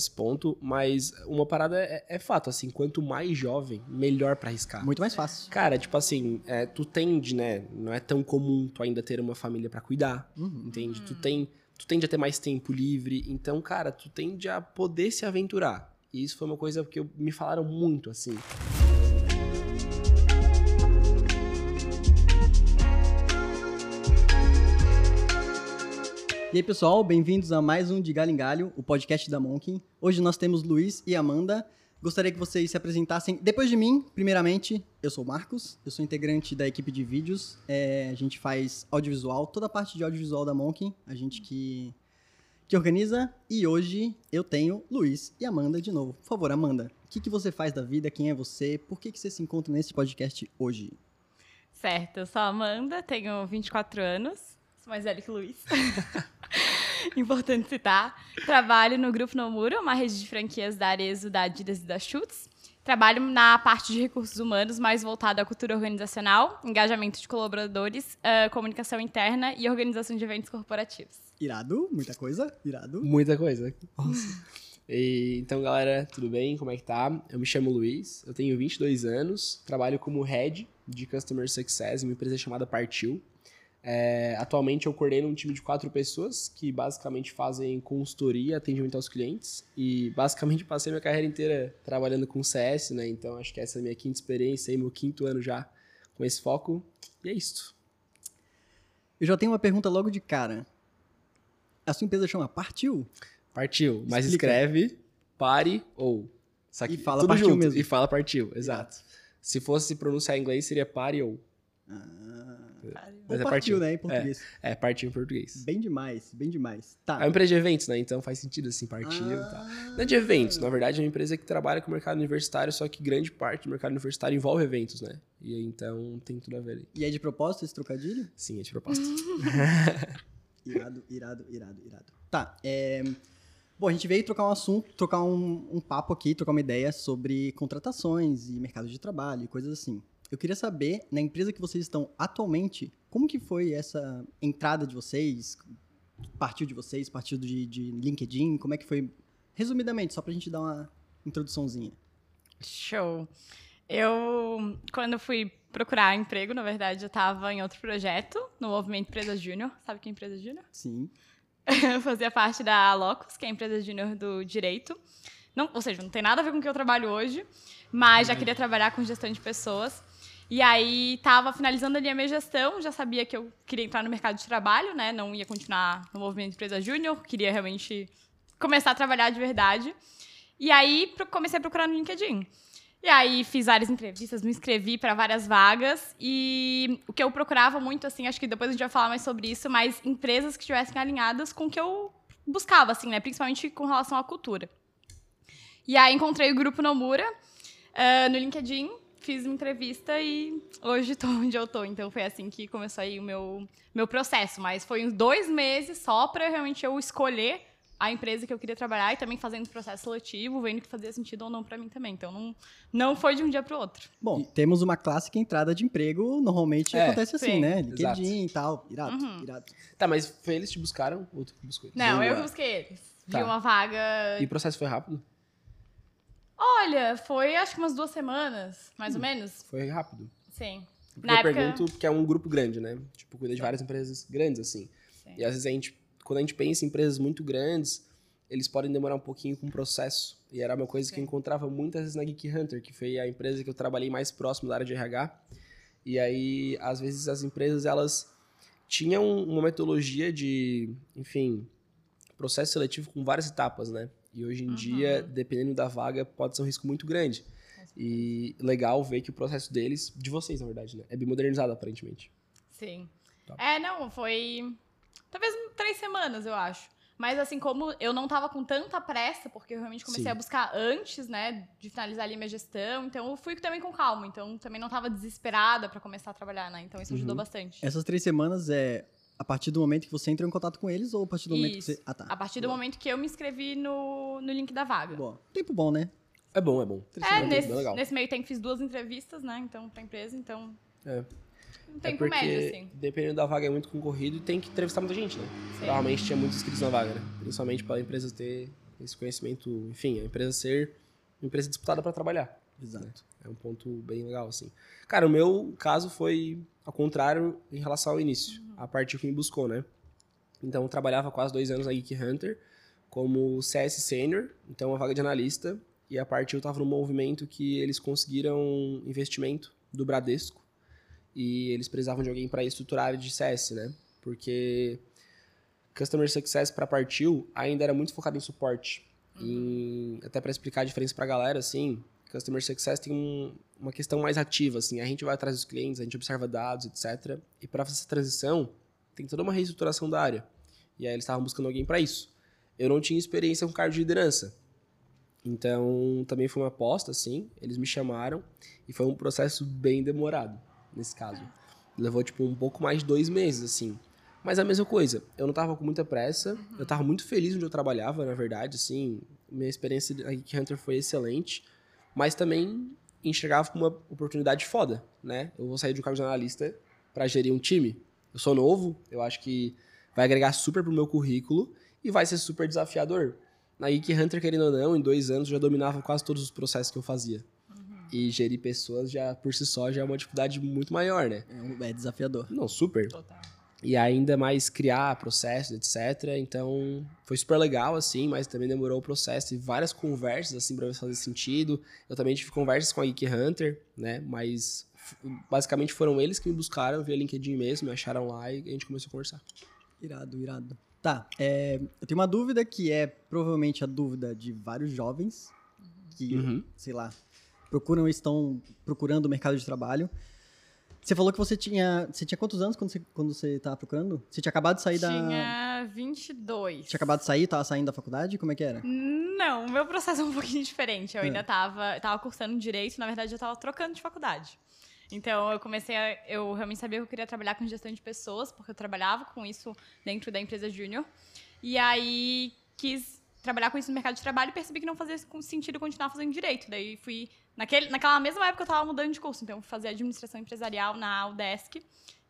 esse ponto, mas uma parada é, é fato, assim, quanto mais jovem, melhor pra arriscar. Muito mais fácil. Cara, tipo assim, é, tu tende, né? Não é tão comum tu ainda ter uma família pra cuidar, Uhum. entende? Tu tem, tu tende a ter mais tempo livre, então, cara, tu tende a poder se aventurar. E isso foi uma coisa que eu- me falaram muito, assim. E aí, pessoal, bem-vindos a mais um de Galho em Galho, o podcast da Monkin. Hoje nós temos Luiz e Amanda. Gostaria que vocês se apresentassem. Depois de mim, primeiramente, eu sou o Marcos, eu sou integrante da equipe de vídeos. É, a gente faz audiovisual, toda a parte de audiovisual da Monkin, a gente que, que organiza. E hoje eu tenho Luiz e Amanda de novo. Por favor, Amanda, o que, que você faz da vida? Quem é você? Por que, que você se encontra nesse podcast hoje? Certo, eu sou a Amanda, tenho 24 anos, mais velha que o Luiz. Importante citar. Trabalho no Grupo Nomura, uma rede de franquias da Arezo, da Adidas e da Schutz. Trabalho na parte de recursos humanos, mais voltada à cultura organizacional, engajamento de colaboradores, ah, comunicação interna e organização de eventos corporativos. Irado, muita coisa, irado. Muita coisa. E, então, galera, tudo bem? Como é que tá? Eu me chamo Luiz, eu tenho 22 anos, trabalho como Head de Customer Success em uma empresa chamada Partiu. É, atualmente eu coordeno um time de quatro pessoas que basicamente fazem consultoria, atendimento aos clientes e basicamente passei minha carreira inteira trabalhando com CS, né? Então acho que essa é a minha quinta experiência e meu quinto ano já com esse foco. E é isso. Eu já tenho uma pergunta logo de cara. A sua empresa chama Partiu? Partiu, mas Explica. escreve pare ou. Aqui, E fala partiu junto, mesmo. E fala partiu, exato. Se fosse pronunciar em inglês, seria pare ou. Ah, Mas ou é partiu, né, em português. É, partiu em português. Bem demais, bem demais. Tá. É uma empresa de eventos, né? Então faz sentido assim, partiu e tal. Ah, Não é de eventos, na verdade é uma empresa que trabalha com o mercado universitário, só que grande parte do mercado universitário envolve eventos, né? E aí, então tem tudo a ver ali. E é de propósito esse trocadilho? Sim, é de proposta. Irado, irado, irado, irado. Tá, é... Bom, a gente veio trocar um assunto, trocar um, um papo aqui, trocar uma ideia sobre contratações e mercado de trabalho e coisas assim. Eu queria saber, na empresa que vocês estão atualmente, como que foi essa entrada de vocês? Partiu de vocês, partiu de, de LinkedIn? Como é que foi? Resumidamente, só pra gente dar uma introduçãozinha. Show. Eu, quando fui procurar emprego, na verdade, eu estava em outro projeto, no Movimento Empresa Júnior. Sabe o que é Empresa Júnior? Sim. Eu fazia parte da Locus, que é a empresa júnior do direito. Não, ou seja, não tem nada a ver com o que eu trabalho hoje, mas já queria trabalhar com gestão de pessoas. E aí estava finalizando ali a minha gestão, já sabia que eu queria entrar no mercado de trabalho, né? Não ia continuar no movimento empresa júnior, queria realmente começar a trabalhar de verdade. E aí comecei a procurar no LinkedIn. E aí fiz várias entrevistas, me inscrevi para várias vagas e o que eu procurava muito assim, acho que depois a gente vai falar mais sobre isso, mas empresas que estivessem alinhadas com o que eu buscava assim, né, principalmente com relação à cultura. E aí encontrei o grupo Nomura ah, no LinkedIn, fiz uma entrevista e hoje estou onde eu tô. Então foi assim que começou aí o meu meu processo, mas foi uns dois meses só para realmente eu escolher a empresa que eu queria trabalhar e também fazendo processo seletivo, vendo que fazia sentido ou não para mim também. Então não, não foi de um dia para o outro. Bom, temos uma clássica entrada de emprego, normalmente É, acontece assim, sim. né? LinkedIn e tal. Irado, Uhum. irado. tá, mas foi eles que te buscaram ou tu que buscou eles? Não, eu que busquei eles. Vi Tá. uma vaga. E o processo foi rápido? Olha, foi acho que umas duas semanas, mais ou menos. Foi rápido. Sim. Porque Na eu época- pergunto porque é um grupo grande, né? Tipo, cuida de várias empresas grandes, assim. Sim. E às vezes a gente, quando a gente pensa em empresas muito grandes, eles podem demorar um pouquinho com o processo. E era uma coisa que eu Sim. encontrava muitas vezes na Geek Hunter, que foi a empresa que eu trabalhei mais próximo da área de RH. E aí, às vezes, as empresas, elas tinham uma metodologia de, enfim, processo seletivo com várias etapas, né? E hoje em Uhum. dia, dependendo da vaga, pode ser um risco muito grande. E legal ver que o processo deles, de vocês, na verdade, né? É bem modernizado, aparentemente. Sim. Tá. É, não, foi. Talvez três semanas, eu acho. Mas assim, como eu não tava com tanta pressa, porque eu realmente comecei Sim. a buscar antes, né, de finalizar ali minha gestão, então eu fui também com calma. Então também não tava desesperada pra começar a trabalhar, né? Então isso ajudou Uhum. bastante. Essas três semanas é a partir do momento que você entrou em contato com eles ou a partir do momento que Isso. você. Ah, tá. A partir do Boa. momento que eu me inscrevi no, no link da vaga. Boa. Tempo bom, né? É bom, é bom. É, bem nesse, legal. nesse meio tempo fiz duas entrevistas, né? Então, pra empresa, então. É. Um É tempo porque, médio, assim. dependendo da vaga, é muito concorrido e tem que entrevistar muita gente, né? Sim. Provavelmente tinha muitos inscritos na vaga, né? Principalmente para a empresa ter Esse conhecimento, enfim, a empresa ser uma empresa disputada para trabalhar. Exato. É um ponto bem legal, assim. Cara, o meu caso foi ao contrário em relação ao início. A parte que me buscou, né? Então, eu trabalhava quase dois anos na Geek Hunter como CS Senior, então uma vaga de analista. E a parte eu estava no movimento que eles conseguiram investimento do Bradesco e eles precisavam de alguém para estruturar a área de CS, né? Porque Customer Success para Partiu ainda era muito focado em suporte. Até para explicar a diferença para a galera, assim, Customer Success tem um- uma questão mais ativa, assim, a gente vai atrás dos clientes, a gente observa dados, etc. E para fazer essa transição, tem toda uma reestruturação da área. E aí eles estavam buscando alguém para isso. Eu não tinha experiência com cargo de liderança. Então, também foi uma aposta, assim, eles me chamaram e foi um processo bem demorado, nesse caso. Levou, tipo, um pouco mais de dois meses, assim. Mas a mesma coisa, eu não tava com muita pressa, eu tava muito feliz onde eu trabalhava, na verdade, assim, minha experiência Geek Hunter foi excelente, mas também enxergava como uma oportunidade foda, né? Eu vou sair de um cargo de analista para gerir um time. Eu sou novo, eu acho que vai agregar super pro meu currículo e vai ser super desafiador. Na Geek Hunter, querendo ou não, em dois anos eu já dominava quase todos os processos que eu fazia. E gerir pessoas já por si só já é uma dificuldade muito maior, né? É, um- é desafiador. Não, super. Total. E ainda mais criar processos, etc. Então, foi super legal, assim, mas também demorou o processo e várias conversas, assim, pra ver se fazia sentido. Eu também tive conversas com a Geek Hunter, né? Mas basicamente foram eles que me buscaram via LinkedIn mesmo, me acharam lá e a gente começou a conversar. Irado, irado. Tá, é, eu tenho uma dúvida que é provavelmente a dúvida de vários jovens que, Uhum. sei lá, procuram estão procurando o mercado de trabalho. Você falou que você tinha. Você tinha quantos anos quando você, quando você tava procurando? Você tinha acabado de sair da. Tinha 22. Tinha acabado de sair, tava saindo da faculdade? Como é que era? Não, o meu processo é um pouquinho diferente. Eu É. ainda tava, tava cursando direito, na verdade eu tava trocando de faculdade. Então eu comecei a. Eu realmente sabia que eu queria trabalhar com gestão de pessoas, porque eu trabalhava com isso dentro da empresa Júnior. E aí quis trabalhar com isso no mercado de trabalho e percebi que não fazia sentido continuar fazendo direito. Daí fui. Naquele, naquela mesma época eu tava mudando de curso, então eu fui fazer administração empresarial na UDESC.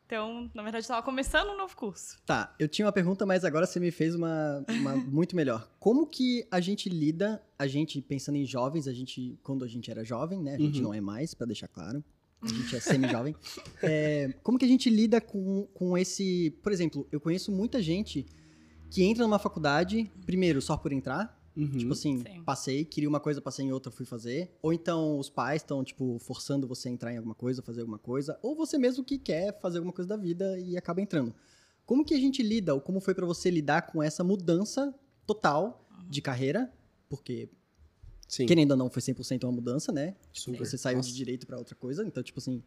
Então, na verdade, eu tava começando um novo curso. Tá, eu tinha uma pergunta, mas agora você me fez uma, uma muito melhor. Como que a gente lida, a gente pensando em jovens, a gente, quando a gente era jovem, né? A gente Uhum. não é mais, pra deixar claro. A gente é semi-jovem. É, como que a gente lida com, com esse. Por exemplo, eu conheço muita gente que entra numa faculdade, primeiro, só por entrar. Uhum. Tipo assim, Sim. passei, queria uma coisa, passei em outra, fui fazer. Ou então os pais estão, tipo, forçando você a entrar em alguma coisa, fazer alguma coisa. Ou você mesmo que quer fazer alguma coisa da vida e acaba entrando. Como que a gente lida, ou como foi pra você lidar com essa mudança total de carreira? Porque, Sim, querendo ou não, foi 100% uma mudança, né? super. Você saiu Nossa. de direito pra outra coisa. Então, tipo assim,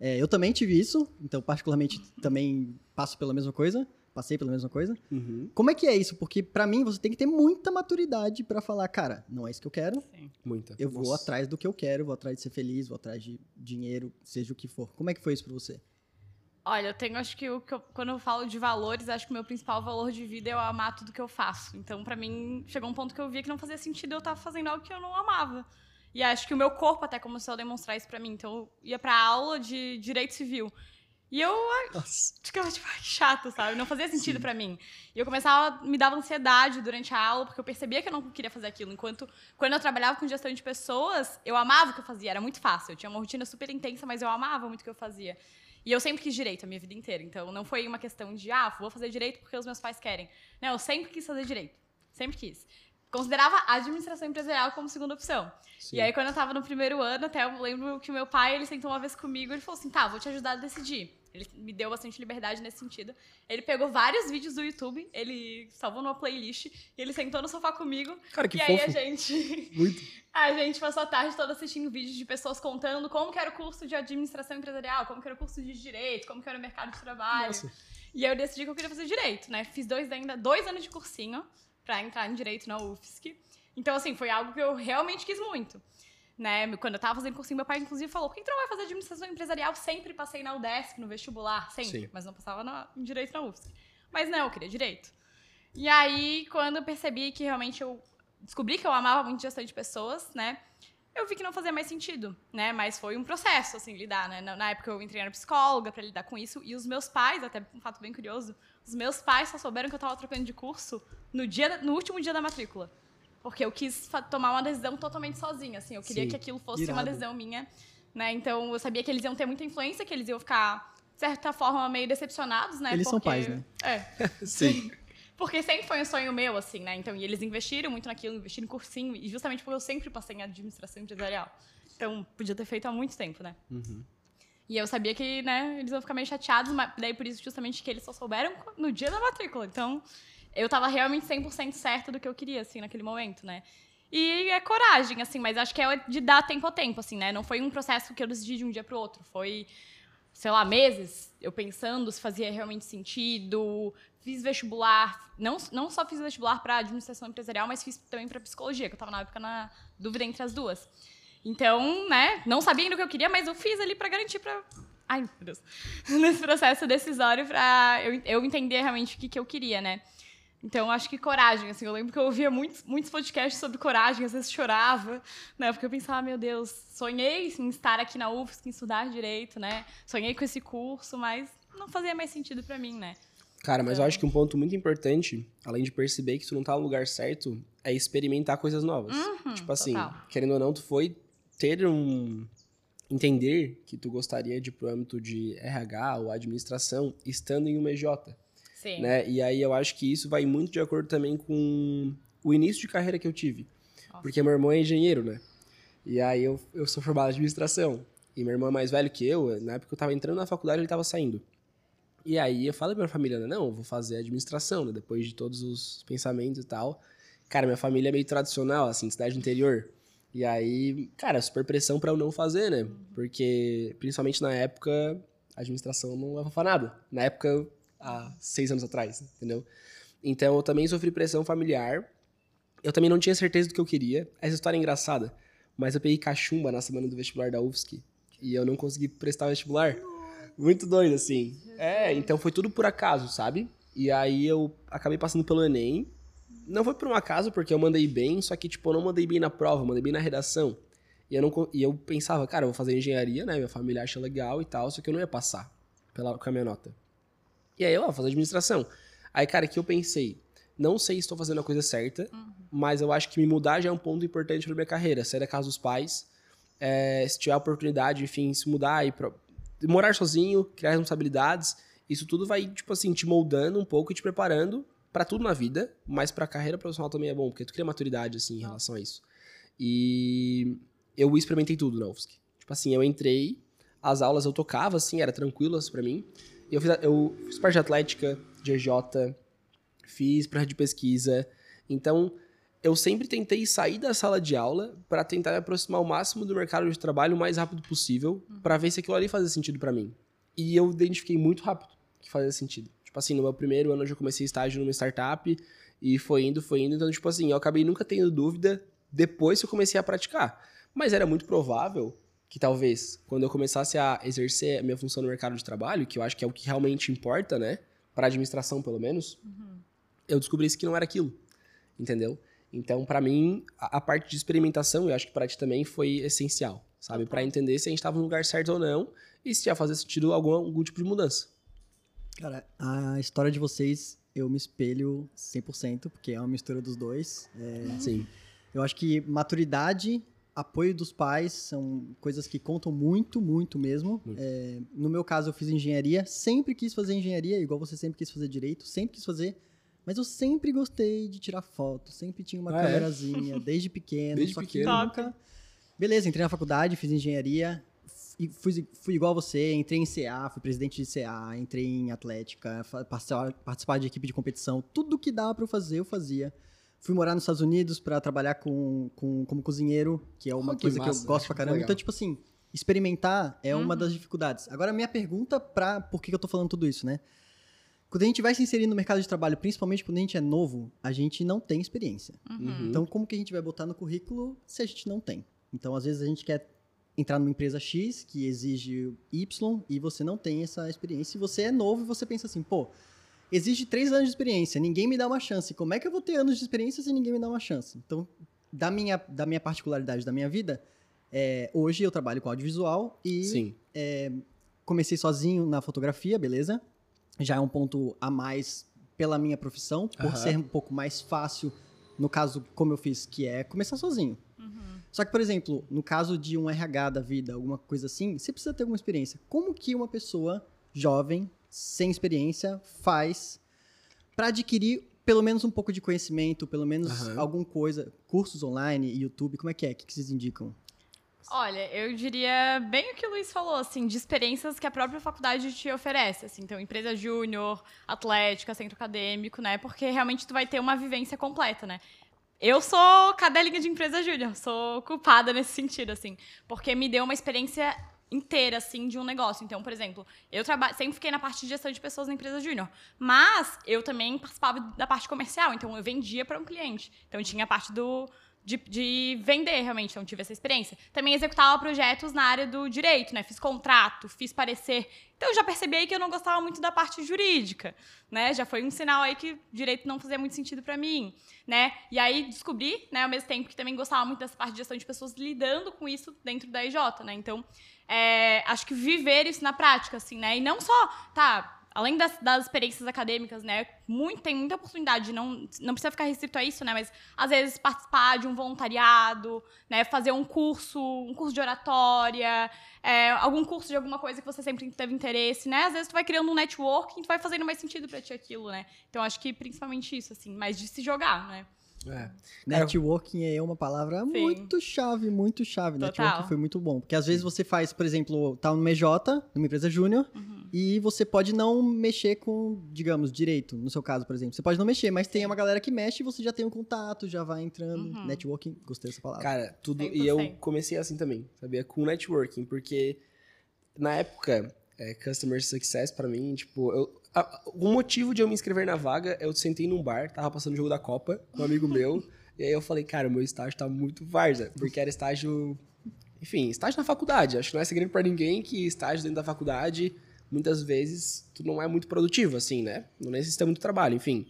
é, eu também tive isso. Então, particularmente, também passo pela mesma coisa. Passei pela mesma coisa. Uhum. Como é que é isso? Porque pra mim você tem que ter muita maturidade pra falar, cara, não é isso que eu quero. Sim. Muita. Eu vou Nossa. atrás do que eu quero, vou atrás de ser feliz, vou atrás de dinheiro, seja o que for. Como é que foi isso pra você? Olha, eu tenho, acho que, o que eu- quando eu falo de valores, acho que o meu principal valor de vida é eu amar tudo que eu faço. Então, pra mim, chegou um ponto que eu via que não fazia sentido eu estar fazendo algo que eu não amava. E acho que o meu corpo até começou a demonstrar isso pra mim. Então, eu ia pra aula de direito civil. E eu Nossa. ficava, tipo, que chato, sabe? Não fazia sentido pra mim. E eu começava, me dava ansiedade durante a aula, porque eu percebia que eu não queria fazer aquilo. Enquanto, quando eu trabalhava com gestão de pessoas, eu amava o que eu fazia, era muito fácil. Eu tinha uma rotina super intensa, mas eu amava muito o que eu fazia. E eu sempre quis direito a minha vida inteira. Então, não foi uma questão de, ah, vou fazer direito porque os meus pais querem. Não, eu sempre quis fazer direito. Sempre quis. Considerava a administração empresarial como segunda opção. Sim. E aí, quando eu tava no primeiro ano, até eu lembro que o meu pai, ele sentou uma vez comigo e ele falou assim, tá, vou te ajudar a decidir. Ele me deu bastante liberdade nesse sentido. Ele pegou vários vídeos do YouTube, ele salvou numa playlist, e ele sentou no sofá comigo. Cara, que e aí fofo. a gente, Muito. a gente passou a tarde toda assistindo vídeos de pessoas contando como que era o curso de administração empresarial, como que era o curso de direito, como que era o mercado de trabalho. Nossa. E aí eu decidi que eu queria fazer direito, né? Fiz dois, ainda, dois anos de cursinho pra entrar em direito na UFSC. Então, assim, foi algo que eu realmente quis muito. Né? Quando eu tava fazendo cursinho, meu pai, inclusive, falou: por que tu não vai fazer administração empresarial? Sempre passei na UDESC, no vestibular, sempre. Sim. Mas não passava na- em direito na UFSC. Mas não, eu queria direito. E aí, quando eu percebi que realmente eu descobri que eu amava muito gestão de pessoas, né? Eu vi que não fazia mais sentido, né? Mas foi um processo, assim, lidar, né? Na, na época eu entrei na psicóloga pra lidar com isso. E os meus pais, até um fato bem curioso, os meus pais só souberam que eu tava trocando de curso no, dia, no último dia da matrícula. Porque eu quis tomar uma decisão totalmente sozinha, assim. Eu queria Sim. que aquilo fosse Irado. uma decisão minha, né? Então eu sabia que eles iam ter muita influência, que eles iam ficar, de certa forma, meio decepcionados, né? Eles são Porque- pais, né? É. Sim. Porque sempre foi um sonho meu, assim, né? Então, e eles investiram muito naquilo, investiram em cursinho, e justamente porque eu sempre passei em administração empresarial. Então, podia ter feito há muito tempo, né? Uhum. E eu sabia que, né, eles iam ficar meio chateados, mas daí por isso justamente que eles só souberam no dia da matrícula. Então, eu tava realmente 100% certa do que eu queria, assim, naquele momento, né? E é coragem, assim, mas acho que é de dar tempo a tempo, assim, né? Não foi um processo que eu decidi de um dia pro outro. Foi, sei lá, meses eu pensando se fazia realmente sentido. Fiz vestibular, não, não só fiz vestibular para administração empresarial, mas fiz também para psicologia, que eu tava na época na dúvida entre as duas. Então, né, não sabia ainda o que eu queria, mas eu fiz ali para garantir para Ai, meu Deus. Nesse processo decisório pra eu, eu entender realmente o que, que eu queria, né? Então, acho que coragem, assim, eu lembro que eu ouvia muitos, muitos podcasts sobre coragem, às vezes chorava, né? Porque eu pensava, meu Deus, sonhei em estar aqui na UFSC, em estudar direito, né? Sonhei com esse curso, mas não fazia mais sentido pra mim, né? Cara, mas eu Então- acho que um ponto muito importante, além de perceber que tu não tá no lugar certo, é experimentar coisas novas. tipo assim, total. querendo ou não, tu foi ter um. entender que tu gostaria de ir pro âmbito de RH ou administração estando em uma EJ. Sim. né? E aí eu acho que isso vai muito de acordo também com o início de carreira que eu tive. Nossa. Porque meu irmão é engenheiro, né? E aí eu, eu sou formado em administração. E meu irmão é mais velho que eu, na época eu tava entrando na faculdade, ele tava saindo. E aí eu falei pra minha família, né? Não, eu vou fazer administração, né? Depois de todos os pensamentos e tal. Cara, minha família é meio tradicional, assim, de cidade do interior. E aí, cara, super pressão pra eu não fazer, né? Porque, principalmente na época, a administração não leva pra nada. Na época, há seis anos atrás, entendeu? Então, eu também sofri pressão familiar. Eu também não tinha certeza do que eu queria. Essa história é engraçada. Mas eu peguei cachumba na semana do vestibular da UFSC. E eu não consegui prestar vestibular. Muito doido, assim. É, então foi tudo por acaso, sabe? E aí eu acabei passando pelo Enem. Não foi por um acaso, porque eu mandei bem, só que, tipo, eu não mandei bem na prova, eu mandei bem na redação. E eu, não, e eu pensava, cara, eu vou fazer engenharia, né? Minha família acha legal e tal, só que eu não ia passar pela, com a minha nota. E aí eu, ó, vou fazer administração. Aí, cara, que eu pensei, não sei se estou fazendo a coisa certa, mas eu acho que me mudar já é um ponto importante para minha carreira. Sair da casa dos pais, é, se tiver a oportunidade, enfim, se mudar e morar sozinho, criar responsabilidades, isso tudo vai, tipo assim, te moldando um pouco e te preparando para tudo na vida, mas pra carreira profissional também é bom, porque tu cria maturidade, assim, em relação a isso. E eu experimentei tudo na UFSC. Tipo assim, eu entrei, as aulas eu tocava, assim, era tranquilas pra mim. Eu fiz, eu fiz parte de atlética, de EJ, fiz parte de pesquisa. Então, eu sempre tentei sair da sala de aula para tentar me aproximar ao máximo do mercado de trabalho o mais rápido possível, pra ver se aquilo ali fazia sentido pra mim. E eu identifiquei muito rápido que fazia sentido. Tipo assim, no meu primeiro ano eu já comecei estágio numa startup e foi indo, foi indo. Então, tipo assim, eu acabei nunca tendo dúvida depois que eu comecei a praticar. Mas era muito provável que talvez, quando eu começasse a exercer a minha função no mercado de trabalho, que eu acho que é o que realmente importa, né? Para administração, pelo menos, eu descobrisse que não era aquilo. Entendeu? Então, pra mim, a, a parte de experimentação, eu acho que pra ti também foi essencial, sabe? Pra entender se a gente tava no lugar certo ou não e se ia fazer sentido algum, algum tipo de mudança. Cara, a história de vocês, eu me espelho 100%, porque é uma mistura dos dois. É, Sim. eu acho que maturidade, apoio dos pais são coisas que contam muito, muito mesmo. Muito. É, no meu caso, eu fiz engenharia, sempre quis fazer engenharia, igual você sempre quis fazer direito, sempre quis fazer. Mas eu sempre gostei de tirar foto, sempre tinha uma Ah, é? câmerazinha, desde pequeno. Desde só que pequeno. nunca... Beleza, entrei na faculdade, fiz engenharia, fui, fui igual você, entrei em CA, fui presidente de CA, entrei em Atlética, participar, participar de equipe de competição, tudo que dava pra eu fazer, eu fazia. Fui morar nos Estados Unidos pra trabalhar com, com, como cozinheiro, que é uma Oh, que coisa que massa, eu gosto pra que caramba. legal. Então, tipo assim, experimentar é uma Uhum. das dificuldades. Agora, minha pergunta pra por que que eu tô falando tudo isso, né? Quando a gente vai se inserir no mercado de trabalho, principalmente quando a gente é novo, a gente não tem experiência. Uhum. Então, como que a gente vai botar no currículo se a gente não tem? Então, às vezes, a gente quer entrar numa empresa X que exige Y e você não tem essa experiência. E você é novo e você pensa assim, pô, exige três anos de experiência, ninguém me dá uma chance. Como é que eu vou ter anos de experiência se ninguém me dá uma chance? Então, da minha, da minha particularidade da minha vida, é, hoje eu trabalho com audiovisual e Sim. comecei sozinho na fotografia, beleza? Já é um ponto a mais pela minha profissão, por Aham. ser um pouco mais fácil no caso, como eu fiz, que é começar sozinho. Só que, por exemplo, no caso de um RH da vida, alguma coisa assim, você precisa ter alguma experiência. Como que uma pessoa jovem, sem experiência, faz para adquirir pelo menos um pouco de conhecimento, pelo menos Aham. alguma coisa, cursos online, YouTube, como é que é? O que que vocês indicam? Olha, eu diria bem o que o Luiz falou, assim, de experiências que a própria faculdade te oferece, assim, então empresa júnior, atlética, centro acadêmico, né? Porque realmente tu vai ter uma vivência completa, né? Eu sou cadelinha de empresa júnior, sou culpada nesse sentido, assim, porque me deu uma experiência inteira, assim, de um negócio. Então, por exemplo, eu traba- sempre fiquei na parte de gestão de pessoas na empresa júnior, mas eu também participava da parte comercial, então eu vendia para um cliente. Então, tinha a parte do de, de vender, realmente. Então, tive essa experiência. Também executava projetos na área do direito, né? Fiz contrato, fiz parecer. Então, eu já percebi aí que eu não gostava muito da parte jurídica, né? Já foi um sinal aí que direito não fazia muito sentido para mim, né? E aí, descobri, né, ao mesmo tempo que também gostava muito dessa parte de gestão de pessoas lidando com isso dentro da IJ, né? Então, é, acho que viver isso na prática, assim, né? E não só, tá, além das, das experiências acadêmicas, né? Muito, tem muita oportunidade, de não, não precisa ficar restrito a isso, né? Mas às vezes participar de um voluntariado, né? Fazer um curso, um curso de oratória, é, algum curso de alguma coisa que você sempre teve interesse, né? Às vezes tu vai criando um networking e tu vai fazendo mais sentido pra ti aquilo, né? Então acho que principalmente isso, assim, mas de se jogar, né? É. Networking é uma palavra Sim. muito chave, muito chave. Total. Networking foi muito bom. Porque às vezes você faz, por exemplo, tá no MJ, numa empresa júnior, Uhum. E você pode não mexer com, digamos, direito, no seu caso, por exemplo. Você pode não mexer, mas tem uma galera que mexe e você já tem um contato, já vai entrando. Uhum. Networking, gostei dessa palavra. Cara, tudo. E eu 100%. comecei assim também, sabia? Com networking, porque na época, é, Customer Success pra mim, tipo, eu, a- o motivo de eu me inscrever na vaga, eu sentei num bar, tava passando o jogo da Copa com um amigo meu, e aí eu falei, cara, o meu estágio tá muito varza, porque era estágio. Enfim, estágio na faculdade. Acho que não é segredo pra ninguém que estágio dentro da faculdade, muitas vezes, tu não é muito produtivo, assim, né? Não necessita muito trabalho, enfim.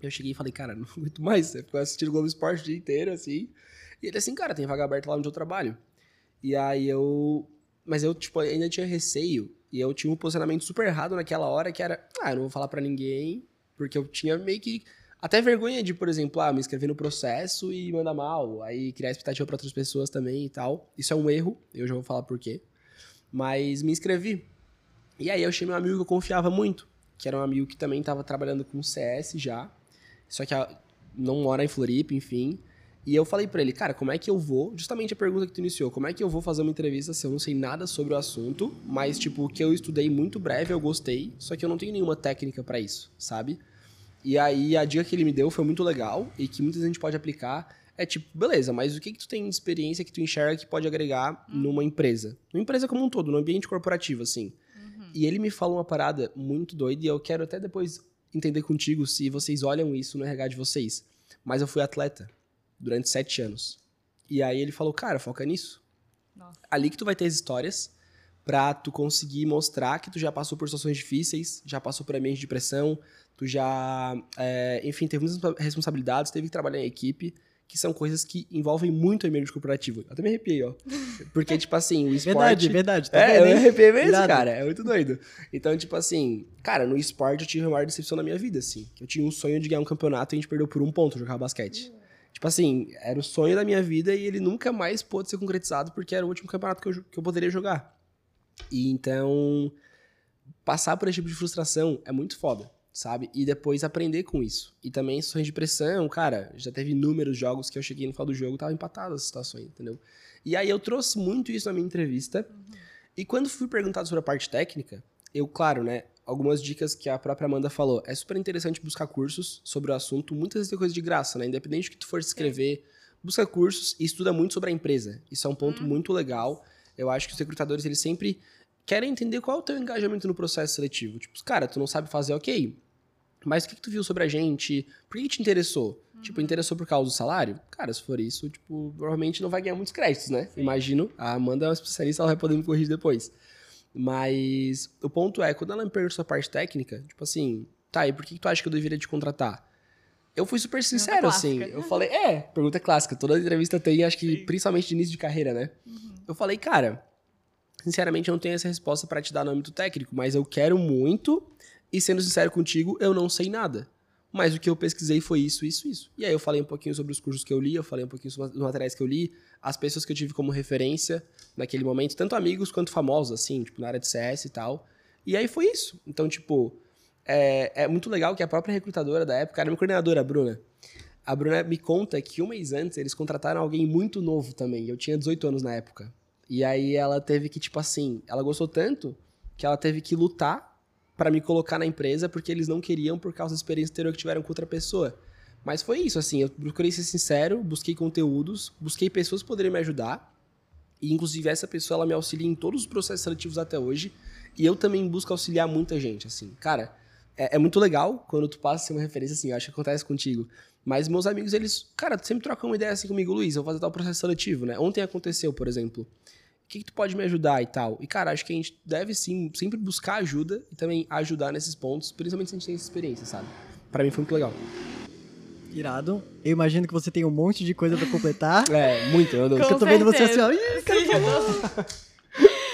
Eu cheguei e falei, cara, não aguento mais. Você ficou assistindo o Globo Esporte o dia inteiro, assim. E ele assim, cara, tem vaga aberta lá onde eu trabalho. E aí eu. Mas eu, tipo, ainda tinha receio. E eu tinha um posicionamento super errado naquela hora, que era, ah, eu não vou falar pra ninguém, porque eu tinha meio que. Até vergonha de, por exemplo, ah, me inscrever no processo e mandar mal. Aí criar expectativa pra outras pessoas também e tal. Isso é um erro, eu já vou falar por quê. Mas me inscrevi. E aí eu achei meu amigo que eu confiava muito, que era um amigo que também tava trabalhando com CS já. Só que não mora em Floripa, enfim. E eu falei pra ele, cara, como é que eu vou? Justamente a pergunta que tu iniciou, como é que eu vou fazer uma entrevista se eu não sei nada sobre o assunto, mas tipo, o que eu estudei muito breve, eu gostei, só que eu não tenho nenhuma técnica pra isso, sabe? E aí a dica que ele me deu foi muito legal e que muita gente pode aplicar. É tipo, beleza, mas o que que tu tem de experiência que tu enxerga que pode agregar numa empresa? Numa empresa como um todo, no ambiente corporativo, assim. E ele me falou uma parada muito doida e eu quero até depois entender contigo se vocês olham isso no RH de vocês. Mas eu fui atleta durante sete anos. E aí ele falou, cara, foca nisso. Nossa. Ali que tu vai ter as histórias pra tu conseguir mostrar que tu já passou por situações difíceis, já passou por ambiente de pressão, tu já, é, enfim, teve muitas responsabilidades, teve que trabalhar em equipe, que são coisas que envolvem muito o ambiente corporativo. Eu até me arrepiei, ó. Porque, tipo assim, o esporte... Verdade, verdade. Tá É, vendo, eu me arrepiei mesmo, cara. É muito doido. Então, tipo assim, cara, no esporte eu tive a maior decepção na minha vida, assim. Eu tinha um sonho de ganhar um campeonato e a gente perdeu por um ponto jogar basquete. Tipo assim, era o sonho da minha vida e ele nunca mais pôde ser concretizado porque era o último campeonato que eu, que eu poderia jogar. E então, passar por esse tipo de frustração é muito foda, sabe? E depois aprender com isso. E também situações de pressão, cara, já teve inúmeros jogos que eu cheguei no final do jogo e tava empatado as situações, entendeu? E aí eu trouxe muito isso na minha entrevista. E quando fui perguntado sobre a parte técnica, eu, claro, né, algumas dicas que a própria Amanda falou. É super interessante buscar cursos sobre o assunto. Muitas vezes tem coisa de graça, né? Independente do que tu for se inscrever, busca cursos e estuda muito sobre a empresa. Isso é um ponto muito legal. Eu acho que os recrutadores, eles sempre querem entender qual é o teu engajamento no processo seletivo. Tipo, cara, tu não sabe fazer, ok. Mas o que, que tu viu sobre a gente? Por que, que te interessou? Tipo, interessou por causa do salário? Cara, se for isso, tipo, provavelmente não vai ganhar muitos créditos, né? Imagino. A Amanda é uma especialista, ela vai poder me corrigir depois. Mas o ponto é, quando ela me perguntou a parte técnica, tipo assim, tá, e por que, que tu acha que eu deveria te contratar? Eu fui super sincero, assim. clássica. Eu falei, é, pergunta clássica. Toda entrevista tem, acho que principalmente de início de carreira, né? Eu falei, cara, sinceramente eu não tenho essa resposta pra te dar no âmbito técnico, mas eu quero muito, e sendo sincero contigo, eu não sei nada. mas o que eu pesquisei foi isso, isso, isso. E aí eu falei um pouquinho sobre os cursos que eu li, eu falei um pouquinho sobre os materiais que eu li, as pessoas que eu tive como referência naquele momento, tanto amigos quanto famosos, assim, tipo, na área de CS e tal. E aí foi isso. Então, tipo, é, é muito legal que a própria recrutadora da época, era minha coordenadora, a Bruna, a Bruna me conta que um mês antes eles contrataram alguém muito novo também. Eu tinha 18 anos na época. E aí ela teve que, tipo assim, ela gostou tanto que ela teve que lutar para me colocar na empresa porque eles não queriam por causa da experiência anterior que tiveram com outra pessoa. Mas foi isso, assim, eu procurei ser sincero, busquei conteúdos, busquei pessoas que poderiam me ajudar. E inclusive essa pessoa ela me auxilia em todos os processos seletivos até hoje. E eu também busco auxiliar muita gente, assim. Cara, é, é muito legal quando tu passa a ser uma referência assim, eu acho que acontece contigo. Mas meus amigos, eles, cara, sempre trocam uma ideia assim comigo, Luiz, eu vou fazer tal processo seletivo, né? Ontem aconteceu, por exemplo. O que, que tu pode me ajudar e tal? E, cara, acho que a gente deve sim sempre buscar ajuda e também ajudar nesses pontos, principalmente se a gente tem essa experiência, sabe? Para mim foi muito legal. Irado. Eu imagino que você tem um monte de coisa pra completar. É, muito. Com eu tô vendo você assim, ó. Ih, cara, eu tô-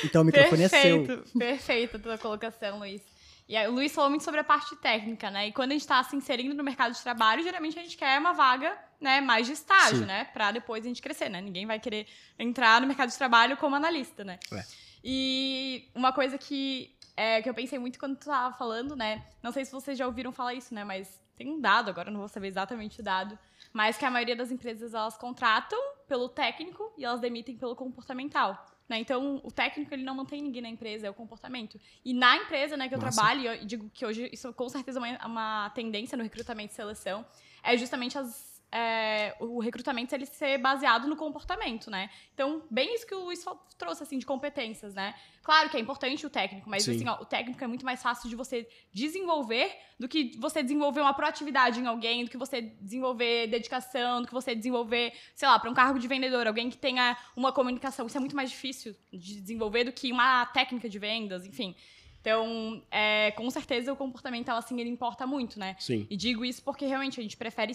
Então o microfone é seu. Perfeito, perfeita a tua colocação, Luiz. E aí, o Luiz falou muito sobre a parte técnica, né? E quando a gente está se inserindo no mercado de trabalho, geralmente a gente quer uma vaga, né, mais de estágio, Sim. né? Pra depois a gente crescer, né? Ninguém vai querer entrar no mercado de trabalho como analista, né? É. E uma coisa que, é, que eu pensei muito quando tu tava falando, né? Não sei se vocês já ouviram falar isso, né? Mas tem um dado, agora não vou saber exatamente o dado, mas que a maioria das empresas elas contratam pelo técnico e elas demitem pelo comportamental. Né? Então, o técnico ele não mantém ninguém na empresa, é o comportamento. E na empresa né, que eu Massa. trabalho, e eu digo que hoje isso com certeza é uma, uma tendência no recrutamento e seleção, é justamente as, é, o recrutamento ele ser baseado no comportamento, né? Então, bem isso que o Luiz trouxe, assim, de competências, né? Claro que é importante o técnico, mas Sim. assim, ó, o técnico é muito mais fácil de você desenvolver do que você desenvolver uma proatividade em alguém, do que você desenvolver dedicação, do que você desenvolver, sei lá, para um cargo de vendedor, alguém que tenha uma comunicação. Isso é muito mais difícil de desenvolver do que uma técnica de vendas, enfim. Então, é, com certeza o comportamental, assim, ele importa muito, né? Sim. E digo isso porque realmente a gente prefere,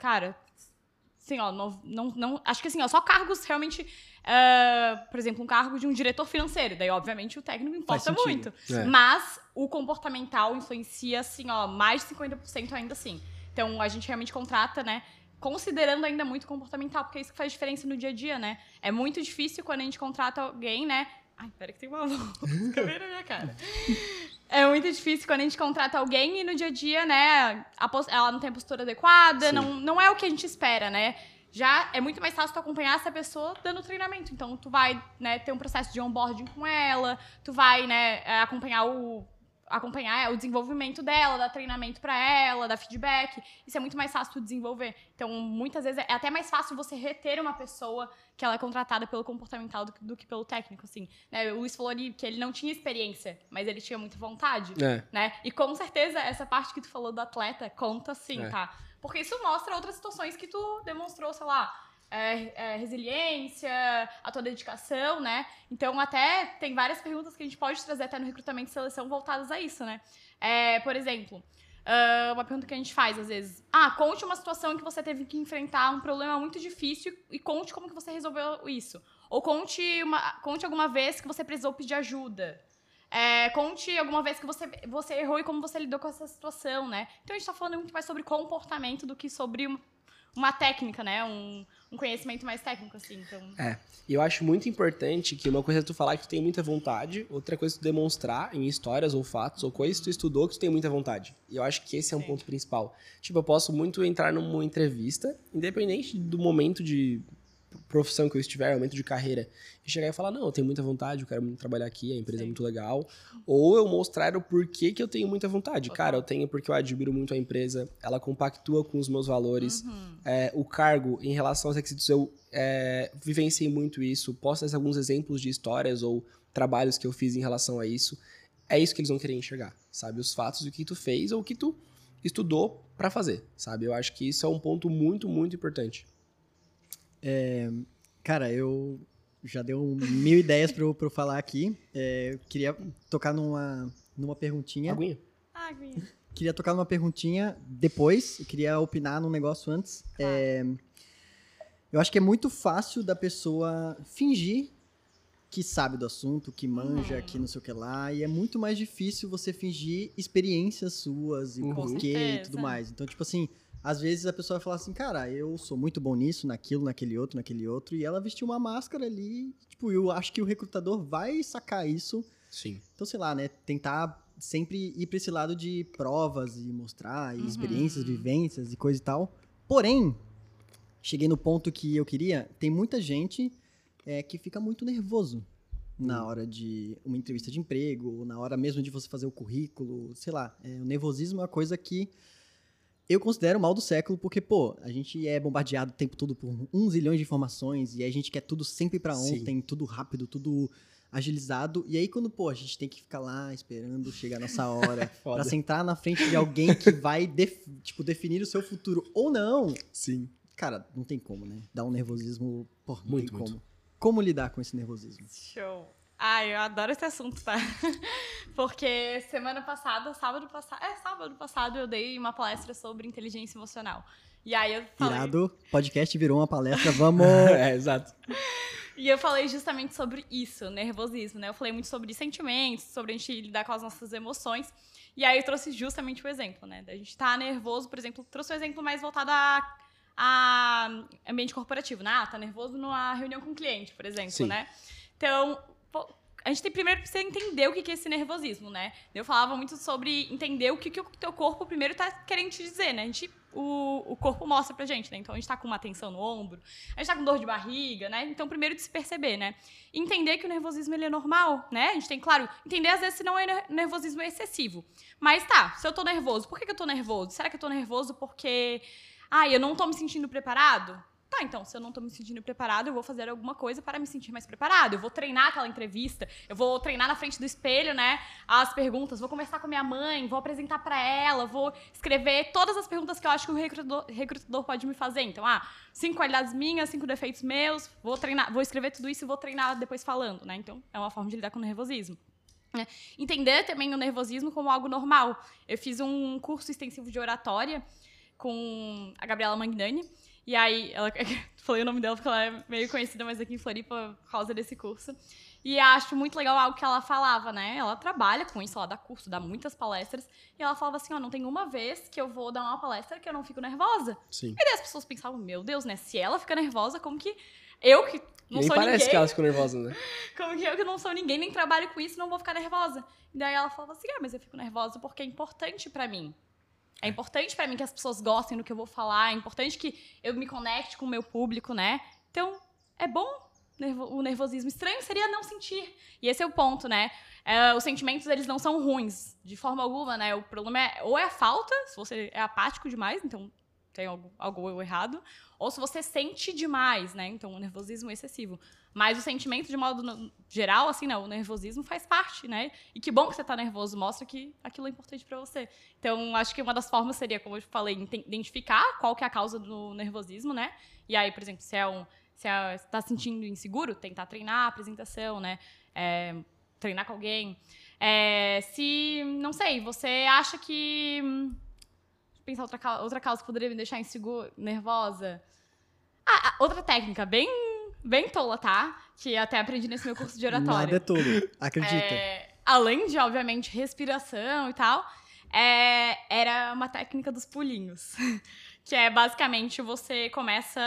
cara, assim, ó, não, não, não- acho que assim, ó, só cargos realmente, ah, por exemplo, um cargo de um diretor financeiro, daí obviamente o técnico importa muito. É. Mas o comportamental influencia, assim, ó, mais de 50% ainda assim. Então a gente realmente contrata, né? Considerando ainda muito comportamental, porque é isso que faz diferença no dia a dia, né? É muito difícil quando a gente contrata alguém, né? Ai, pera que tem uma mosca bem na minha cara. É muito difícil quando a gente contrata alguém e no dia a dia, né, a pos- ela não tem a postura adequada, Sim. não, não é o que a gente espera, né? Já é muito mais fácil tu acompanhar essa pessoa dando treinamento. Então, tu vai, né, ter um processo de onboarding com ela, tu vai, né, é, acompanhar o acompanhar é, o desenvolvimento dela, dar treinamento pra ela, dar feedback. Isso é muito mais fácil tu desenvolver. Então, muitas vezes é até mais fácil você reter uma pessoa que ela é contratada pelo comportamental do, que- do que pelo técnico, assim. Né? O Luiz falou ali que ele não tinha experiência, mas ele tinha muita vontade É. né? E com certeza essa parte que tu falou do atleta conta sim, É. tá? Porque isso mostra outras situações que tu demonstrou, sei lá, é, é, resiliência, a tua dedicação, né? Então até tem várias perguntas que a gente pode trazer até no recrutamento e seleção voltadas a isso, né? É, por exemplo, ah, uma pergunta que a gente faz às vezes. Ah, conte uma situação em que você teve que enfrentar um problema muito difícil e conte como que você resolveu isso. Ou conte, uma, conte alguma vez que você precisou pedir ajuda. É, conte alguma vez que você, você errou e como você lidou com essa situação, né? Então a gente tá falando muito mais sobre comportamento do que sobre uma técnica, né? Um, um conhecimento mais técnico, assim. Então, E eu acho muito importante que uma coisa é tu falar que tu tem muita vontade, outra coisa é tu demonstrar em histórias ou fatos ou coisas que tu estudou que tu tem muita vontade. E eu acho que esse é um Sim. ponto principal. Tipo, eu posso muito entrar numa entrevista, independente do momento de profissão que eu estiver, momento de carreira, e chegar e falar, não, eu tenho muita vontade, eu quero muito trabalhar aqui, a empresa é Sim. muito legal. Ou eu mostrar o porquê que eu tenho muita vontade. Cara, eu tenho porque eu admiro muito a empresa, ela compactua com os meus valores, uhum. é, o cargo em relação aos requisitos, eu é, vivenciei muito isso. Posso trazer alguns exemplos de histórias ou trabalhos que eu fiz em relação a isso. É isso que eles vão querer enxergar, sabe? Os fatos do que tu fez ou o que tu estudou pra fazer, sabe? Eu acho que isso é um ponto muito, muito importante. Cara, eu já deu mil ideias pra eu, pra eu falar aqui. É, eu queria tocar numa, numa perguntinha. Aguinha? Gui. Queria tocar numa perguntinha depois. Eu queria opinar num negócio antes. É, eu acho que é muito fácil da pessoa fingir que sabe do assunto, que manja, Uhum. que não sei o que lá. E é muito mais difícil você fingir experiências suas e Uhum. porquê e certeza. tudo mais. Então, tipo assim, às vezes a pessoa vai falar assim, cara, eu sou muito bom nisso, naquilo, naquele outro, naquele outro. E ela vestiu uma máscara ali. Tipo, eu acho que o recrutador vai sacar isso. Sim. Então, sei lá, né? Tentar sempre ir pra esse lado de provas e mostrar, e Uhum. experiências, vivências e coisa e tal. Porém, cheguei no ponto que eu queria. Tem muita gente é, que fica muito nervoso na Hum. hora de uma entrevista de emprego, ou na hora mesmo de você fazer o currículo, sei lá. É, o nervosismo é uma coisa que eu considero o mal do século, porque, pô, a gente é bombardeado o tempo todo por um zilhão de informações, e a gente quer tudo sempre pra Sim. ontem, tudo rápido, tudo agilizado. E aí, quando, pô, a gente tem que ficar lá esperando chegar a nossa hora Foda. pra sentar na frente de alguém que vai, def- tipo, definir o seu futuro ou não, Sim. cara, não tem como, né? Dá um nervosismo, pô, não Muito, tem muito. como. Como lidar com esse nervosismo? Show. Ai, eu adoro esse assunto, tá? Porque semana passada, sábado passado, é, sábado passado eu dei uma palestra sobre inteligência emocional. E aí eu falei, Irado, podcast virou uma palestra, vamos! é, exato. e eu falei justamente sobre isso, nervosismo, né? Eu falei muito sobre sentimentos, sobre a gente lidar com as nossas emoções. E aí eu trouxe justamente o exemplo, né? Da gente tá nervoso, por exemplo, trouxe um exemplo mais voltado a, a ambiente corporativo, né? Ah, tá nervoso numa reunião com o cliente, por exemplo, Sim. né? Então, a gente tem primeiro precisa entender o que que é esse nervosismo, né? Eu falava muito sobre entender o que, que o teu corpo primeiro tá querendo te dizer, né? A gente, o, o corpo mostra pra gente, né? Então a gente tá com uma tensão no ombro, a gente tá com dor de barriga, né? Então, primeiro de se perceber, né? Entender que o nervosismo ele é normal, né? A gente tem, claro, entender às vezes se não é ner- nervosismo excessivo. Mas tá, se eu tô nervoso, por que, que eu tô nervoso? Será que eu tô nervoso porque. Ah, eu não tô me sentindo preparado? Tá, então, se eu não tô me sentindo preparado, eu vou fazer alguma coisa para me sentir mais preparado. Eu vou treinar aquela entrevista, eu vou treinar na frente do espelho, né? As perguntas, vou conversar com minha mãe, vou apresentar para ela, vou escrever todas as perguntas que eu acho que o recrutador, recrutador pode me fazer. Então, ah, cinco qualidades minhas, cinco defeitos meus, vou treinar, vou escrever tudo isso e vou treinar depois falando, né? Então, é uma forma de lidar com o nervosismo. né? Entender também o nervosismo como algo normal. Eu fiz um curso extensivo de oratória com a Gabriela Magnani. E aí, ela, falei o nome dela porque ela é meio conhecida mais aqui em Floripa por causa desse curso. E acho muito legal algo que ela falava, né? Ela trabalha com isso, ela dá curso, dá muitas palestras. E ela falava assim: ó, não tem uma vez que eu vou dar uma palestra que eu não fico nervosa. Sim. E daí as pessoas pensavam: meu Deus, né? Se ela fica nervosa, como que eu que não nem sou parece ninguém. que elas ficam nervosas, né? Como que eu que não sou ninguém, nem trabalho com isso, não vou ficar nervosa. E daí ela falava assim: ah, mas eu fico nervosa porque é importante pra mim. É importante pra mim que as pessoas gostem do que eu vou falar, é importante que eu me conecte com o meu público, né? Então, é bom o nervosismo. Estranho seria não sentir. E esse é o ponto, né? É, os sentimentos, eles não são ruins, de forma alguma, né? O problema é ou é a falta, se você é apático demais, então tem algo, algo errado, ou se você sente demais, né? Então, o nervosismo excessivo. Mas o sentimento, de modo geral, assim, não, o nervosismo faz parte, né? E que bom que você tá nervoso, mostra que aquilo é importante pra você. Então, acho que uma das formas seria, como eu falei, identificar qual que é a causa do nervosismo, né? E aí, por exemplo, se é um. Se é, se tá se sentindo inseguro, tentar treinar a apresentação, né? É, treinar com alguém. É, se, não sei, você acha que. Pensar outra, cau- outra causa que poderia me deixar insegura, nervosa. Ah, ah, outra técnica, bem, bem tola, tá? Que até aprendi nesse meu curso de oratória. Nada é tolo, acredita. É, além de, obviamente, respiração e tal, é, era uma técnica dos pulinhos. que é basicamente você começa.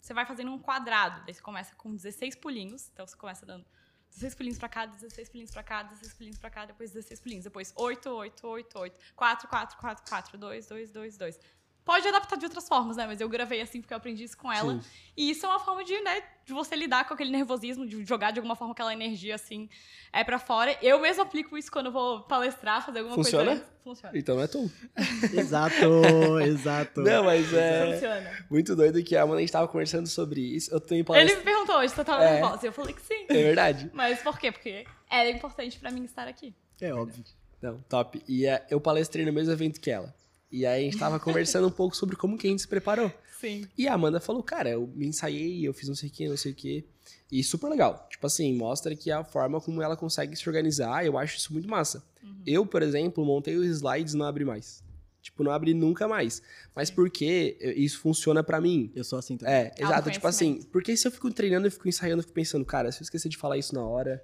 Você vai fazendo um quadrado. Daí você começa com 16 pulinhos. Então você começa dando 16 pulinhos pra cá, 16 pulinhos pra cá, 16 pulinhos pra cá, depois 16 pulinhos. Depois 8, 8, 8, 8, 4, 4, 4, 4, 2, 2, 2, 2. Pode adaptar de outras formas, né? Mas eu gravei assim porque eu aprendi isso com ela. Sim. E isso é uma forma de, né, de você lidar com aquele nervosismo, de jogar de alguma forma aquela energia assim é para fora. Eu mesmo aplico isso quando eu vou palestrar, fazer alguma Funciona? coisa. Funciona? Então não é tolo. Exato, exato. Não, mas é Funciona. muito doido que a Amanda a gente tava conversando sobre isso. Eu tenho Ele palestra. me perguntou hoje se eu tava É. nervosa. E eu falei que sim. É verdade. Mas por quê? Porque era importante pra mim estar aqui. É óbvio. Não, top. E é, eu palestrei no mesmo evento que ela. E aí a gente tava conversando um pouco sobre como que a gente se preparou. Sim. E a Amanda falou, cara, eu me ensaiei, eu fiz não sei o que, não sei o que. E super legal. Tipo assim, mostra que a forma como ela consegue se organizar, eu acho isso muito massa. Eu, por exemplo, montei os slides e não abri mais. Tipo, não abre nunca mais. Mas porque isso funciona pra mim. Eu sou assim também. É, exato. Tipo assim, porque se eu fico treinando e fico ensaiando, eu fico pensando, cara, se eu esquecer de falar isso na hora,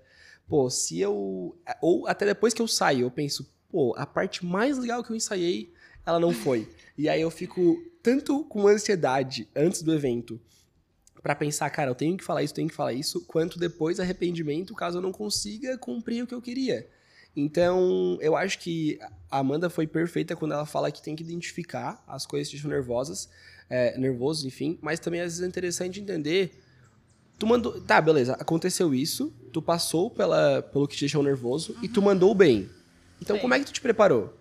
pô, se eu. Ou até depois que eu saio, eu penso, pô, a parte mais legal que eu ensaiei, ela não foi. e aí eu fico tanto com ansiedade antes do evento pra pensar, cara, eu tenho que falar isso, tenho que falar isso, quanto depois arrependimento caso eu não consiga cumprir o que eu queria. Então, eu acho que a Amanda foi perfeita quando ela fala que tem que identificar as coisas que te deixam nervosas, é, nervoso, enfim, mas também às vezes é interessante entender. Tu mandou. Tá, beleza, aconteceu isso, tu passou pela, pelo que te deixou nervoso e tu mandou bem. Então, Sim. como é que tu te preparou?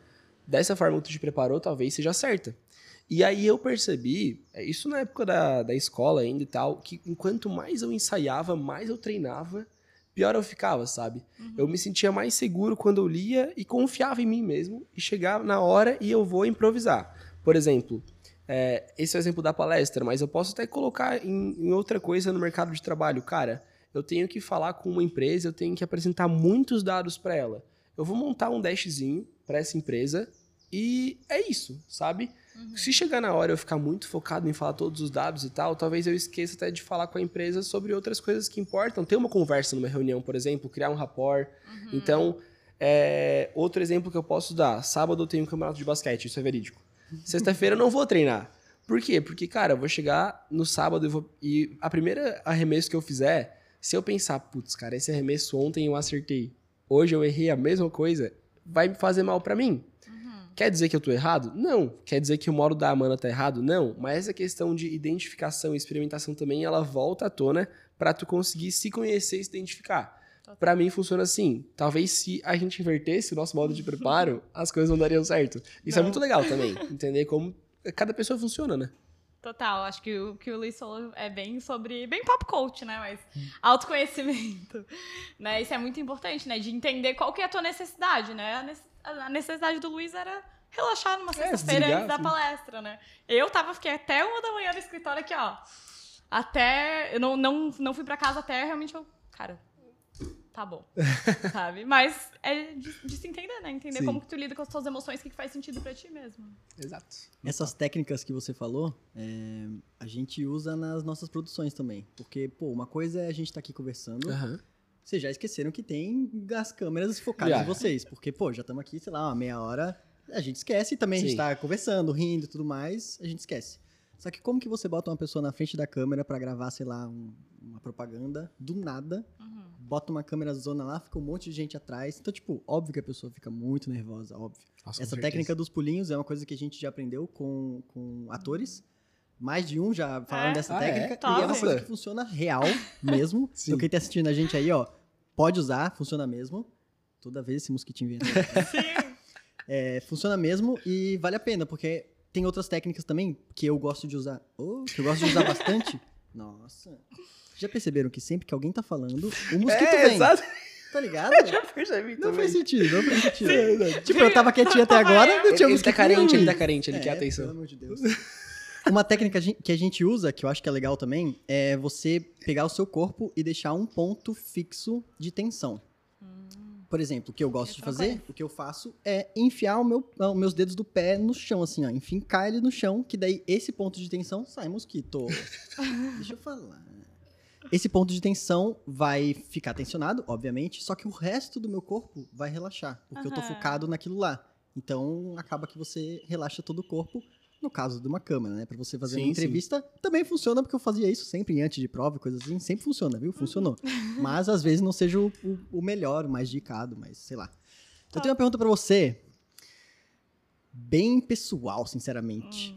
Dessa forma que tu te preparou, talvez seja certa. E aí eu percebi, é, isso na época da, da escola ainda e tal, que enquanto mais eu ensaiava, mais eu treinava, pior eu ficava, sabe? Eu me sentia mais seguro quando eu lia e confiava em mim mesmo e chegava na hora e eu vou improvisar. Por exemplo, é, esse é o exemplo da palestra, mas eu posso até colocar em, em outra coisa no mercado de trabalho. Cara, eu tenho que falar com uma empresa, eu tenho que apresentar muitos dados para ela. Eu vou montar um dashzinho para essa empresa e é isso, sabe? Se chegar na hora eu ficar muito focado em falar todos os dados e tal, talvez eu esqueça até de falar com a empresa sobre outras coisas que importam. Ter uma conversa numa reunião, por exemplo, criar um rapport. Então, é, outro exemplo que eu posso dar: sábado eu tenho um campeonato de basquete, isso é verídico. Sexta-feira eu não vou treinar. Por quê? Porque, cara, eu vou chegar no sábado e, vou, e a primeira arremesso que eu fizer, se eu pensar, putz, cara, esse arremesso ontem eu acertei, hoje eu errei a mesma coisa, vai me fazer mal pra mim. Quer dizer que eu tô errado? Não. Quer dizer que o modo da Amanda tá errado? Não. Mas essa questão de identificação e experimentação também, ela volta à tona pra tu conseguir se conhecer e se identificar. Pra mim funciona assim. Talvez se a gente invertesse o nosso modo de preparo, as coisas não dariam certo. Isso é Não. muito legal também. Entender como cada pessoa funciona, né? Total, acho que o que o Luiz falou é bem sobre. bem pop coach, né? Mas autoconhecimento. né? Isso é muito importante, né? De entender qual que é a tua necessidade, né? A nece- A necessidade do Luiz era relaxar numa sexta-feira desligar, antes da palestra, né? Eu tava, fiquei até uma da manhã no escritório aqui, ó. Até. Eu não, não, não fui pra casa até realmente eu. Cara, tá bom. sabe? Mas é de, de se entender, né? Entender Sim. como que tu lida com as tuas emoções, o que, que faz sentido pra ti mesmo. Exato. Essas técnicas que você falou, é, a gente usa nas nossas produções também. Porque, pô, uma coisa é a gente estar aqui conversando. Aham. Vocês já esqueceram que tem as câmeras focadas Já. em vocês. Porque, pô, já estamos aqui, sei lá, uma meia hora. A gente esquece e também a gente Sim. tá conversando, rindo e tudo mais. A gente esquece. Só que como que você bota uma pessoa na frente da câmera pra gravar, sei lá, um- uma propaganda do nada? Uhum. Bota uma câmera zona lá, fica um monte de gente atrás. Então, tipo, óbvio que a pessoa fica muito nervosa, óbvio. Nossa, Essa técnica dos pulinhos é uma coisa que a gente já aprendeu com, com atores. Mais de um já falaram É? dessa Ah, é? técnica. Top. E é uma coisa que funciona real mesmo. Sim. então, quem tá assistindo a gente aí, ó, pode usar, funciona mesmo. Toda vez esse mosquitinho vem. Sim. É, funciona mesmo e vale a pena, porque tem outras técnicas também que eu gosto de usar. Oh, que eu gosto de usar bastante. Nossa. Já perceberam que sempre que alguém tá falando, o mosquito É, vem. exato. Tá ligado? Já percebi Não também. faz sentido, não faz sentido. É verdade. Tipo, eu tava quietinho até Tava agora, eu. não tinha Ele, ele tá carente, ele tá carente, ele quer É, atenção. Pelo amor de Deus. Uma técnica que a gente usa, que eu acho que é legal também, é você pegar o seu corpo e deixar um ponto fixo de tensão. Por exemplo, o que eu gosto Esse de eu não fazer, conheço. o que eu faço é enfiar o meu, ah, os meus dedos do pé no chão, assim, ó. Enfincar ele no chão, que daí esse ponto de tensão sai mosquito. Deixa eu falar. Esse ponto de tensão vai ficar tensionado, obviamente, só que o resto do meu corpo vai relaxar, porque eu tô focado naquilo lá. Então, acaba que você relaxa todo o corpo, no caso de uma câmera, né? Pra você fazer Sim, uma entrevista, também funciona, porque eu fazia isso sempre antes de prova, e coisas assim, sempre funciona, viu? Funcionou. Mas, às vezes, não seja o, o- o melhor, o mais indicado, mas sei lá. Eu tenho uma pergunta pra você, bem pessoal, sinceramente.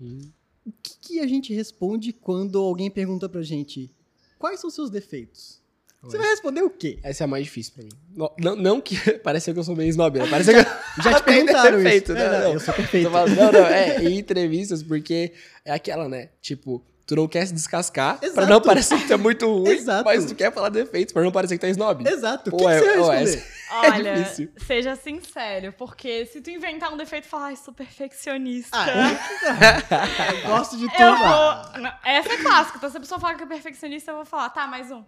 Hum. O que, que a gente responde quando alguém pergunta pra gente quais são seus defeitos? Você vai responder o quê? Essa é a mais difícil pra mim. Não, não, não que. Parece que eu sou meio snob, né? Parece que eu. Já te perguntaram defeito, isso. né? É, não, Não. Eu sou perfeito. Falando, não, não, é, em entrevistas, porque é aquela, né? Tipo, tu não quer se descascar pra Exato. não parecer que tu é muito ruim, Exato. mas tu quer falar defeitos pra não parecer que tu é snob. Exato. O que, que é- você vai responder? Olha, É difícil. seja sincero, porque se tu inventar um defeito e falar, ai, sou perfeccionista. Ah, eu gosto de tudo. Vou. Não, essa é clássica. Então, se a pessoa fala que é perfeccionista, eu vou falar, tá, mais um.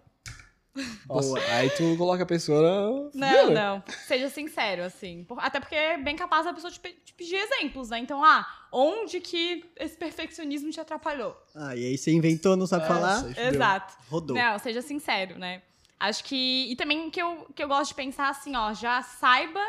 Boa. aí tu coloca a pessoa na... Não, não. Seja sincero, assim. Até porque é bem capaz da pessoa te, te pedir exemplos, né? Então, ah, onde que esse perfeccionismo te atrapalhou? Ah, e aí você inventou, não sabe É, falar? Exato. Rodou. Não, seja sincero, né? Acho que. E também que eu, que eu gosto de pensar assim, ó, já saiba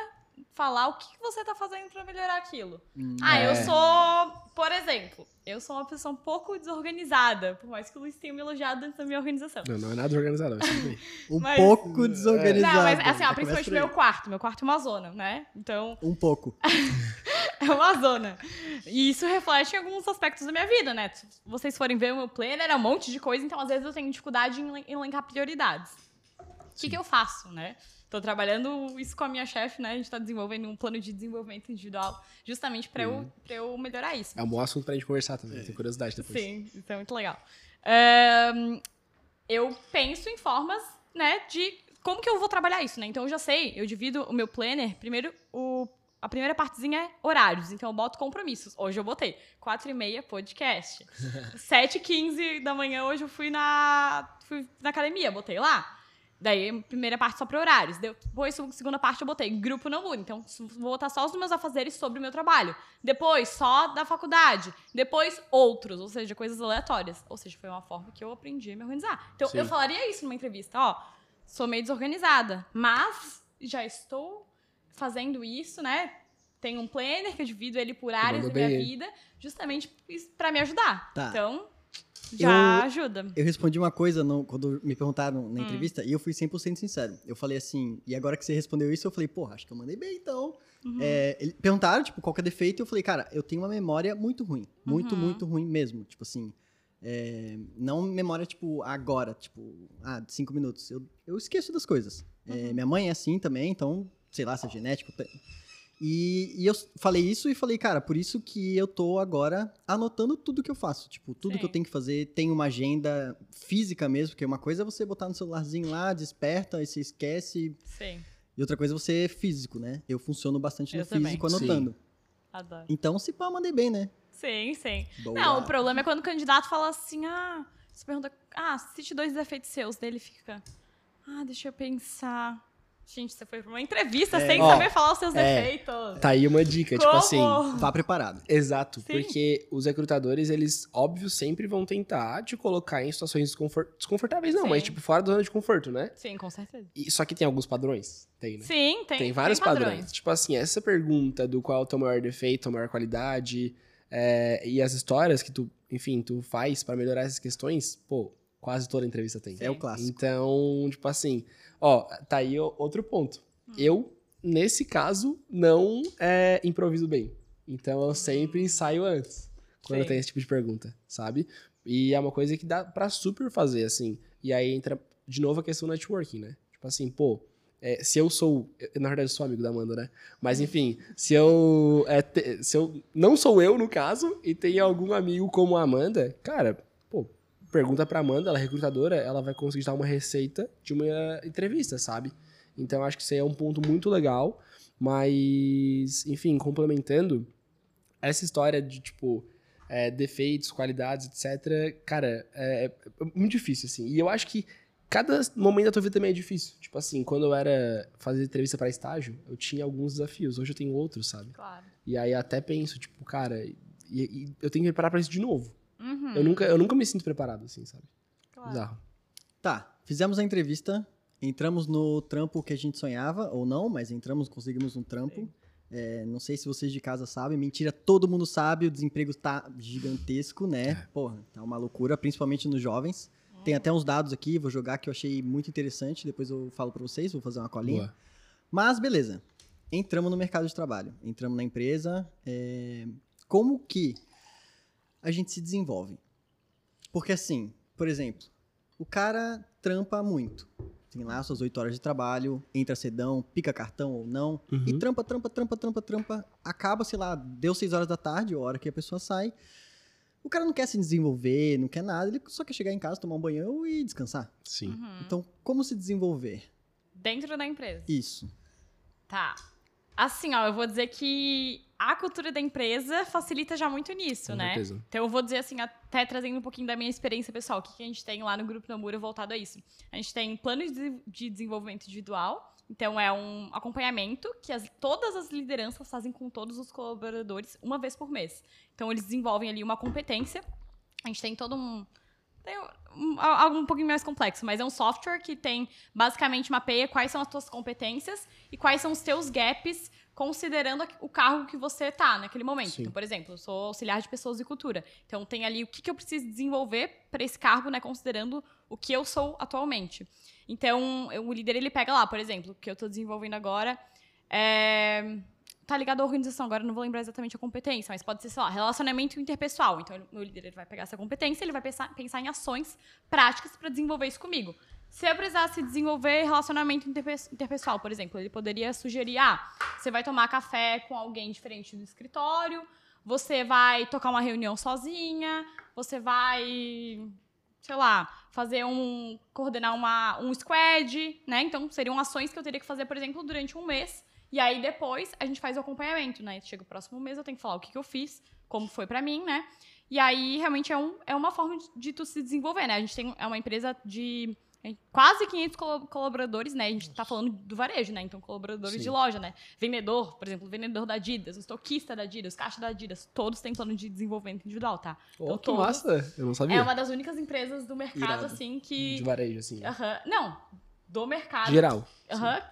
falar o que você tá fazendo pra melhorar aquilo. Hum, Ah, eu É. sou, por exemplo, eu sou uma pessoa um pouco desorganizada, por mais que o Luiz tenha me elogiado antes da minha organização. Não, não é nada organizado, mas tudo bem. Um Mas- pouco desorganizado. Não, mas assim, ó, principalmente meu quarto. Meu quarto é uma zona, né? Então, Um pouco. é uma zona. E isso reflete em alguns aspectos da minha vida, né? Se vocês forem ver o meu planner, é um monte de coisa, então às vezes eu tenho dificuldade em elen- elencar prioridades. O que, que eu faço, né? Tô trabalhando isso com a minha chefe, né? A gente tá desenvolvendo um plano de desenvolvimento individual justamente pra, eu, pra eu melhorar isso. É um bom assunto pra gente conversar também, tenho curiosidade depois. Sim, isso é muito legal. Ahn, eu penso em formas, né, de como que eu vou trabalhar isso, né? Então eu já sei, eu divido o meu planner, primeiro o a primeira partezinha é horários, então eu boto compromissos. Hoje eu botei 4 e meia podcast. 7 e 15 da manhã hoje eu fui na, fui na academia, botei lá. Daí, primeira parte só para horários. Depois, segunda parte eu botei grupo não muda. Então, vou botar só os meus afazeres sobre o meu trabalho. Depois, só da faculdade. Depois, outros, ou seja, coisas aleatórias. Ou seja, foi uma forma que eu aprendi a me organizar. Então, Sim. eu falaria isso numa entrevista. Ó, sou meio desorganizada, mas já estou fazendo isso, né? Tenho um planner que eu divido ele por áreas da minha vida, justamente para me ajudar. Tá. Então, já Eu- ajuda. Eu respondi uma coisa no- quando me perguntaram Hum. na entrevista e eu fui 100% sincero. Eu falei assim, e agora que você respondeu isso, eu falei, porra, acho que eu mandei bem então. Uhum. É, ele- perguntaram, tipo, qual que é o defeito? Eu falei, cara, eu tenho uma memória muito ruim. Muito, Uhum. muito ruim mesmo. Tipo assim, é, não memória, tipo, agora, tipo, ah, de cinco minutos. Eu, eu esqueço das coisas. É, Uhum. minha mãe é assim também, então, sei lá, se é genético. tem- E, e eu falei isso e falei, cara, por isso que eu tô agora anotando tudo que eu faço. Tipo, tudo Sim. que eu tenho que fazer, tem uma agenda física mesmo, porque uma coisa é você botar no celularzinho lá, desperta, aí você esquece. Sim, E outra coisa é você físico, né? Eu funciono bastante no Eu também. físico anotando. adoro. Então, se pá, eu mandei bem, né? Sim, sim. Boa. Não, o problema é quando o candidato fala assim, ah, você pergunta, ah, cite dois defeitos seus, dele fica, ah, deixa eu pensar. Gente, você foi pra uma entrevista É. sem Ó, saber falar os seus é. defeitos. Tá aí uma dica, tipo Como? assim. Vá preparado. Exato, Sim. porque os recrutadores, eles, óbvio, sempre vão tentar te colocar em situações desconfor- desconfortáveis, não, Sim. mas tipo, fora da zona de conforto, né? Sim, com certeza. E, só que tem alguns padrões, tem, né? Sim, tem. Tem vários padrões. padrões. Tipo assim, essa pergunta do qual é o teu maior defeito, a maior qualidade, é, e as histórias que tu, enfim, tu faz pra melhorar essas questões, pô, quase toda entrevista tem. É o clássico. Então, tipo assim, ó, tá aí outro ponto. Hum. Eu, nesse caso, não é, improviso bem. Então eu sempre ensaio antes, quando Sim. tem esse tipo de pergunta, sabe? E é uma coisa que dá pra super fazer, assim. E aí entra, de novo, a questão do networking, né? Tipo assim, pô, é, se eu sou. eu, Na verdade, eu sou amigo da Amanda, né? Mas enfim, se eu. é, te- se eu. Não sou eu, no caso, e tem algum amigo como a Amanda, cara, pergunta pra Amanda, ela é recrutadora, ela vai conseguir dar uma receita de uma entrevista, sabe? Então acho que isso aí é um ponto muito legal. Mas, enfim, complementando, essa história de, tipo, é, defeitos, qualidades, etc., cara, é, é muito difícil, assim. E eu acho que cada momento da tua vida também é difícil. Tipo assim, quando eu era fazer entrevista pra estágio, eu tinha alguns desafios. Hoje eu tenho outros, sabe? Claro. E aí até penso, tipo, cara, e, e eu tenho que preparar pra isso de novo. Uhum, Eu, nunca, eu nunca me sinto preparado, assim, sabe? claro. Bizarro. Tá, fizemos a entrevista, entramos no trampo que a gente sonhava, ou não, mas entramos, conseguimos um trampo. É, não sei se vocês de casa sabem, mentira, todo mundo sabe, o desemprego tá gigantesco, né? Porra, tá uma loucura, principalmente nos jovens. Tem até uns dados aqui, vou jogar que eu achei muito interessante, depois eu falo pra vocês, vou fazer uma colinha. Boa. Mas beleza, entramos no mercado de trabalho, entramos na empresa. é, Como que a gente se desenvolve? Porque assim, por exemplo, o cara trampa muito. Tem lá suas 8 horas de trabalho, entra cedão, pica cartão ou não, e Uhum. trampa, trampa, trampa, trampa, trampa. Acaba, sei lá, deu 6 horas da tarde, a hora que a pessoa sai. O cara não quer se desenvolver, não quer nada, ele só quer chegar em casa, tomar um banho e descansar. Sim. Uhum. Então, como se desenvolver? Dentro da empresa. Isso. Tá. Assim, ó, eu vou dizer que a cultura da empresa facilita já muito nisso, Com né? certeza. Então eu vou dizer assim, até trazendo um pouquinho da minha experiência pessoal, o que, que a gente tem lá no Grupo Namura voltado a isso. A gente tem plano de, de desenvolvimento individual, então é um acompanhamento que as- todas as lideranças fazem com todos os colaboradores uma vez por mês. Então eles desenvolvem ali uma competência. A gente tem todo um tem algo um pouquinho mais complexo, mas é um software que tem basicamente mapeia quais são as tuas competências e quais são os teus gaps, considerando o cargo que você tá naquele momento. Sim. Então, por exemplo, eu sou auxiliar de pessoas e cultura. Então tem ali o que, que eu preciso desenvolver para esse cargo, né, considerando o que eu sou atualmente. Então, o líder ele pega lá, por exemplo, o que eu estou desenvolvendo agora é tá ligado à organização, agora eu não vou lembrar exatamente a competência, mas pode ser, sei lá, relacionamento interpessoal. Então, o líder ele vai pegar essa competência, ele vai pensar, pensar em ações práticas para desenvolver isso comigo. Se eu precisasse desenvolver relacionamento interpe- interpessoal, por exemplo, ele poderia sugerir: ah, você vai tomar café com alguém diferente do escritório, você vai tocar uma reunião sozinha, você vai, sei lá, fazer um. coordenar uma, um squad, né? Então, seriam ações que eu teria que fazer, por exemplo, durante um mês. E aí depois a gente faz o acompanhamento, né? Chega o próximo mês, eu tenho que falar o que, que eu fiz, como foi pra mim, né? E aí realmente é, um, é uma forma de, de tu se desenvolver, né? A gente tem é uma empresa de é, quase 500 colo- colaboradores, né? A gente tá falando do varejo, né? Então colaboradores Sim. de loja, né? Vendedor, por exemplo, vendedor da Adidas, o estoquista da Adidas, caixa da Adidas, todos têm plano de desenvolvimento individual, tá? Oh, Então, que todos- massa! Eu não sabia. É uma das únicas empresas do mercado Irado. assim que De varejo, assim. Aham. Não, do mercado. Geral. Aham.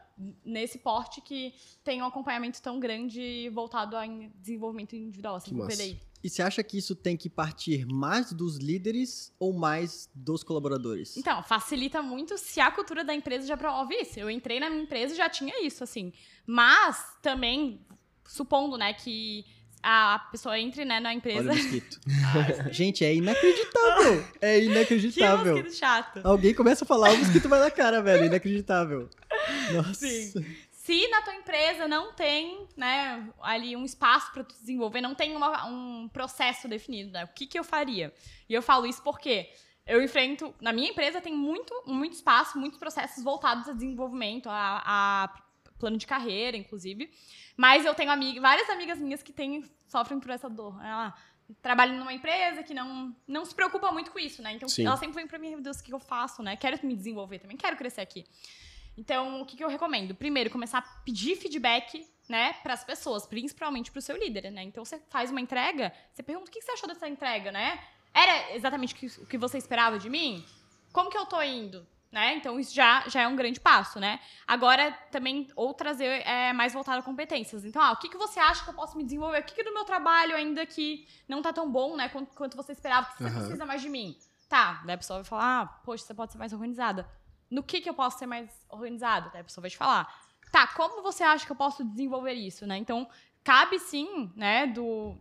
Nesse porte que tem um acompanhamento tão grande voltado a desenvolvimento individual, assim, Que. PDI. E você acha que isso tem que partir mais dos líderes ou mais dos colaboradores? Então, facilita muito se a cultura da empresa já promove isso. Eu entrei na minha empresa e já tinha isso, assim. Mas também, supondo, né, que a pessoa entre né, na Olha empresa. o mosquito. Gente, é inacreditável. É que inacreditável. mosquito chato. Alguém começa a falar, o mosquito vai na cara, velho. Inacreditável. Nossa. Sim. Se na tua empresa não tem, né, ali um espaço para tu desenvolver, não tem uma- um processo definido, né? O que que eu faria? E eu falo isso porque eu enfrento, na minha empresa tem muito, muito espaço, muitos processos voltados a desenvolvimento, a, a plano de carreira, inclusive. Mas eu tenho amiga, várias amigas minhas que têm, sofrem por essa dor. Ela trabalha numa empresa que não, não se preocupa muito com isso, né? Então Sim. ela sempre vem pra mim, meu Deus, o que eu faço, né? Quero me desenvolver também, quero crescer aqui. Então, o que, que eu recomendo? Primeiro, começar a pedir feedback, né, para as pessoas, principalmente para o seu líder, né? Então, você faz uma entrega, você pergunta o que você achou dessa entrega, né? Era exatamente o que, o você esperava de mim? Como que eu tô indo? Né? Então, isso já, já é um grande passo, né? Agora, também, ou trazer é, mais voltado a competências. Então, ah, o que, que você acha que eu posso me desenvolver? O que, que do meu trabalho ainda que não tá tão bom, né? Quanto, quanto você esperava, que você Aham. precisa mais de mim? Tá, daí a pessoa vai falar, ah, poxa, você pode ser mais organizada. No que, que eu posso ser mais organizada? Daí a pessoa vai te falar. Tá, como você acha que eu posso desenvolver isso, né? Então, cabe sim, né, do,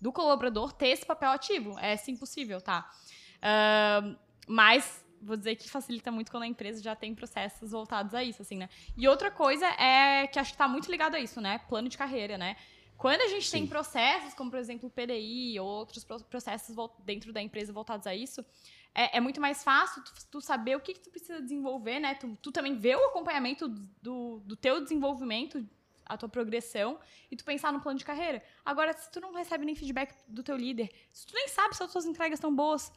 do colaborador ter esse papel ativo. É sim possível, tá? Ahn, mas vou dizer que facilita muito quando a empresa já tem processos voltados a isso, assim, né? E outra coisa é que acho que tá muito ligado a isso, né? Plano de carreira, né? Quando a gente tem Sim. processos, como por exemplo o PDI ou outros pro- processos dentro da empresa voltados a isso, é, é muito mais fácil tu, tu saber o que, que tu precisa desenvolver, né? Tu, tu também vê o acompanhamento do, do teu desenvolvimento, a tua progressão, e tu pensar no plano de carreira. Agora, se tu não recebe nem feedback do teu líder, se tu nem sabe se as tuas entregas estão boas,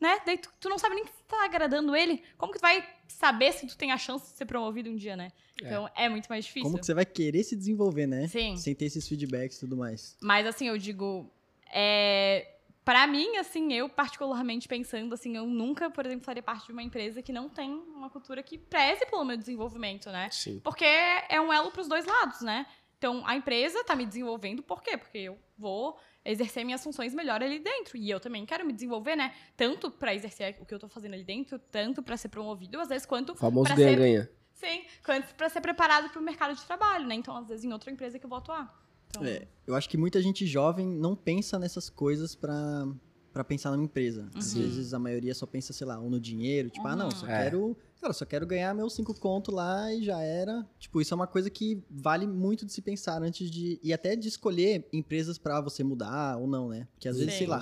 né? Daí tu, tu não sabe nem se tá agradando ele, como que tu vai saber se tu tem a chance de ser promovido um dia, né? Então é, muito mais difícil. Como que você vai querer se desenvolver, né? Sim. Sem ter esses feedbacks e tudo mais. Mas assim, eu digo, é, para mim, assim, eu particularmente pensando assim, eu nunca, por exemplo, faria parte de uma empresa que não tem uma cultura que preze pelo meu desenvolvimento, né? Sim. Porque é um elo para os dois lados, né? Então, a empresa tá me desenvolvendo, por quê? Porque eu vou exercer minhas funções melhor ali dentro. E eu também quero me desenvolver, né? Tanto para exercer o que eu tô fazendo ali dentro, tanto para ser promovido, às vezes, quanto O famoso pra ser ganha-ganha. Sim, quanto para ser preparado para o mercado de trabalho, né? Então, às vezes, em outra empresa que eu vou atuar. Então, É, eu acho que muita gente jovem não pensa nessas coisas pra, pra pensar numa empresa. Às Uhum. vezes a maioria só pensa, sei lá, ou no dinheiro. Tipo, ah, não, só É. quero... Cara, só quero ganhar meus cinco conto lá e já era. Tipo, isso é uma coisa que vale muito de se pensar antes de... E até de escolher empresas pra você mudar ou não, né? Porque às vezes, Sim. sei lá,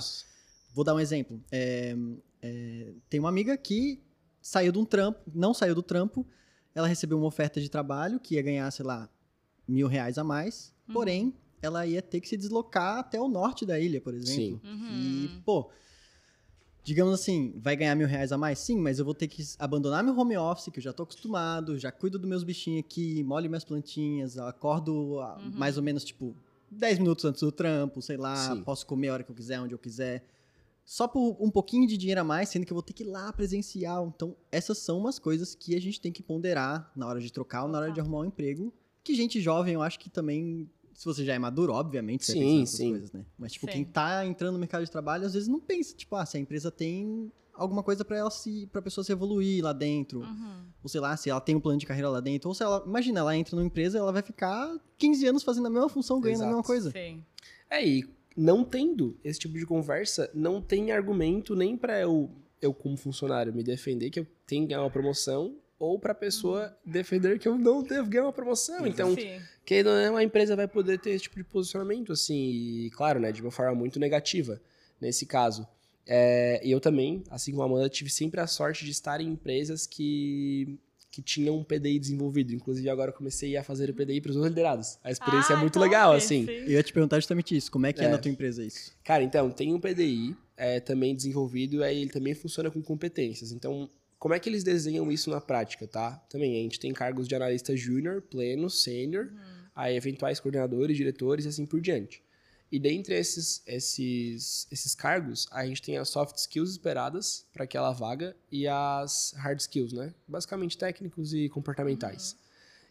Vou dar um exemplo. É, é, tem uma amiga que saiu de um trampo, não saiu do trampo, ela recebeu uma oferta de trabalho que ia ganhar, sei lá, mil reais a mais, Uhum. porém, ela ia ter que se deslocar até o norte da ilha, por exemplo. Sim. E, pô, digamos assim, vai ganhar mil reais a mais? Sim, mas eu vou ter que abandonar meu home office, que eu já tô acostumado, já cuido dos meus bichinhos aqui, molho minhas plantinhas, acordo ah, mais ou menos, tipo, 10 minutos antes do trampo, sei lá, Sim. posso comer a hora que eu quiser, onde eu quiser. Só por um pouquinho de dinheiro a mais, sendo que eu vou ter que ir lá presencial. Então, essas são umas coisas que a gente tem que ponderar na hora de trocar ou na hora de arrumar um emprego. Que gente jovem, eu acho que também, se você já é maduro, obviamente, você Sim, sim. coisas, né? Mas, tipo, Sim. quem tá entrando no mercado de trabalho, às vezes não pensa, tipo, ah, se a empresa tem alguma coisa pra ela se, pra pessoa se evoluir lá dentro. Uhum. Ou sei lá, se ela tem um plano de carreira lá dentro. Ou se ela, imagina, ela entra numa empresa, ela vai ficar 15 anos fazendo a mesma função, ganhando a Exato. mesma coisa. Sim. É, e não tendo esse tipo de conversa, não tem argumento nem pra eu, eu como funcionário, me defender que eu tenho que ganhar uma promoção, ou pra pessoa defender que eu não devo ganhar uma promoção. Então, Sim. que não é uma empresa vai poder ter esse tipo de posicionamento, assim, e claro, né, de uma forma muito negativa, nesse caso. É, e eu também, assim como a Amanda, tive sempre a sorte de estar em empresas que, que tinham um PDI desenvolvido. Inclusive, agora eu comecei a fazer o PDI para os meus liderados. A experiência é Ah, muito top, legal, assim. sim. Eu ia te perguntar justamente isso. Como é que é, É. na tua empresa isso? Cara, então, tem um PDI é, também desenvolvido, aí ele também funciona com competências. Então, como é que eles desenham isso na prática, tá? Também, a gente tem cargos de analista júnior, pleno, sênior, aí eventuais coordenadores, diretores e assim por diante. E dentre esses, esses, esses cargos, a gente tem as soft skills esperadas para aquela vaga e as hard skills, né? Basicamente técnicos e comportamentais.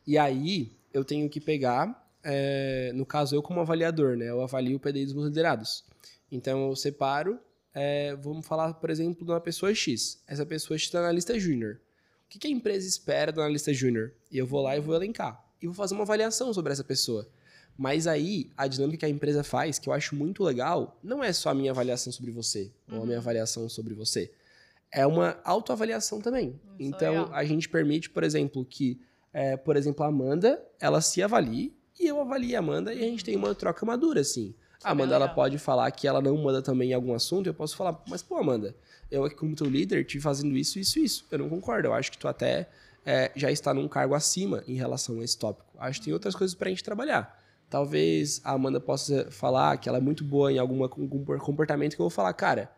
E aí, eu tenho que pegar, é, no caso, eu como avaliador, né? Eu avalio o PDI dos meus liderados. Então, eu separo, é, vamos falar, por exemplo, de uma pessoa X. Essa pessoa X está na lista júnior. O que, que a empresa espera da analista júnior? E eu vou lá e vou elencar. E vou fazer uma avaliação sobre essa pessoa. Mas aí, a dinâmica que a empresa faz, que eu acho muito legal, não é só a minha avaliação sobre você, ou a minha avaliação sobre você. É uma autoavaliação também. Isso é então, legal. a gente permite, por exemplo, que, é, por exemplo, a Amanda, ela se avalie, e eu avalie a Amanda, e a gente tem uma troca madura, assim. A Amanda, ela pode falar que ela não manda também em algum assunto, eu posso falar, mas pô, Amanda, eu aqui como teu líder, te fazendo isso, isso, isso. Eu não concordo, eu acho que tu até é, já está num cargo acima em relação a esse tópico. Acho que tem outras coisas pra gente trabalhar. Talvez a Amanda possa falar que ela é muito boa em algum comportamento que eu vou falar, cara,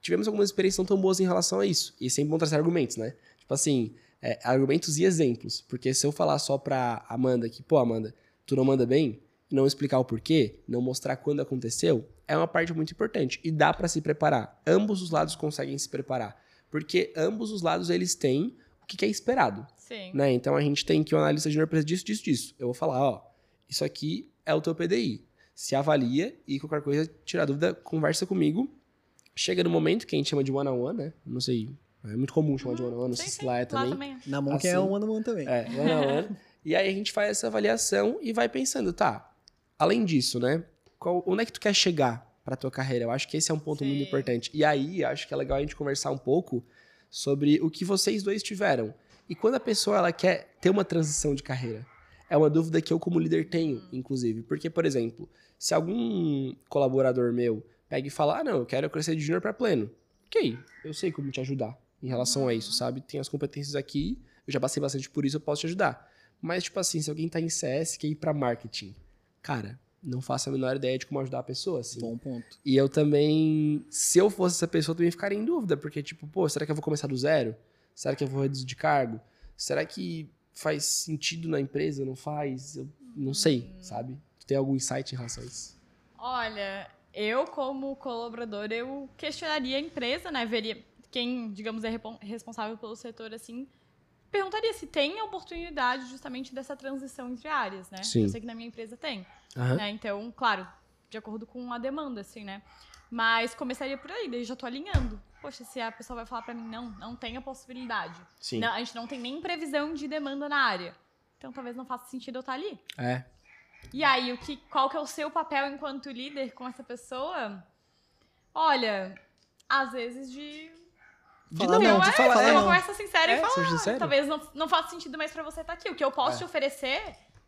tivemos algumas experiências não tão boas em relação a isso. E sempre vão trazer argumentos, né? Tipo assim, é, argumentos e exemplos. Porque se eu falar só pra Amanda que, pô, Amanda, tu não manda bem, não explicar o porquê, não mostrar quando aconteceu, é uma parte muito importante. E dá pra se preparar. Ambos os lados conseguem se preparar. Porque ambos os lados, eles têm o que que é esperado Sim. né? Então a gente tem que o analista júnior precisa disso, disso, disso. Eu vou falar, ó, isso aqui é o teu PDI. Se avalia e qualquer coisa, tirar dúvida, conversa comigo. Chega no momento que a gente chama de one-on-one, né? Não sei, é muito comum chamar de one-on-one, não sei se lá é também. também. Na mão que Assim. é um ano one também. É, one-on-one. e aí a gente faz essa avaliação e vai pensando, tá, além disso, né? Qual, onde é que tu quer chegar pra tua carreira? Eu acho que esse é um ponto muito Sim. importante. E aí, acho que é legal a gente conversar um pouco sobre o que vocês dois tiveram. E quando a pessoa ela quer ter uma transição de carreira? É uma dúvida que eu, como líder, tenho, inclusive. Porque, por exemplo, se algum colaborador meu pega e fala, ah, não, eu quero crescer de júnior para pleno. Ok, eu sei como te ajudar em relação a isso, sabe? Tem as competências aqui, eu já passei bastante por isso, eu posso te ajudar. Mas, tipo assim, se alguém tá em CS, quer ir pra marketing, cara, não faço a menor ideia de como ajudar a pessoa, assim. Bom ponto. E eu também, se eu fosse essa pessoa, eu também ficaria em dúvida, porque, tipo, pô, será que eu vou começar do zero? Será que eu vou reduzir de cargo? Será que faz sentido na empresa? Não faz? Eu não sei, sabe? Tu tem algum insight em relação a isso? Olha, eu como colaborador, eu questionaria a empresa, né? Veria quem, digamos, é responsável pelo setor, assim, perguntaria se tem a oportunidade justamente dessa transição entre áreas, né? Sim. Eu sei que na minha empresa tem, Aham. né? Então, claro, de acordo com a demanda, assim, né? Mas começaria por aí, daí já tô alinhando. Poxa, se a pessoa vai falar pra mim, não, não tem a possibilidade. Sim. Não, a gente não tem nem previsão de demanda na área. Então talvez não faça sentido eu estar ali. É. E aí, o que, qual que é o seu papel enquanto líder com essa pessoa? Olha, às vezes de. De Falar ter não, uma, de falar uma não. conversa sincera É, e falar. Talvez não, não faça sentido mais pra você estar aqui. O que eu posso É. te oferecer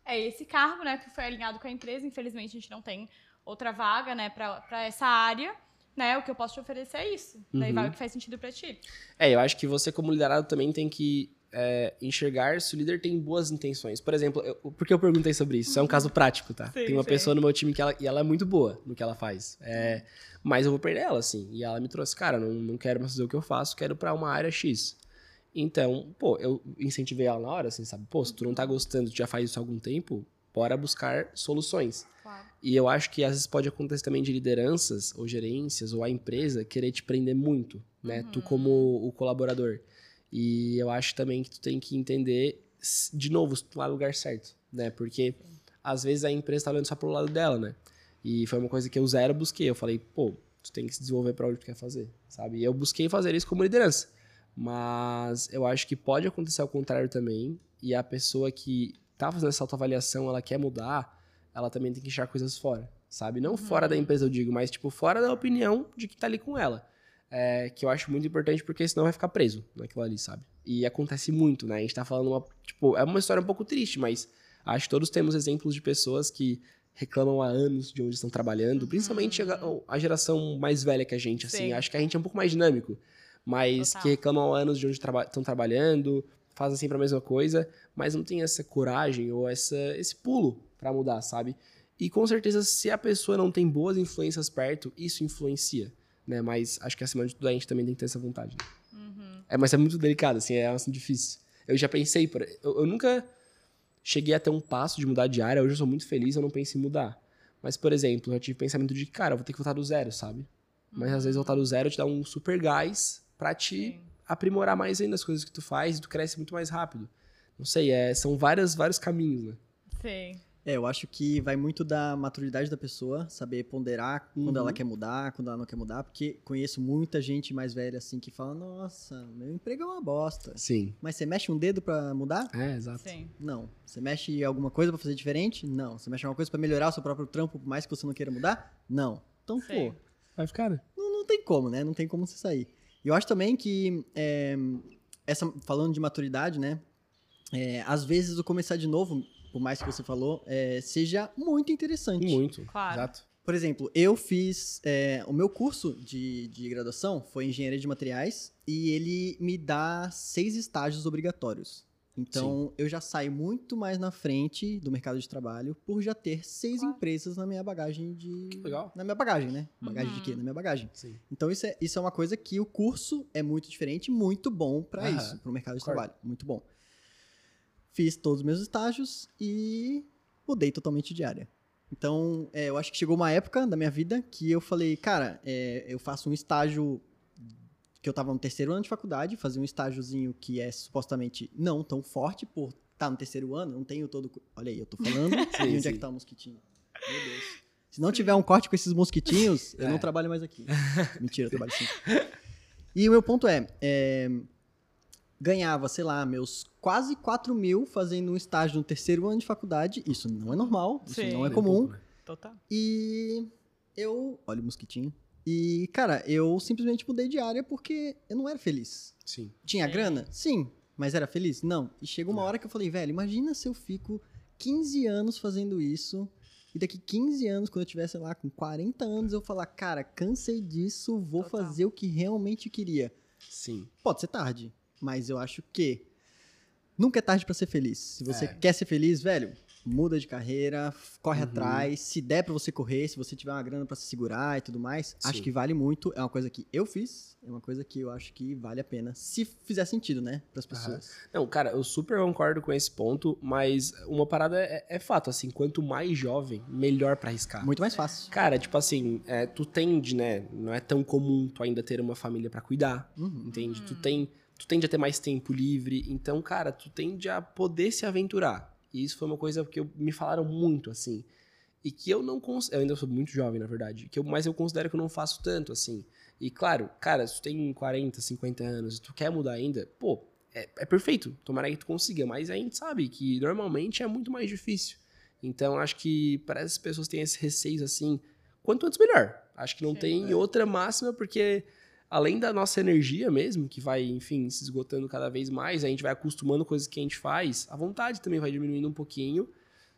é esse cargo, né? Que foi alinhado com a empresa. Infelizmente, a gente não tem outra vaga, né, pra, pra essa área. Né, o que eu posso te oferecer é isso. Daí Uhum. vai o que faz sentido pra ti. É, eu acho que você, como liderado, também tem que é, enxergar se o líder tem boas intenções. Por exemplo, eu, por que eu perguntei sobre isso? Isso é um caso prático, tá? Sim, tem uma sim. pessoa no meu time que ela, e ela é muito boa no que ela faz. É, mas eu vou perder ela, assim. E ela me trouxe, cara, não, não quero mais fazer o que eu faço, quero pra uma área X. Então, pô, eu incentivei ela na hora, assim, sabe? Pô, se tu não tá gostando, tu já faz isso há algum tempo, bora buscar soluções. Claro. E eu acho que às vezes pode acontecer também de lideranças ou gerências ou a empresa querer te prender muito, né? Tu como o colaborador. E eu acho também que tu tem que entender, de novo, se tu tá no lugar certo, né? Porque às vezes a empresa tá olhando só pro lado dela, né? E foi uma coisa que eu zero busquei. Eu falei, pô, tu tem que se desenvolver pra onde tu quer fazer, sabe? E eu busquei fazer isso como liderança. Mas eu acho que pode acontecer ao contrário também. E a pessoa que tá fazendo essa autoavaliação, ela quer mudar, ela também tem que enxergar coisas fora, sabe? Não fora da empresa, eu digo, mas, tipo, fora da opinião de que tá ali com ela. É, que eu acho muito importante, porque senão vai ficar preso naquilo ali, sabe? E acontece muito, né? A gente tá falando uma. Tipo, é uma história um pouco triste, mas acho que todos temos exemplos de pessoas que reclamam há anos de onde estão trabalhando, principalmente a, a geração mais velha que a gente, assim. Sim. Acho que a gente é um pouco mais dinâmico, mas Total. que reclamam há anos de onde traba- estão trabalhando, fazem sempre a mesma coisa, mas não tem essa coragem ou essa, esse pulo pra mudar, sabe? E com certeza, se a pessoa não tem boas influências perto, isso influencia, né? Mas acho que acima de tudo a gente também tem que ter essa vontade. né? Uhum. É, mas é muito delicado, assim, é assim, difícil. Eu já pensei, por- eu, eu nunca cheguei a ter um passo de mudar de área, hoje eu sou muito feliz, eu não penso em mudar. Mas, por exemplo, eu tive pensamento de, cara, eu vou ter que voltar do zero, sabe? Mas às vezes voltar do zero te dá um super gás pra te Sim. aprimorar mais ainda as coisas que tu faz e tu cresce muito mais rápido. Não sei, é, são várias, vários caminhos, né? Sim. É, eu acho que vai muito da maturidade da pessoa, saber ponderar quando Uhum. ela quer mudar, quando ela não quer mudar, porque conheço muita gente mais velha assim que fala: "Nossa, meu emprego é uma bosta". Sim. Mas você mexe um dedo pra mudar? É, exato. Sim. Não. Você mexe alguma coisa pra fazer diferente? Não. Você mexe alguma coisa pra melhorar o seu próprio trampo, por mais que você não queira mudar? Não. Então, Sim. pô, Vai ficar, né? não, não tem como, né? Não tem como você sair. E eu acho também que, é, essa, falando de maturidade, né? É, às vezes o começar de novo, por mais que você falou, é, seja muito interessante. Muito. Claro. Exato. Por exemplo, eu fiz. é, o meu curso de, de graduação foi engenharia de materiais e ele me dá seis estágios obrigatórios. Então, eu já saio muito mais na frente do mercado de trabalho por já ter seis Claro. empresas na minha bagagem de. Que legal. Na minha bagagem, né? Bagagem de Uhum. quê? Na minha bagagem. Sim. Então, isso é, isso é uma coisa que o curso é muito diferente, muito bom pra Aham. isso, pro mercado de Concordo. trabalho. Muito bom. Fiz todos os meus estágios e mudei totalmente de área. Então, é, eu acho que chegou uma época da minha vida que eu falei, cara, é, eu faço um estágio que eu tava no terceiro ano de faculdade, fazia um estágiozinho que é supostamente não tão forte por estar no terceiro ano, não tenho todo... Olha aí, eu tô falando, e onde é sim. que tá o mosquitinho? Meu Deus. Se não tiver um corte com esses mosquitinhos, eu É. não trabalho mais aqui. Mentira, eu trabalho sim. E o meu ponto é, é, ganhava, sei lá, meus quase 4 mil fazendo um estágio no terceiro ano de faculdade. Isso não é normal, isso Sim. não é um comum. né? Total. E eu. Olha o mosquitinho. E, cara, eu simplesmente mudei de área porque eu não era feliz. Sim. Tinha Sim. grana? Sim. Mas era feliz? Não. E chega uma É. hora que eu falei, velho, imagina se eu fico 15 anos fazendo isso. E daqui 15 anos, quando eu tiver, sei lá, com 40 anos, eu falar, cara, cansei disso, vou Total. fazer o que realmente queria. Sim. Pode ser tarde, mas eu acho que nunca é tarde pra ser feliz. Se você É. quer ser feliz, velho, muda de carreira, corre Uhum. atrás. Se der pra você correr, se você tiver uma grana pra se segurar e tudo mais, acho Sim. que vale muito. É uma coisa que eu fiz, é uma coisa que eu acho que vale a pena, se fizer sentido, né, pras pessoas. Não, cara, eu super concordo com esse ponto, mas uma parada é, é fato, assim, quanto mais jovem, melhor pra arriscar. Muito mais fácil. Cara, tipo assim, é, tu tende, né? Não é tão comum tu ainda ter uma família pra cuidar, Uhum. entende? Tu tem, tu tende a ter mais tempo livre, então, cara, tu tende a poder se aventurar. E isso foi uma coisa que eu- me falaram muito, assim. E que eu não. Eu ainda sou muito jovem, na verdade. Que eu, mas eu considero que eu não faço tanto, assim. E claro, cara, se tu tem 40, 50 anos e tu quer mudar ainda, pô, é, é perfeito. Tomara que tu consiga. Mas a gente sabe que normalmente é muito mais difícil. Então acho que para essas pessoas que têm esse receio assim, quanto antes melhor. Acho que não Sim. tem outra máxima, porque além da nossa energia mesmo, que vai, enfim, se esgotando cada vez mais, a gente vai acostumando coisas que a gente faz, a vontade também vai diminuindo um pouquinho.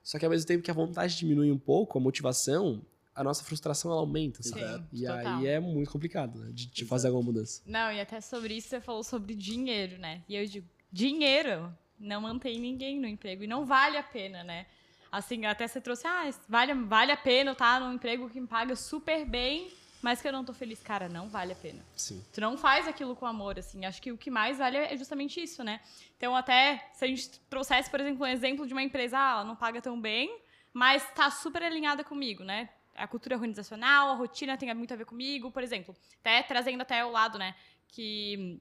Só que ao mesmo tempo que a vontade diminui um pouco, a motivação, a nossa frustração ela aumenta, sabe? Sim, E total. aí é muito complicado, né? De, de fazer alguma mudança. Não, e até sobre isso você falou sobre dinheiro, né? E eu digo, dinheiro não mantém ninguém no emprego e não vale a pena, né? Assim, até você trouxe, ah, vale, vale a pena eu estar num emprego que me paga super bem, mas que eu não tô feliz. Cara, não vale a pena. Sim. Tu não faz aquilo com amor, assim. Acho que o que mais vale é justamente isso, né? Então, até se a gente trouxesse, por exemplo, um exemplo de uma empresa, ah, ela não paga tão bem, mas tá super alinhada comigo, né? A cultura organizacional, a rotina tem muito a ver comigo, por exemplo. Até trazendo até o lado, né? Que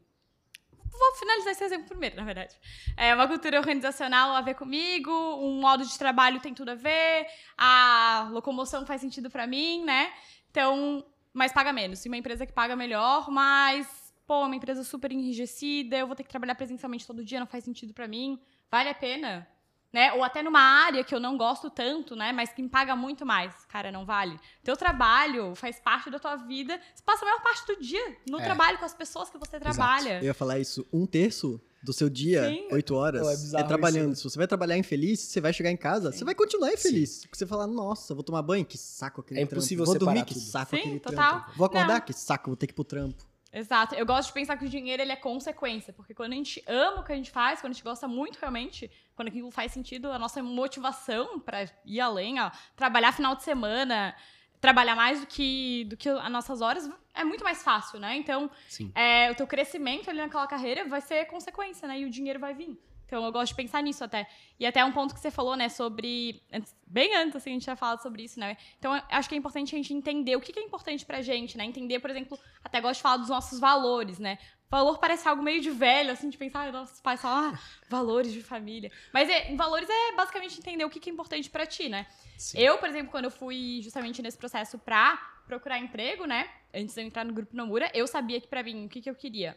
vou finalizar esse exemplo primeiro, na verdade. É uma cultura organizacional a ver comigo, um modo de trabalho tem tudo a ver, a locomoção faz sentido para mim, né? Então, mas paga menos. E uma empresa que paga melhor, mas, pô, uma empresa super enrijecida, eu vou ter que trabalhar presencialmente todo dia, não faz sentido para mim. Vale a pena? Né? Ou até numa área que eu não gosto tanto, né? Mas que me paga muito mais. Cara, não vale. Teu trabalho faz parte da tua vida. Você passa a maior parte do dia no É. trabalho com as pessoas que você trabalha. Eu ia falar isso, um terço do seu dia, Sim. oito horas, Pô, é é, trabalhando. isso, Se você vai trabalhar infeliz, você vai chegar em casa, você vai continuar infeliz. Porque você fala, nossa, vou tomar banho, que saco aquele É trampo. impossível Vou dormir, que saco Sim, aquele total. trampo. Vou acordar, Não. que saco, vou ter que ir pro trampo. Exato. Eu gosto de pensar que o dinheiro ele é consequência, porque quando a gente ama o que a gente faz, quando a gente gosta muito realmente, quando aquilo faz sentido, a nossa motivação para ir além, ó, trabalhar final de semana, trabalhar mais do que do que as nossas horas é muito mais fácil, né? Então, é, o teu crescimento ali naquela carreira vai ser consequência, né? E o dinheiro vai vir. Então, eu gosto de pensar nisso até. E até um ponto que você falou, né, sobre... Bem antes, assim, a gente tinha falado sobre isso, né? Então, acho que é importante a gente entender o que que é importante pra gente, né? Entender, por exemplo, até gosto de falar dos nossos valores, né? Valor parece algo meio de velho, assim, de pensar, ah, nossos pais falam, ah, valores de família. Mas é, valores é basicamente entender o que que é importante pra ti, né? Sim. Eu, por exemplo, quando eu fui justamente nesse processo pra procurar emprego, né? Antes de eu entrar no grupo Nomura, eu sabia que pra mim, o que, que eu queria?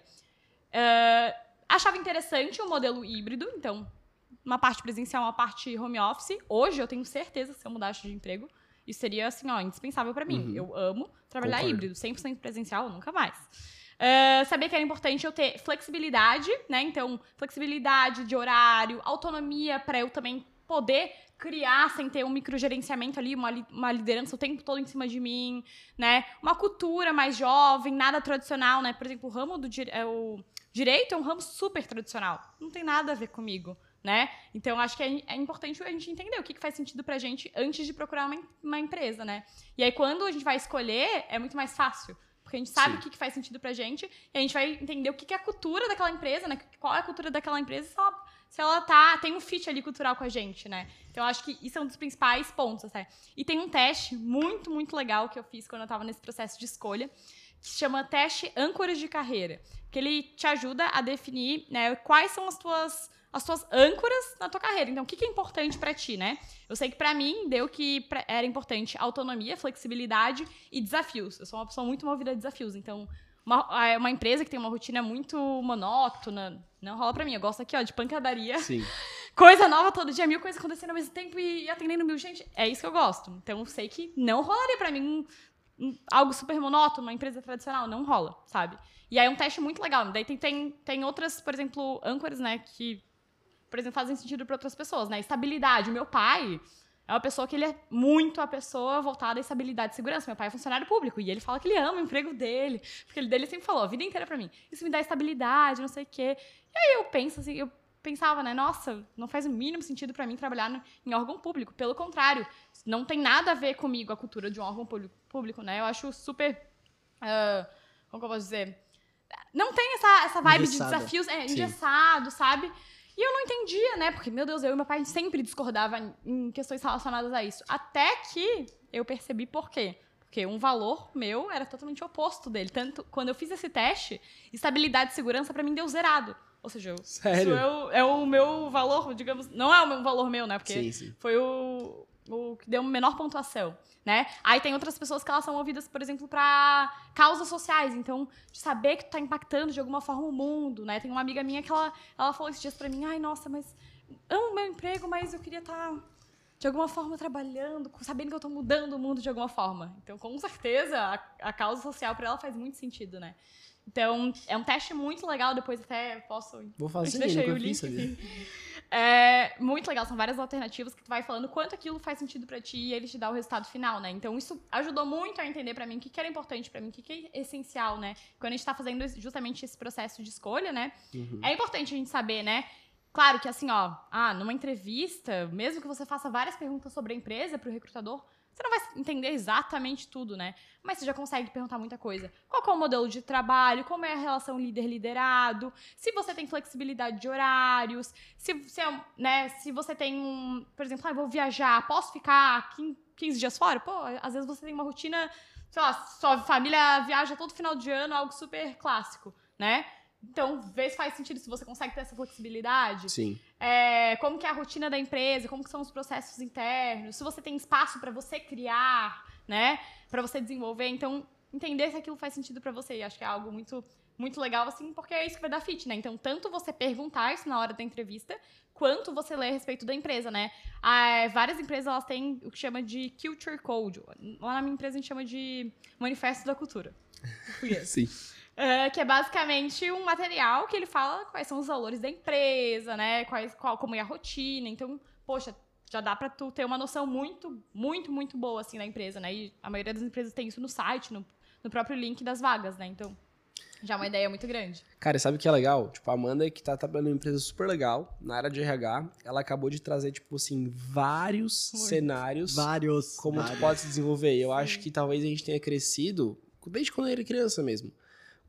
Ah, achava interessante o modelo híbrido, então, uma parte presencial, uma parte home office. Hoje, eu tenho certeza, se eu mudasse de emprego, isso seria, assim, ó, indispensável pra mim. Uhum. Eu amo trabalhar Concordo. híbrido, 100% presencial, nunca mais. Ah, sabia que era importante eu ter flexibilidade, né? Então, flexibilidade de horário, autonomia para eu também poder criar sem ter um microgerenciamento ali, uma, li- uma liderança o tempo todo em cima de mim, né? Uma cultura mais jovem, nada tradicional, né? Por exemplo, o ramo do dire- é, o direito é um ramo super tradicional. Não tem nada a ver comigo, né? Então, acho que é, é importante a gente entender o que, que faz sentido pra gente antes de procurar uma, uma empresa, né? E aí, quando a gente vai escolher, é muito mais fácil. Porque a gente sabe Sim. o que, que faz sentido pra gente e a gente vai entender o que, que é a cultura daquela empresa, né? Qual é a cultura daquela empresa se ela, se ela tá, tem um fit ali cultural com a gente, né? Então, eu acho que isso é um dos principais pontos, até. E tem um teste muito, muito legal que eu fiz quando eu tava nesse processo de escolha, que se chama teste âncoras de carreira. Que ele te ajuda a definir né, quais são as tuas, as tuas âncoras na tua carreira. Então, o que, que é importante pra ti, né? Eu sei que pra mim deu que era importante autonomia, flexibilidade e desafios. Eu sou uma pessoa muito movida a desafios. Então, uma, é uma empresa que tem uma rotina muito monótona, não rola pra mim. Eu gosto aqui, ó, de pancadaria Sim. coisa nova todo dia, mil coisas acontecendo ao mesmo tempo e atendendo mil gente. É isso que eu gosto. Então eu sei que não rolaria pra mim algo super monótono, uma empresa tradicional. Não rola, sabe? E aí é um teste muito legal. Daí tem, tem, tem outras, por exemplo, âncoras, né, que, por exemplo, fazem sentido pra outras pessoas, né? Estabilidade. O meu pai é uma pessoa que ele é muito a pessoa voltada à estabilidade e segurança. Meu pai é funcionário público e ele fala que ele ama o emprego dele. Porque ele dele sempre falou a vida inteira pra mim. Isso me dá estabilidade, não sei o quê. E aí eu penso assim, eu pensava, né? Nossa, não faz o mínimo sentido pra mim trabalhar no- em órgão público. Pelo contrário, não tem nada a ver comigo a cultura de um órgão público, público né? Eu acho super. ah, como que eu posso dizer? Não tem essa, essa vibe Engessada. de desafios. É, Sim. engessado, sabe? E eu não entendia, né? Porque, meu Deus, eu e meu pai sempre discordava em- questões relacionadas a isso. Até que eu percebi por quê. Porque um valor meu era totalmente oposto dele. Tanto quando eu fiz esse teste, estabilidade e segurança pra mim deu zerado. Ou seja, eu- Sério? isso é o, é o meu valor, digamos. Não é o meu valor meu, né? Porque Sim, sim. foi o, o que deu menor pontuação, né? Aí tem outras pessoas que elas são movidas, por exemplo, pra causas sociais. Então, de saber que tu tá impactando de alguma forma o mundo, né? Tem uma amiga minha que ela, ela falou esses dias pra mim, ai, nossa, mas amo meu emprego, mas eu queria estar de alguma forma trabalhando, sabendo que eu tô mudando o mundo de alguma forma. Então, com certeza, a, a causa social pra ela faz muito sentido, né? Então, é um teste muito legal, depois até posso Vou fazer, gente deixa aí nunca o link. É muito legal, são várias alternativas que tu vai falando quanto aquilo faz sentido pra ti e ele te dá o resultado final, né? Então isso ajudou muito a entender pra mim o que, que era importante pra mim, o que, que é essencial, né? Quando a gente tá fazendo justamente esse processo de escolha, né? É importante a gente saber, né? Claro que assim, ó, ah, numa entrevista, mesmo que você faça várias perguntas sobre a empresa pro recrutador, você não vai entender exatamente tudo, né? Mas você já consegue perguntar muita coisa. Qual é o modelo de trabalho? Como é a relação líder-liderado? Se você tem flexibilidade de horários? Se, se, é, né, se você tem um... Por exemplo, ah, vou viajar, posso ficar 15 dias fora? Pô, às vezes você tem uma rotina... Sei lá, sua família viaja todo final de ano, algo super clássico, né? Então, vê se faz sentido, se você consegue ter essa flexibilidade. Sim. É, como que é a rotina da empresa, como que são os processos internos, se você tem espaço para você criar, né, para você desenvolver. Então, entender se aquilo faz sentido para você. E acho que é algo muito muito legal assim, porque é isso que vai dar fit, né? Então, tanto você perguntar isso na hora da entrevista, quanto você ler a respeito da empresa, né? Ah, várias empresas elas têm o que chama de culture code. Lá na minha empresa a gente chama de manifesto da cultura. Sim. Uh, que é basicamente um material que ele fala quais são os valores da empresa, né? Quais, qual, como é a rotina. Então, poxa, já dá pra tu ter uma noção muito, muito, muito boa, assim, da empresa, né? E a maioria das empresas tem isso no site, no, no próprio link das vagas, né? Então, já é uma ideia muito grande. Cara, sabe o que é legal? Tipo, a Amanda, que tá trabalhando em uma empresa super legal, na área de RH, ela acabou de trazer, tipo assim, vários muito. cenários. Vários. Como vários. tu pode se desenvolver. Eu Sim. acho que talvez a gente tenha crescido desde quando eu era criança mesmo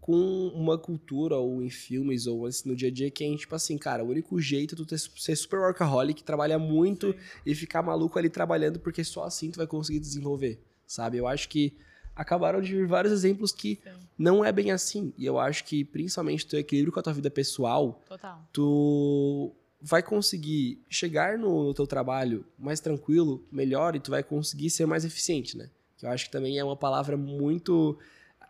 com uma cultura, ou em filmes, ou assim, no dia a dia, que é tipo assim, cara, o único jeito é tu ter, ser super workaholic, trabalhar muito Sim. e ficar maluco ali trabalhando, porque só assim tu vai conseguir desenvolver, sabe? Eu acho que acabaram de vir vários exemplos que Sim. não é bem assim. E eu acho que, principalmente, teu equilíbrio com a tua vida pessoal, Total. tu vai conseguir chegar no, no teu trabalho mais tranquilo, melhor, e tu vai conseguir ser mais eficiente, né? Que eu acho que também é uma palavra muito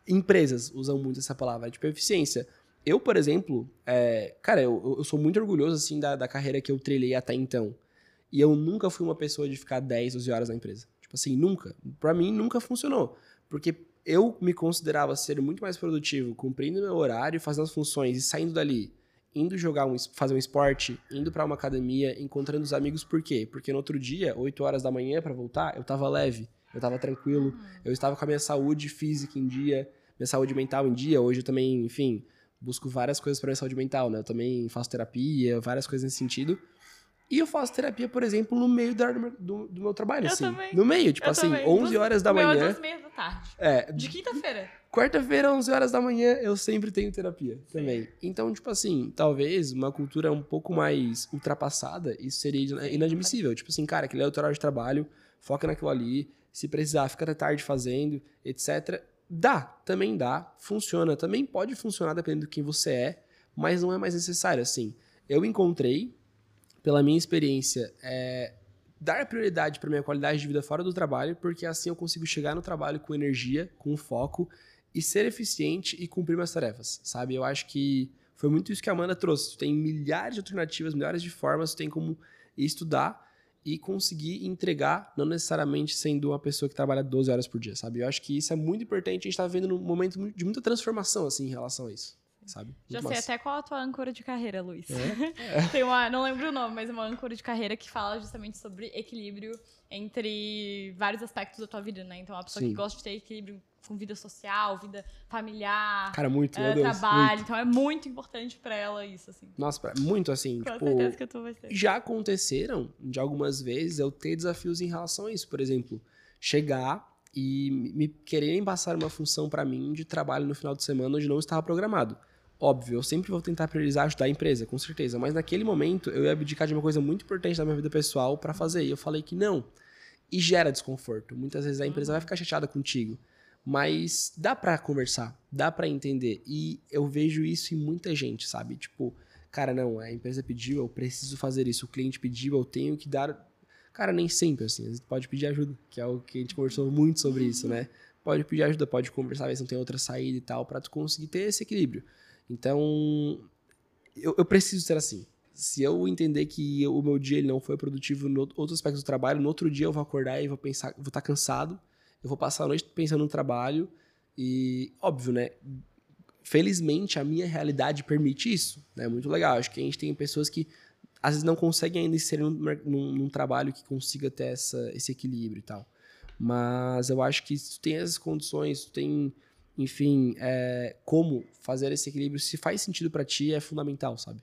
empresas usam muito essa palavra, tipo, eficiência. Eu, por exemplo, é, cara, eu, eu sou muito orgulhoso, assim, da, da carreira que eu trilhei até então. E eu nunca fui uma pessoa de ficar 10, 12 horas na empresa. Tipo assim, nunca. Pra mim, nunca funcionou. Porque eu me considerava ser muito mais produtivo, cumprindo meu horário, fazendo as funções e saindo dali, indo jogar um, fazer um esporte, indo para uma academia, encontrando os amigos, por quê? Porque no outro dia, 8 horas da manhã para voltar, eu tava leve eu estava tranquilo, uhum. eu estava com a minha saúde física em dia, minha saúde mental em dia. Hoje eu também, enfim, busco várias coisas para minha saúde mental, né? Eu também faço terapia, várias coisas nesse sentido. E eu faço terapia, por exemplo, no meio do, do, do meu trabalho, eu assim. Também. No meio, tipo eu assim, também. 11 horas da manhã. Duas meia da tarde. É. De quinta-feira. Quarta-feira, 11 horas da manhã, eu sempre tenho terapia Sim. também. Então, tipo assim, talvez uma cultura um pouco mais ultrapassada, isso seria inadmissível. Tipo assim, cara, aquele é o horário de trabalho, foca naquilo ali, se precisar, fica até tarde fazendo, etc. Dá, também dá, funciona, também pode funcionar dependendo de quem você é, mas não é mais necessário. Assim, eu encontrei, pela minha experiência, é, dar prioridade para minha qualidade de vida fora do trabalho, porque assim eu consigo chegar no trabalho com energia, com foco e ser eficiente e cumprir minhas tarefas, sabe? Eu acho que foi muito isso que a Amanda trouxe. Tu tem milhares de alternativas, milhares de formas, tu tem como estudar e conseguir entregar, não necessariamente sendo uma pessoa que trabalha 12 horas por dia, sabe? Eu acho que isso é muito importante, a gente tá vendo num momento de muita transformação, assim, em relação a isso, sabe? Muito Já sei até qual é a tua âncora de carreira, Luiz. É? Tem uma, não lembro o nome, mas uma âncora de carreira que fala justamente sobre equilíbrio entre vários aspectos da tua vida, né? Então, a pessoa Sim. que gosta de ter equilíbrio com vida social, vida familiar, Cara, muito, meu Deus, trabalho. muito. Então, é muito importante pra ela isso, assim. Nossa, muito assim, Com tipo... certeza que tu vai ser. Já aconteceram, de algumas vezes, eu ter desafios em relação a isso. Por exemplo, chegar e me quererem passar uma função para mim de trabalho no final de semana onde não estava programado. Óbvio, eu sempre vou tentar priorizar ajudar a empresa, com certeza. Mas naquele momento, eu ia abdicar de uma coisa muito importante da minha vida pessoal para fazer. E eu falei que não. E gera desconforto. Muitas vezes a empresa vai ficar chateada contigo. Mas dá pra conversar, dá pra entender. E eu vejo isso em muita gente, sabe? Tipo, cara, não, a empresa pediu, eu preciso fazer isso. O cliente pediu, eu tenho que dar. Cara, nem sempre, assim. Vezes pode pedir ajuda, que é o que a gente conversou muito sobre isso, né? Pode pedir ajuda, pode conversar, ver se não tem outra saída e tal, pra tu conseguir ter esse equilíbrio. Então, eu, eu preciso ser assim. Se eu entender que o meu dia ele não foi produtivo em outros aspectos do trabalho, no outro dia eu vou acordar e vou pensar, vou estar cansado, eu vou passar a noite pensando no trabalho e, óbvio, né? Felizmente a minha realidade permite isso, né? Muito legal. Acho que a gente tem pessoas que às vezes não conseguem ainda inserir num, num, num trabalho que consiga ter essa, esse equilíbrio e tal. Mas eu acho que se tu tem essas condições, tu tem, enfim, é, como fazer esse equilíbrio, se faz sentido para ti, é fundamental, sabe?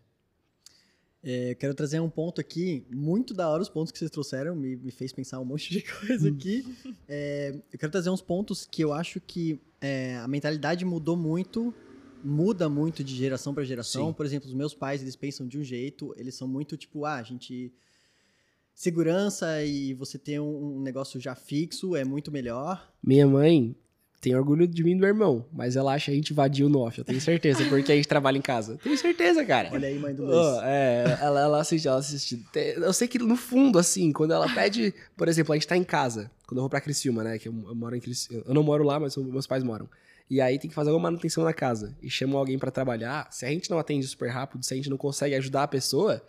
É, eu quero trazer um ponto aqui, muito da hora os pontos que vocês trouxeram, me, me fez pensar um monte de coisa aqui. É, eu quero trazer uns pontos que eu acho que é, a mentalidade mudou muito, muda muito de geração para geração. Sim. Por exemplo, os meus pais, eles pensam de um jeito, eles são muito tipo, ah, a gente... Segurança e você ter um, um negócio já fixo é muito melhor. Minha mãe tem orgulho de mim e do meu irmão, mas ela acha a gente vadio no off, eu tenho certeza, porque a gente trabalha em casa. Tenho certeza, cara. Olha aí, mãe do Luiz. Oh, é, ela, ela assiste, ela assiste. Te- Eu sei que no fundo, assim, quando ela pede, por exemplo, a gente tá em casa, quando eu vou pra Criciúma, né? Que eu, eu moro em Criciúma. Eu não moro lá, mas meus pais moram. E aí tem que fazer alguma manutenção na casa. E chamam alguém pra trabalhar. Se a gente não atende super rápido, se a gente não consegue ajudar a pessoa,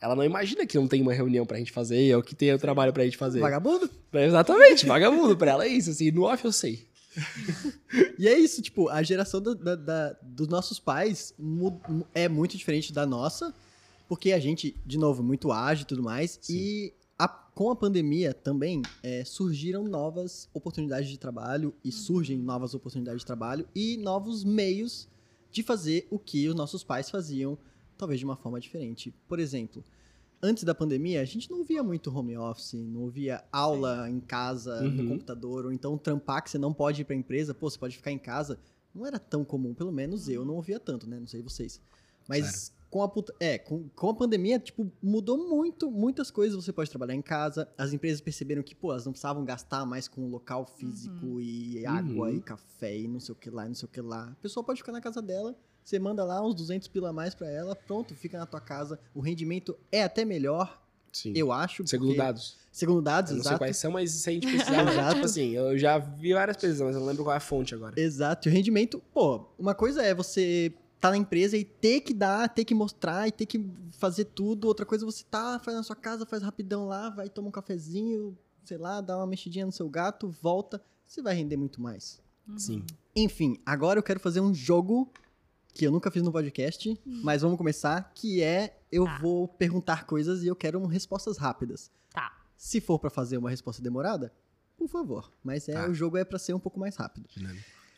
ela não imagina que não tem uma reunião pra gente fazer ou que tem o trabalho pra gente fazer. Vagabundo. Exatamente, vagabundo. Pra ela é isso, assim. No off eu sei. E é isso, tipo, a geração da- da- da- dos nossos pais é muito diferente da nossa, porque a gente, de novo, muito ágil e tudo mais. Sim. E a- com a pandemia também é, surgiram novas oportunidades de trabalho e surgem novas oportunidades de trabalho e novos meios de fazer o que os nossos pais faziam, talvez de uma forma diferente. Por exemplo, antes da pandemia, a gente não via muito home office, não via aula em casa, no Uhum. computador, ou então trampar que você não pode ir pra empresa, pô, você pode ficar em casa. Não era tão comum, pelo menos eu não ouvia tanto, né? Não sei vocês. Mas com a, puta- é, com, com a pandemia, tipo, mudou muito, muitas coisas. Você pode trabalhar em casa. As empresas perceberam que, pô, elas não precisavam gastar mais com local físico e água Uhum. e café e não sei o que lá, e não sei o que lá. A pessoa pode ficar na casa dela, você manda lá uns 200 pila a mais pra ela, pronto, fica na tua casa. O rendimento é até melhor, Sim. eu acho. Segundo porque- dados. Segundo dados, Eu não sei exato. quais são, mas se a gente precisar, Exato. tipo assim, eu já vi várias pesquisas, mas eu não lembro qual é a fonte agora. Exato. E o rendimento, pô, uma coisa é você tá na empresa e ter que dar, ter que mostrar e ter que fazer tudo. Outra coisa é você tá, faz na sua casa, faz rapidão lá, vai tomar um cafezinho, sei lá, dá uma mexidinha no seu gato, volta. Você vai render muito mais. Sim. Enfim, agora eu quero fazer um jogo que eu nunca fiz no podcast, mas vamos começar, que é eu Tá. vou perguntar coisas e eu quero respostas rápidas. Tá. Se for pra fazer uma resposta demorada, por favor. Mas é Tá. o jogo é pra ser um pouco mais rápido.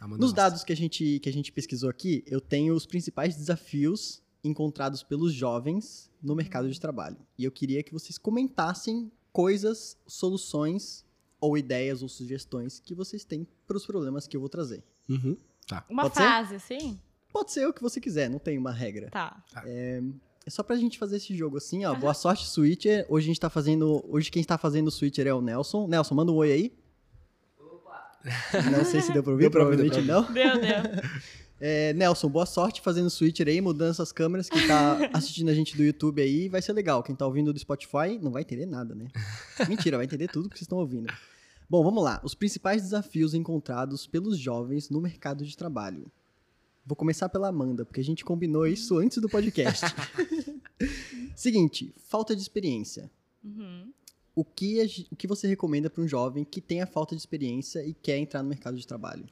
Nos gosta. dados que a, gente, que a gente pesquisou aqui, eu tenho os principais desafios encontrados pelos jovens no mercado de trabalho. E eu queria que vocês comentassem coisas, soluções ou ideias ou sugestões que vocês têm para os problemas que eu vou trazer. Uhum. Tá. Uma Pode ser? frase, assim? Pode ser o que você quiser, não tem uma regra. Tá. É só pra gente fazer esse jogo assim, ó. Boa sorte, Switcher. Hoje a gente tá fazendo. Hoje quem está fazendo o Switcher é o Nelson. Nelson, manda um oi aí. Não sei se deu pra ouvir, Deu pra ouvir, deu provavelmente pra não. Deu, deu. É, Nelson, boa sorte fazendo switcher aí, mudando essas câmeras. Quem tá assistindo a gente do YouTube aí vai ser legal. Quem tá ouvindo do Spotify não vai entender nada, né? Mentira, vai entender tudo que vocês estão ouvindo. Bom, vamos lá. Os principais desafios encontrados pelos jovens no mercado de trabalho. Vou começar pela Amanda, porque a gente combinou isso antes do podcast. Seguinte, falta de experiência. Uhum. O que, a o que você recomenda para um jovem que tem a falta de experiência e quer entrar no mercado de trabalho?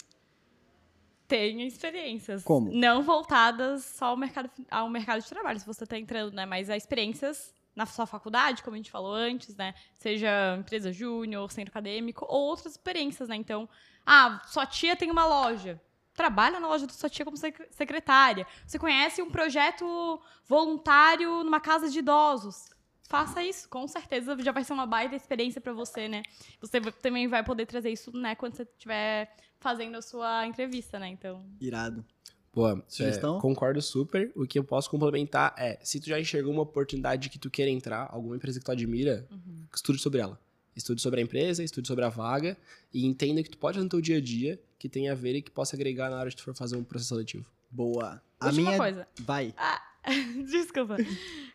Tenha experiências. Como? Não voltadas só ao mercado, ao mercado de trabalho, se você está entrando, né? Mas a experiências na sua faculdade, como a gente falou antes, né? Seja empresa júnior, centro acadêmico, ou outras experiências, né? Então, ah, sua tia tem uma loja. Trabalha na loja da sua tia como sec- secretária. Você conhece um projeto voluntário numa casa de idosos. Faça isso, com certeza já vai ser uma baita experiência para você, né? Você também vai poder trazer isso, né, quando você estiver fazendo a sua entrevista, né? Então, Irado. Boa. Sugestão? É, concordo super. O que eu posso complementar é, se tu já enxergou uma oportunidade que tu queira entrar, alguma empresa que tu admira, estude sobre ela. Estude sobre a empresa, estude sobre a vaga e entenda que tu pode fazer no teu dia a dia que tem a ver e que possa agregar na hora de tu for fazer um processo seletivo. Boa. A última minha. coisa. Vai. Desculpa.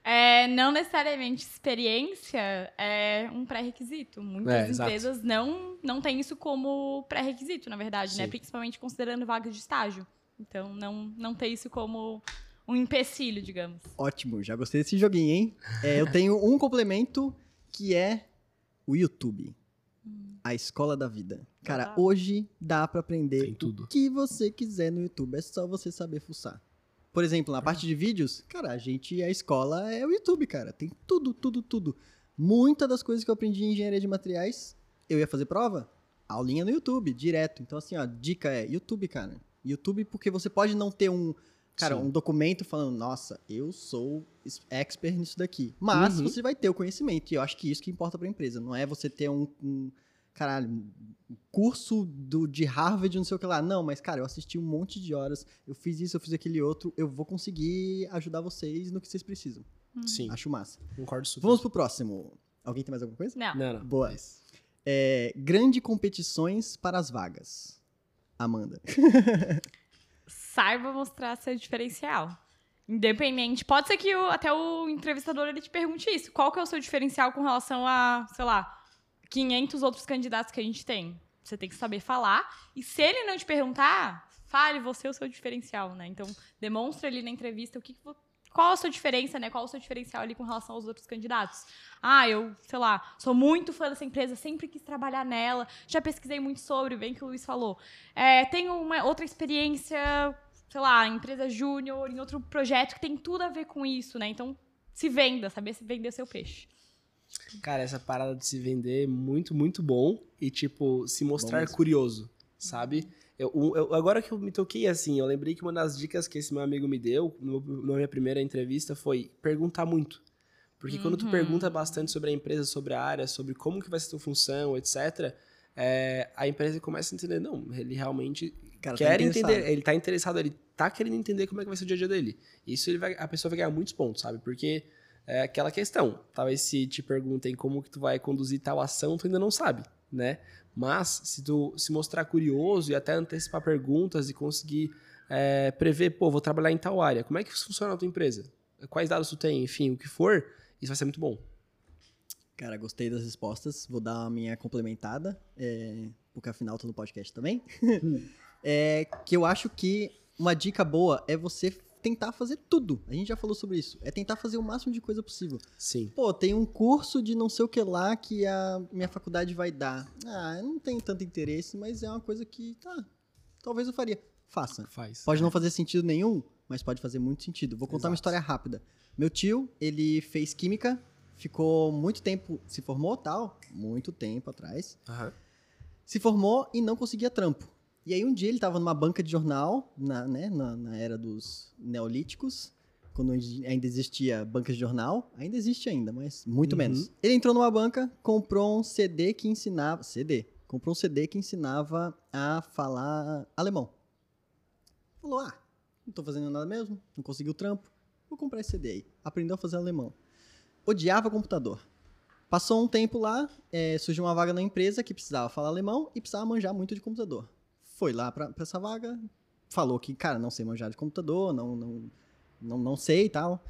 É, não necessariamente experiência é um pré-requisito. Muitas É, exato. empresas não, não têm isso como pré-requisito, na verdade, né? Sim. Principalmente considerando vagas de estágio. Então, não, não ter isso como um empecilho, digamos. Ótimo, já gostei desse joguinho, hein? É, eu tenho um complemento que é o YouTube. A escola da vida. Cara, Total. hoje dá pra aprender o que você quiser no YouTube. É só você saber fuçar. Por exemplo, na parte de vídeos, cara, a gente, a escola é o YouTube, cara. Tem tudo, tudo, tudo. Muitas das coisas que eu aprendi em engenharia de materiais, eu ia fazer prova, aulinha no YouTube, direto. Então, assim, ó, dica é YouTube, cara. YouTube, porque você pode não ter um, cara, Sim. um documento falando, nossa, eu sou expert nisso daqui. Mas Uhum. você vai ter o conhecimento. E eu acho que isso que importa pra empresa. Não é você ter um, um caralho, um curso do, de Harvard, não sei o que lá. Não, mas, cara, eu assisti um monte de horas, eu fiz isso, eu fiz aquele outro, eu vou conseguir ajudar vocês no que vocês precisam. Sim, Acho massa. concordo super. Vamos pro próximo. Alguém tem mais alguma coisa? Não. Não, não. Boa. É, grande competições para as vagas. Amanda. Saiba mostrar seu diferencial. Independente. Pode ser que o- até o entrevistador ele te pergunte isso. Qual que é o seu diferencial com relação a, sei lá, 500 outros candidatos que a gente tem? Você tem que saber falar. E se ele não te perguntar, fale você o seu diferencial, né? Então, demonstre ali na entrevista o que, que qual a sua diferença, né? Qual o seu diferencial ali com relação aos outros candidatos. Ah, eu, sei lá, sou muito fã dessa empresa, sempre quis trabalhar nela, já pesquisei muito sobre, bem que o Luiz falou. É, tenho uma outra experiência, sei lá, em empresa júnior, em outro projeto que tem tudo a ver com isso, né? Então, se venda, saber se vender seu peixe. Cara, essa parada de se vender é muito, muito bom. E, tipo, se mostrar curioso, sabe? Eu, eu- agora que eu me toquei assim, eu lembrei que uma das dicas que esse meu amigo me deu no- na minha primeira entrevista foi perguntar muito. Porque quando tu Uhum. pergunta bastante sobre a empresa, sobre a área, sobre como que vai ser tua função, etc., é, a empresa começa a entender, não, ele realmente Cara, tá quer interessado. entender, ele tá interessado, ele tá querendo entender como é que vai ser o dia a dia dele. Isso ele vai, a pessoa vai ganhar muitos pontos, sabe? Porque é aquela questão. Talvez se te perguntem como que tu vai conduzir tal ação, tu ainda não sabe, né? Mas se tu se mostrar curioso e até antecipar perguntas e conseguir é, prever, pô, vou trabalhar em tal área, como é que funciona a tua empresa? Quais dados tu tem? Enfim, o que for, isso vai ser muito bom. Cara, gostei das respostas. Vou dar a minha complementada, é, porque afinal tô no podcast também. É, que eu acho que uma dica boa é você tentar fazer tudo. A gente já falou sobre isso. É tentar fazer o máximo de coisa possível. Sim. Pô, tem um curso de não sei o que lá que a minha faculdade vai dar. Ah, eu não tenho tanto interesse, mas é uma coisa que, tá, talvez eu faria. Faça. Faz. Pode não fazer sentido nenhum, mas pode fazer muito sentido. Vou contar uma Exato. história rápida. Meu tio, ele fez química, ficou muito tempo, se formou tal, muito tempo atrás. Aham. Se formou e não conseguia trampo. E aí um dia ele tava numa banca de jornal, na, né, na, na era dos neolíticos, quando ainda existia banca de jornal. Ainda existe ainda, mas muito Uhum. menos. Ele entrou numa banca, comprou um CD que ensinava... CD? Comprou um CD que ensinava a falar alemão. Falou, ah, não tô fazendo nada mesmo, não conseguiu trampo, vou comprar esse CD aí. Aprendeu a fazer alemão. Odiava computador. Passou um tempo lá, é, surgiu uma vaga na empresa que precisava falar alemão e precisava manjar muito de computador. Foi lá pra, pra essa vaga, falou que, cara, não sei manjar de computador, não, não, não, não sei e tal.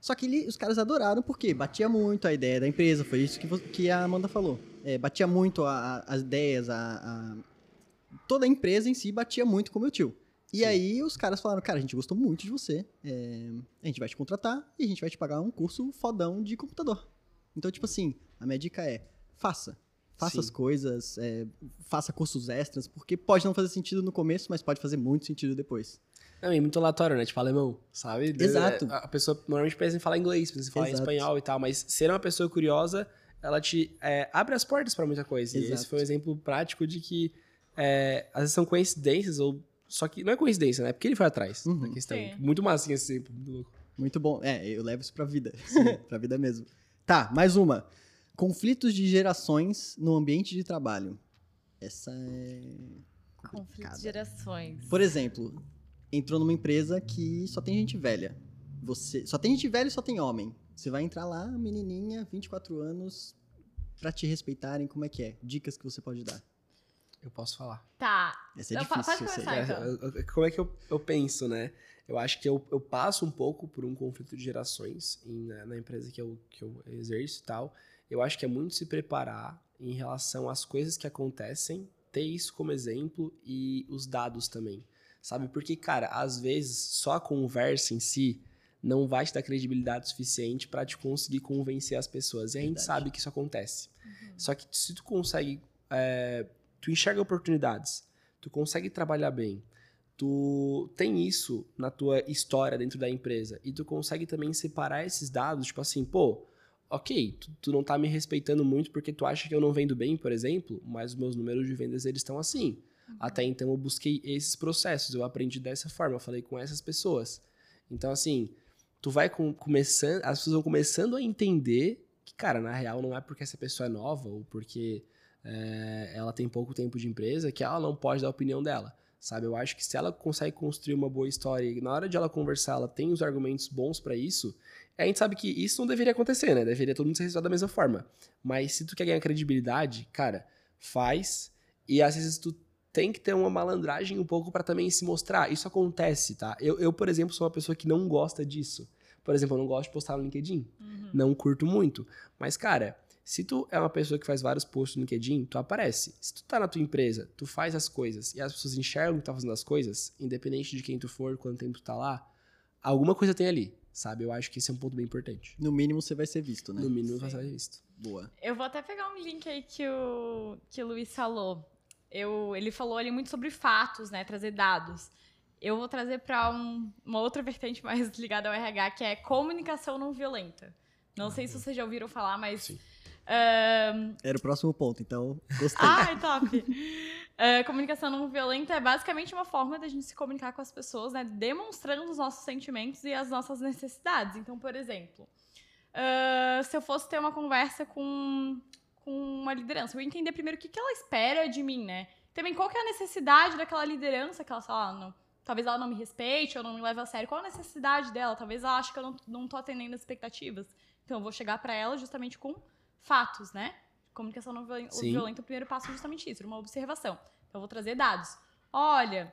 Só que ele- os caras adoraram porque batia muito a ideia da empresa, foi isso que, que a Amanda falou. É, batia muito a- a- as ideias, a, a- toda a empresa em si batia muito com o meu tio. E Sim. aí os caras falaram, cara, a gente gostou muito de você, é, a gente vai te contratar e a gente vai te pagar um curso fodão de computador. Então, tipo assim, a minha dica é, faça. Faça Sim. as coisas, é, faça cursos extras, porque pode não fazer sentido no começo, mas pode fazer muito sentido depois. Não, e muito aleatório, né? Tipo, alemão, sabe? Exato. A a pessoa normalmente pensa em falar inglês, pensa em falar Exato. em espanhol e tal, mas ser uma pessoa curiosa, ela te é, abre as portas pra muita coisa. E Exato. esse foi um exemplo prático de que é, às vezes são coincidências, ou. Só que não é coincidência, né? Porque ele foi atrás Uhum. da questão. Sim. Muito massinha esse exemplo, muito louco. Muito bom. É, eu levo isso pra vida. pra vida mesmo. Tá, mais uma. Conflitos de gerações no ambiente de trabalho. Essa é. Conflito complicada. de gerações. Por exemplo, entrou numa empresa que só tem gente velha. Você Só tem gente velha e só tem homem. Você vai entrar lá, menininha, 24 anos, pra te respeitarem, como é que é? Dicas que você pode dar. Eu posso falar. Tá. Essa é fa- difícil, pode eu começar. então. É, eu- eu- como é que eu, eu penso, né? Eu acho que eu, eu passo um pouco por um conflito de gerações em- na, na empresa que eu, que eu exerço e tal. Eu acho que é muito se preparar em relação às coisas que acontecem, ter isso como exemplo e os dados também. Sabe? Porque, cara, às vezes só a conversa em si não vai te dar credibilidade suficiente pra te conseguir convencer as pessoas. E a gente sabe que isso acontece. Só que se tu consegue. é, tu enxerga oportunidades, tu consegue trabalhar bem, tu tem isso na tua história dentro da empresa e tu consegue também separar esses dados, tipo assim, pô, ok, tu, tu, não tá me respeitando muito porque tu acha que eu não vendo bem, por exemplo, mas os meus números de vendas eles estão assim. Uhum. Até então eu busquei esses processos, eu aprendi dessa forma, eu falei com essas pessoas. Então assim, tu vai com, começando, as pessoas vão começando a entender que, cara, na real não é porque essa pessoa é nova ou porque é, ela tem pouco tempo de empresa que ela não pode dar a opinião dela sabe? Eu acho que se ela consegue construir uma boa história e na hora de ela conversar ela tem os argumentos bons para isso, a gente sabe que isso não deveria acontecer, né? Deveria todo mundo ser resultado da mesma forma. Mas se tu quer ganhar credibilidade, cara, faz e às vezes tu tem que ter uma malandragem um pouco para também se mostrar. Isso acontece, tá? Eu, eu, por exemplo, sou uma pessoa que não gosta disso. Por exemplo, eu não gosto de postar no LinkedIn. Uhum. Não curto muito. Mas, cara, se tu é uma pessoa que faz vários posts no LinkedIn, tu aparece. Se tu tá na tua empresa, tu faz as coisas e as pessoas enxergam que tu tá fazendo as coisas, independente de quem tu for, quanto tempo tu tá lá, alguma coisa tem ali, sabe? Eu acho que esse é um ponto bem importante. No mínimo você vai ser visto, né? No mínimo Sim. você vai ser visto. Boa. Eu vou até pegar um link aí que o, que o Luiz falou. Eu, ele falou ali muito sobre fatos, né? Trazer dados. Eu vou trazer para um, uma outra vertente mais ligada ao RH, que é comunicação não violenta. Não ah, sei se vocês já ouviram falar, mas Sim. Era o próximo ponto, então gostei. Ai, top! Uh, comunicação não violenta é basicamente uma forma da gente se comunicar com as pessoas, né? Demonstrando os nossos sentimentos e as nossas necessidades. Então, por exemplo, uh, se eu fosse ter uma conversa com, com uma liderança, eu ia entender primeiro o que, que ela espera de mim, né? Também qual que é a necessidade daquela liderança que ela, sei lá, não, talvez ela não me respeite ou não me leve a sério. Qual a necessidade dela? Talvez ela ache que eu não, não tô atendendo as expectativas. Então, eu vou chegar para ela justamente com fatos, né? Comunicação não violenta, o primeiro passo é justamente isso, uma observação. Então, eu vou trazer dados. Olha,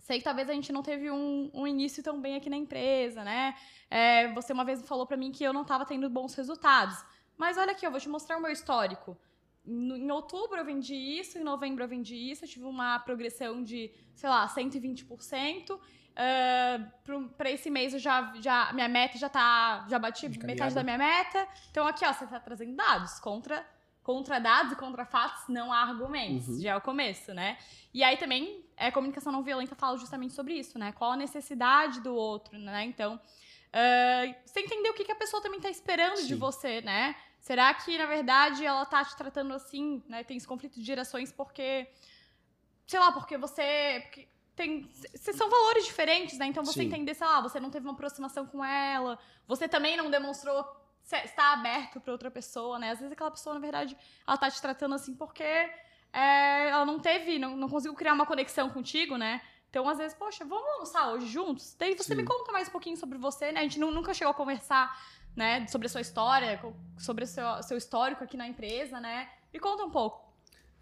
sei que talvez a gente não teve um, um início tão bem aqui na empresa, né? É, você uma vez falou para mim que eu não estava tendo bons resultados. Mas olha aqui, eu vou te mostrar o meu histórico. em outubro eu vendi isso, em novembro eu vendi isso, eu tive uma progressão de, sei lá, 120%. Uh, para esse mês eu já, já minha meta já tá já bati metade da minha meta. Então aqui ó você tá trazendo dados contra contra dados e contra fatos não há argumentos. Uhum. já é o começo né? E aí também é comunicação não violenta fala justamente sobre isso né? Qual a necessidade do outro né? Então uh, você entender o que, que a pessoa também tá esperando Sim. de você né? Será que na verdade ela tá te tratando assim né? Tem esse conflito de gerações porque sei lá porque você porque tem. São valores diferentes, né? Então você Sim. entender, sei lá, você não teve uma aproximação com ela, você também não demonstrou estar aberto para outra pessoa, né? Às vezes aquela pessoa, na verdade, ela tá te tratando assim porque é, ela não teve, não, não conseguiu criar uma conexão contigo, né? Então, às vezes, poxa, vamos almoçar hoje juntos? Daí você Sim. me conta mais um pouquinho sobre você, né? A gente nunca chegou a conversar, né, sobre a sua história, sobre o seu, seu histórico aqui na empresa, né? Me conta um pouco.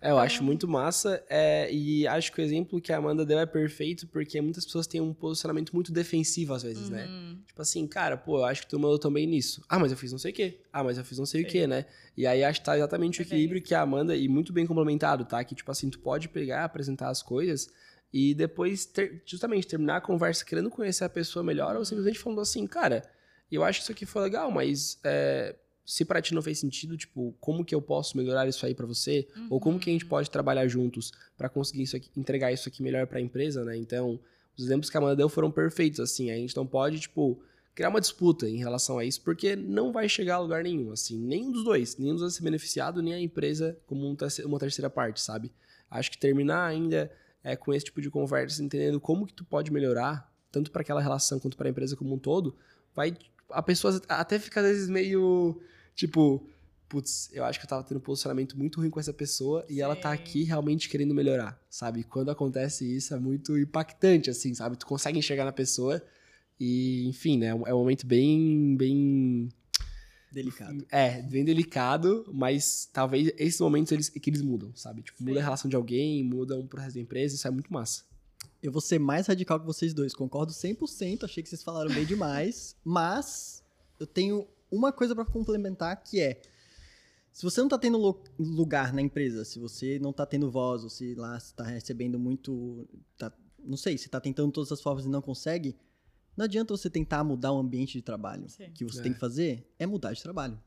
É, eu acho muito massa é, e acho que o exemplo que a Amanda deu é perfeito porque muitas pessoas têm um posicionamento muito defensivo às vezes, né? uhum. né? Tipo assim, cara, pô, eu acho que tu mandou também nisso. Ah, mas eu fiz não sei o quê. Ah, mas eu fiz não sei Sim. o quê, né? E aí acho que tá exatamente o equilíbrio que a Amanda, e muito bem complementado, tá? Que tipo assim, tu pode pegar, apresentar as coisas e depois ter, justamente terminar a conversa querendo conhecer a pessoa melhor uhum. ou simplesmente falando assim, cara, eu acho que isso aqui foi legal, mas é, se para ti não fez sentido, tipo, como que eu posso melhorar isso aí para você? Uhum. Ou como que a gente pode trabalhar juntos para conseguir isso aqui, entregar isso aqui melhor para a empresa, né? Então, os exemplos que a Amanda deu foram perfeitos, assim. A gente não pode, tipo, criar uma disputa em relação a isso, porque não vai chegar a lugar nenhum, assim. Nenhum dos dois. Nenhum dos dois vai ser beneficiado, nem a empresa como uma terceira parte, sabe? Acho que terminar ainda é, com esse tipo de conversa, entendendo como que tu pode melhorar, tanto para aquela relação quanto para a empresa como um todo, vai a pessoa até fica às vezes meio Tipo, putz, eu acho que eu tava tendo um posicionamento muito ruim com essa pessoa Sim. e ela tá aqui realmente querendo melhorar, sabe? Quando acontece isso é muito impactante, assim, sabe? Tu consegue enxergar na pessoa e, enfim, né? É um momento bem, bem... Delicado. É, bem delicado, mas talvez esses momentos eles, que eles mudam, sabe? Tipo, Sim. muda a relação de alguém, muda um processo da empresa, isso é muito massa. Eu vou ser mais radical que vocês dois, concordo 100%, achei que vocês falaram bem demais, mas eu tenho uma coisa para complementar que é se você não está tendo lugar na empresa, se você não está tendo voz, ou se lá está recebendo muito, tá, não sei, se está tentando todas as formas e não consegue, não adianta você tentar mudar o ambiente de trabalho. Sim. O que você é. tem que fazer é mudar de trabalho.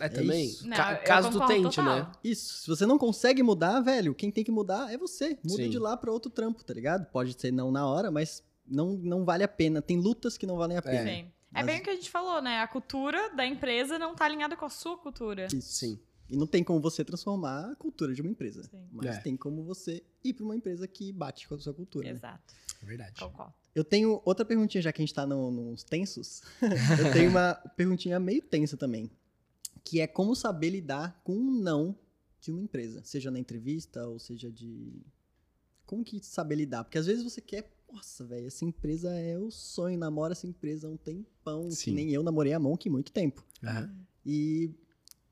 É, também. isso. Não, Ca- caso tu tente, total. né? Isso. Se você não consegue mudar, velho, quem tem que mudar é você. Muda Sim. de lá pra outro trampo, tá ligado? Pode ser não na hora, mas não, não vale a pena. Tem lutas que não valem a pena. Sim. É Mas- bem o que a gente falou, né? A cultura da empresa não tá alinhada com a sua cultura. Sim. E não tem como você transformar a cultura de uma empresa. Sim. Mas É. tem como você ir pra uma empresa que bate com a sua cultura. né? Exato. É verdade. Concordo. Eu tenho outra perguntinha, já que a gente tá no- nos tensos. eu tenho uma perguntinha meio tensa também. Que é como saber lidar com um não de uma empresa. Seja na entrevista, ou seja de. Como que saber lidar? Porque às vezes você quer. Nossa, velho, essa empresa é o sonho, namora essa empresa há um tempão. Que Sim. nem eu namorei a Monk muito tempo. Aham. E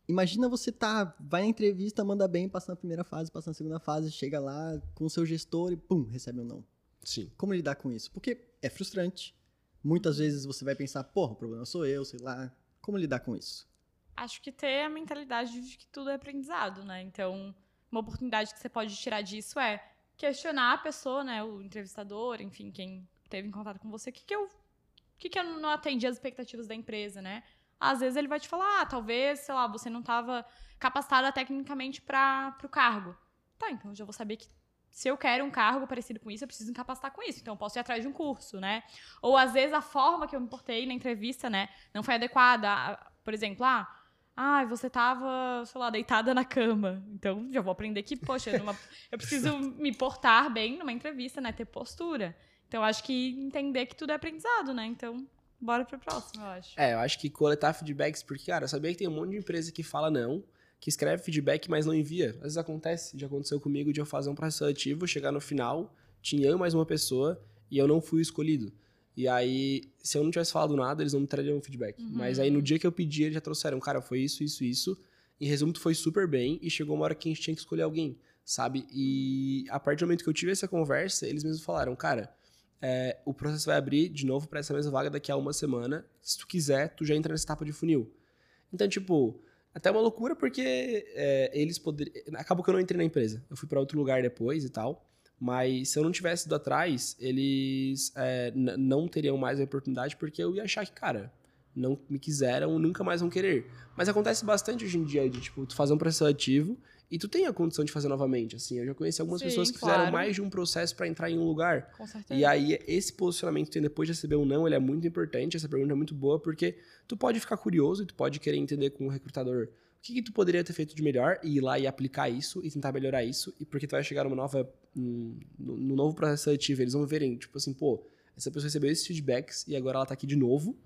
imagina você tá, vai na entrevista, manda bem, passa na primeira fase, passa na segunda fase, chega lá com o seu gestor e pum, recebe um não. Sim. Como lidar com isso? Porque é frustrante. Muitas vezes você vai pensar, porra, o problema sou eu, sei lá. Como lidar com isso? Acho que ter a mentalidade de que tudo é aprendizado, né? Então, uma oportunidade que você pode tirar disso é questionar a pessoa, né? O entrevistador, enfim, quem teve em contato com você, o que, que eu. Que, que eu não atendi as expectativas da empresa, né? Às vezes ele vai te falar, ah, talvez, sei lá, você não estava capacitada tecnicamente para o cargo. Tá, então eu já vou saber que se eu quero um cargo parecido com isso, eu preciso me capacitar com isso. Então eu posso ir atrás de um curso, né? Ou às vezes a forma que eu me portei na entrevista, né, não foi adequada. Por exemplo, ah, ah, você tava, sei lá, deitada na cama. Então já vou aprender que, poxa, numa- eu preciso me portar bem numa entrevista, né? Ter postura. Então acho que entender que tudo é aprendizado, né? Então, bora pro próximo, eu acho. É, eu acho que coletar feedbacks, porque, cara, eu sabia que tem um monte de empresa que fala não, que escreve feedback, mas não envia. Às vezes acontece, já aconteceu comigo de eu fazer um processo seletivo, chegar no final, tinha eu mais uma pessoa, e eu não fui escolhido. E aí, se eu não tivesse falado nada, eles não me trariam feedback. Uhum. Mas aí, no dia que eu pedi, eles já trouxeram, cara, foi isso, isso, isso. Em resumo, tu foi super bem, e chegou uma hora que a gente tinha que escolher alguém, sabe? E a partir do momento que eu tive essa conversa, eles mesmos falaram, cara, é, o processo vai abrir de novo para essa mesma vaga daqui a uma semana. Se tu quiser, tu já entra nessa etapa de funil. Então, tipo, até uma loucura porque é, eles poderiam. Acabou que eu não entrei na empresa. Eu fui para outro lugar depois e tal. Mas se eu não tivesse ido atrás, eles é, não teriam mais a oportunidade porque eu ia achar que, cara, não me quiseram, nunca mais vão querer. Mas acontece bastante hoje em dia de, tipo, tu fazer um processo seletivo e tu tem a condição de fazer novamente. Assim, eu já conheci algumas Sim, pessoas que claro. fizeram mais de um processo para entrar em um lugar. Com certeza. E aí, esse posicionamento que tem depois de receber um não, ele é muito importante. Essa pergunta é muito boa, porque tu pode ficar curioso e tu pode querer entender com o recrutador o que, que tu poderia ter feito de melhor e ir lá e aplicar isso e tentar melhorar isso. E porque tu vai chegar numa nova. num, num novo processo seletivo, eles vão verem, tipo assim, pô, essa pessoa recebeu esses feedbacks e agora ela tá aqui de novo.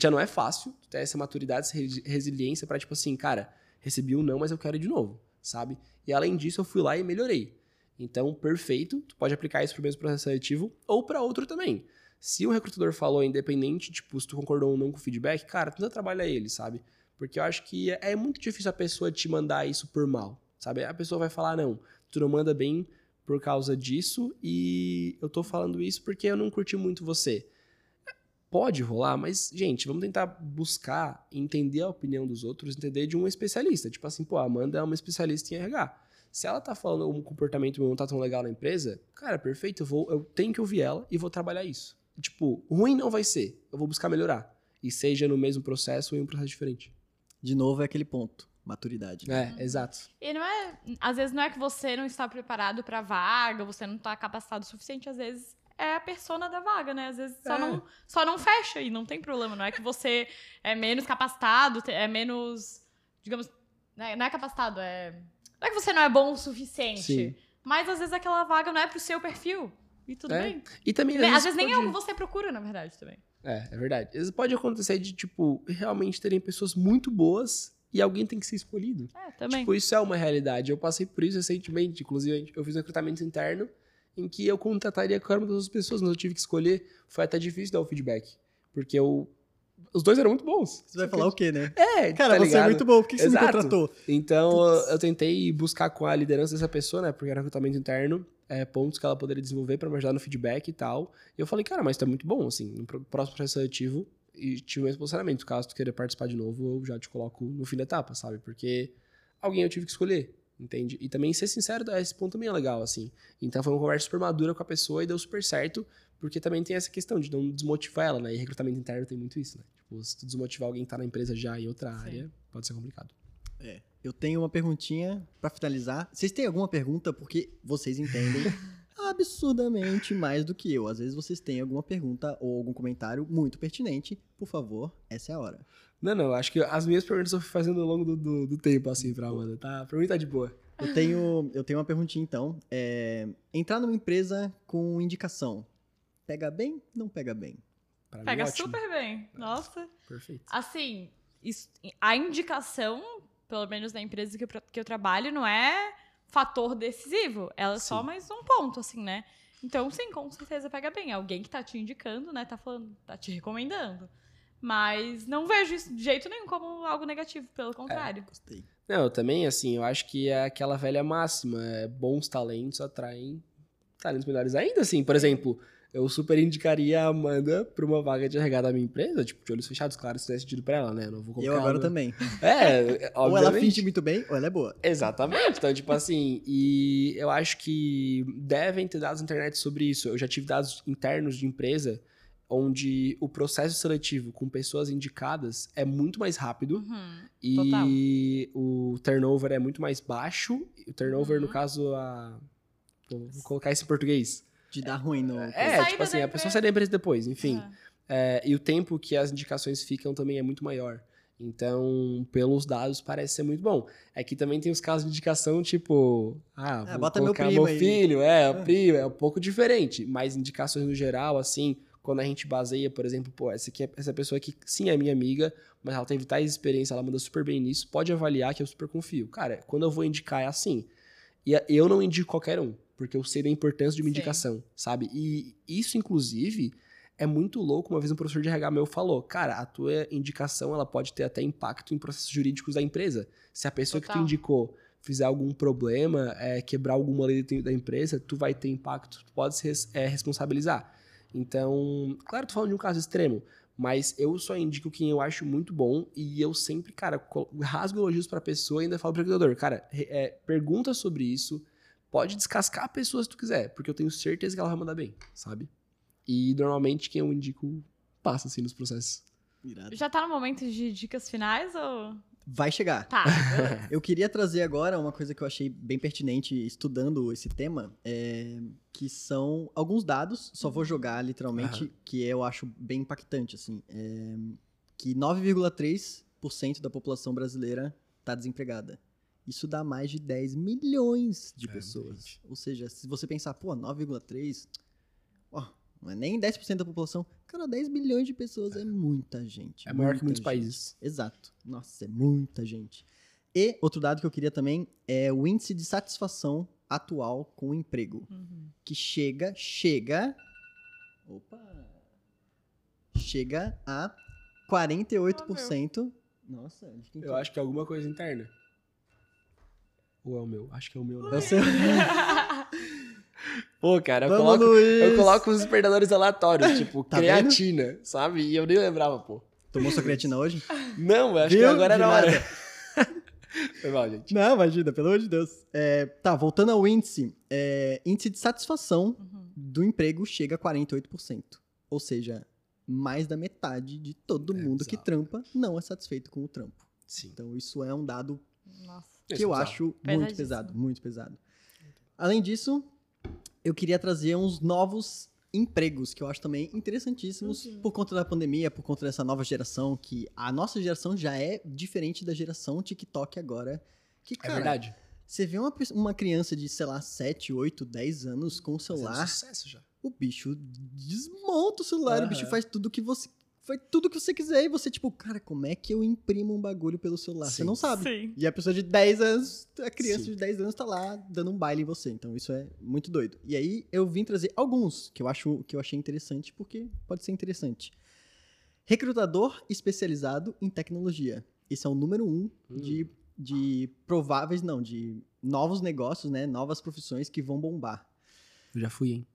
Já não é fácil tu ter essa maturidade, essa resi- resiliência pra, tipo assim, cara, recebi um não, mas eu quero ir de novo, sabe? E além disso, eu fui lá e melhorei. Então, perfeito, tu pode aplicar isso pro mesmo processo seletivo ou para outro também. Se o recrutador falou independente, tipo, se tu concordou ou não com o feedback, cara, tenta trabalhar ele, sabe? Porque eu acho que é, é muito difícil a pessoa te mandar isso por mal, sabe? A pessoa vai falar, não, tu não manda bem por causa disso e eu tô falando isso porque eu não curti muito você. Pode rolar, mas, gente, vamos tentar buscar entender a opinião dos outros, entender de um especialista. Tipo assim, pô, a Amanda é uma especialista em RH. Se ela tá falando um comportamento meu não tá tão legal na empresa, cara, perfeito, eu, vou, eu tenho que ouvir ela e vou trabalhar isso. Tipo, ruim não vai ser, eu vou buscar melhorar. E seja no mesmo processo ou em um processo diferente. De novo, é aquele ponto. Maturidade. né? É, exato. E não é. Às vezes não é que você não está preparado pra vaga, você não está capacitado o suficiente, às vezes é a persona da vaga, né? Às vezes só, É. não, só não fecha e não tem problema. Não é que você é menos capacitado, é menos. Digamos. né, Não é capacitado, é. Não é que você não é bom o suficiente. Sim. Mas às vezes aquela vaga não é pro seu perfil. E tudo É. bem. E também. Às vezes nem é o pode- que você procura, na verdade, também. É, é verdade. Às vezes pode acontecer de, tipo, realmente terem pessoas muito boas e alguém tem que ser escolhido. É, também. Tipo, isso é uma realidade. Eu passei por isso recentemente. Inclusive, eu fiz um recrutamento interno em que eu contrataria qualquer uma das outras pessoas, mas eu tive que escolher. Foi até difícil dar o feedback. Porque eu... os dois eram muito bons. Você vai falar o quê, né? É, Cara, tá você é muito bom, por que que você me contratou? Então, eu- eu tentei buscar com a liderança dessa pessoa, né? Porque era recrutamento interno, é, pontos que ela poderia desenvolver pra me ajudar no feedback e tal. E eu falei, cara, mas é muito bom, assim, no próximo processo seletivo. E tive o mesmo posicionamento. Caso tu queira participar de novo, eu já te coloco no fim da etapa, sabe? Porque alguém eu tive que escolher. Entende? E também ser sincero, esse ponto também é legal, assim. Então foi uma conversa super madura com a pessoa e deu super certo, porque também tem essa questão de não desmotivar ela, né? E recrutamento interno tem muito isso, né? Tipo, se tu desmotivar alguém que tá na empresa já em outra Sim. área, pode ser complicado. É. Eu tenho uma perguntinha pra finalizar. Vocês têm alguma pergunta? Porque vocês entendem absurdamente mais do que eu. Às vezes vocês têm alguma pergunta ou algum comentário muito pertinente. Por favor, essa é a hora. Não, não, acho que as minhas perguntas eu fui fazendo ao longo do, do, do tempo, assim, pra Amanda, tá? Pra mim tá de boa. Eu tenho, eu tenho uma perguntinha então. É, entrar numa empresa com indicação, pega bem? Não pega bem? Pra Pega mim, super bem. Nossa. Perfeito. Assim, isso- a indicação, pelo menos na empresa que eu, que eu trabalho, não é fator decisivo. Ela é só mais um ponto, assim, né? Então, sim, com certeza pega bem. Alguém que tá te indicando, né? Tá falando, tá te recomendando. Mas não vejo isso de jeito nenhum como algo negativo, pelo contrário. Gostei. Não, eu também, assim, eu acho que é aquela velha máxima, é, bons talentos atraem talentos melhores ainda, assim. Por exemplo, eu super indicaria a Amanda pra uma vaga de RH da minha empresa, tipo, de olhos fechados, claro, se fizer sentido pra ela, né? Eu não vou colocar eu agora ela- também. É, Ou ela finge muito bem, ou ela é boa. Exatamente. Então, tipo assim, e eu acho que devem ter dados na internet sobre isso. Eu já tive dados internos de empresa onde o processo seletivo com pessoas indicadas é muito mais rápido Uhum. e o turnover é muito mais baixo. O turnover, no Uhum. caso, a. Vou colocar isso em português. De dar ruim no. É, tipo assim, a pessoa sai da empresa depois, enfim. É. É, e o tempo que as indicações ficam também é muito maior. Então, pelos dados, parece ser muito bom. É que também tem os casos de indicação, tipo, ah, É, vou bota meu primo meu aí. filho, é, É. o primo, é um pouco diferente. Mas indicações no geral, assim, quando a gente baseia, por exemplo, pô, essa, aqui é, essa pessoa aqui, sim, é minha amiga, mas ela teve tais experiências, ela manda super bem nisso, pode avaliar que eu super confio. Cara, quando eu vou indicar é assim. E eu não indico qualquer um, porque eu sei da importância de uma Sim. indicação, sabe? E isso, inclusive, é muito louco. Uma vez um professor de RH meu falou: Cara, a tua indicação ela pode ter até impacto em processos jurídicos da empresa. Se a pessoa que tu Total. indicou fizer algum problema, é, quebrar alguma lei da- empresa, tu vai ter impacto, tu pode se é, responsabilizar. Então, claro, tô falando de um caso extremo, mas eu só indico quem eu acho muito bom e eu sempre, cara, rasgo elogios pra pessoa e ainda falo pro recrutador, cara, é, pergunta sobre isso, pode descascar a pessoa se tu quiser, porque eu tenho certeza que ela vai mandar bem, sabe? E normalmente quem eu indico passa assim nos processos. Irado. Já tá no momento de dicas finais ou. Vai chegar. Tá. Eu queria trazer agora uma coisa que eu achei bem pertinente estudando esse tema, é, que são alguns dados, só vou jogar literalmente, Aham. que eu acho bem impactante, assim, é, que 9,3% da população brasileira está desempregada. Isso dá mais de 10 milhões de É, pessoas. gente. Ou seja, se você pensar, pô, 9,3, ó, não é nem 10% da população, cara, 10 milhões de pessoas é, muita gente. É maior que muitos gente. países. Exato. Nossa, é muita gente. E outro dado que eu queria também é o índice de satisfação atual com o emprego, Uhum. que chega, chega, opa, chega a 48%. Nossa, de quem que Eu é? acho que é alguma coisa interna. Ou é o meu? Acho que é o meu, É né? o seu. Pô, cara, eu Vamos, coloco, eu coloco os despertadores aleatórios, tipo, Tá creatina, sabe? E eu nem lembrava, pô. Tomou sua creatina hoje? Não, eu acho Viu? que agora era hora. Foi mal, gente. Não, imagina, pelo amor de Deus. É, tá, voltando ao índice. é, índice de satisfação Uhum. do emprego chega a 48%. Ou seja, mais da metade de todo É mundo que bizarro. trampa não é satisfeito com o trampo. Sim. Então isso é um dado Nossa. que é eu bizarro. acho muito pesado, muito pesado. Além disso, eu queria trazer uns novos empregos que eu acho também interessantíssimos Uhum. por conta da pandemia, por conta dessa nova geração que a nossa geração já é diferente da geração TikTok agora. Que, É cara, verdade. você vê uma, uma criança de, sei lá, 7, 8, 10 anos com o Fazendo celular, sucesso já. o bicho desmonta o celular, o bicho faz tudo que você faz tudo que você quiser e você tipo, cara, como é que eu imprimo um bagulho pelo celular? Você Sim. não sabe. Sim. E a pessoa de 10 anos, a criança Sim. de 10 anos tá lá dando um baile em você. Então isso é muito doido. E aí eu vim trazer alguns que eu acho que eu achei interessante porque pode ser interessante. Recrutador especializado em tecnologia. Esse é o número um Hum. de, de prováveis, não, de novos negócios, né? Novas profissões que vão bombar. Eu já fui, hein?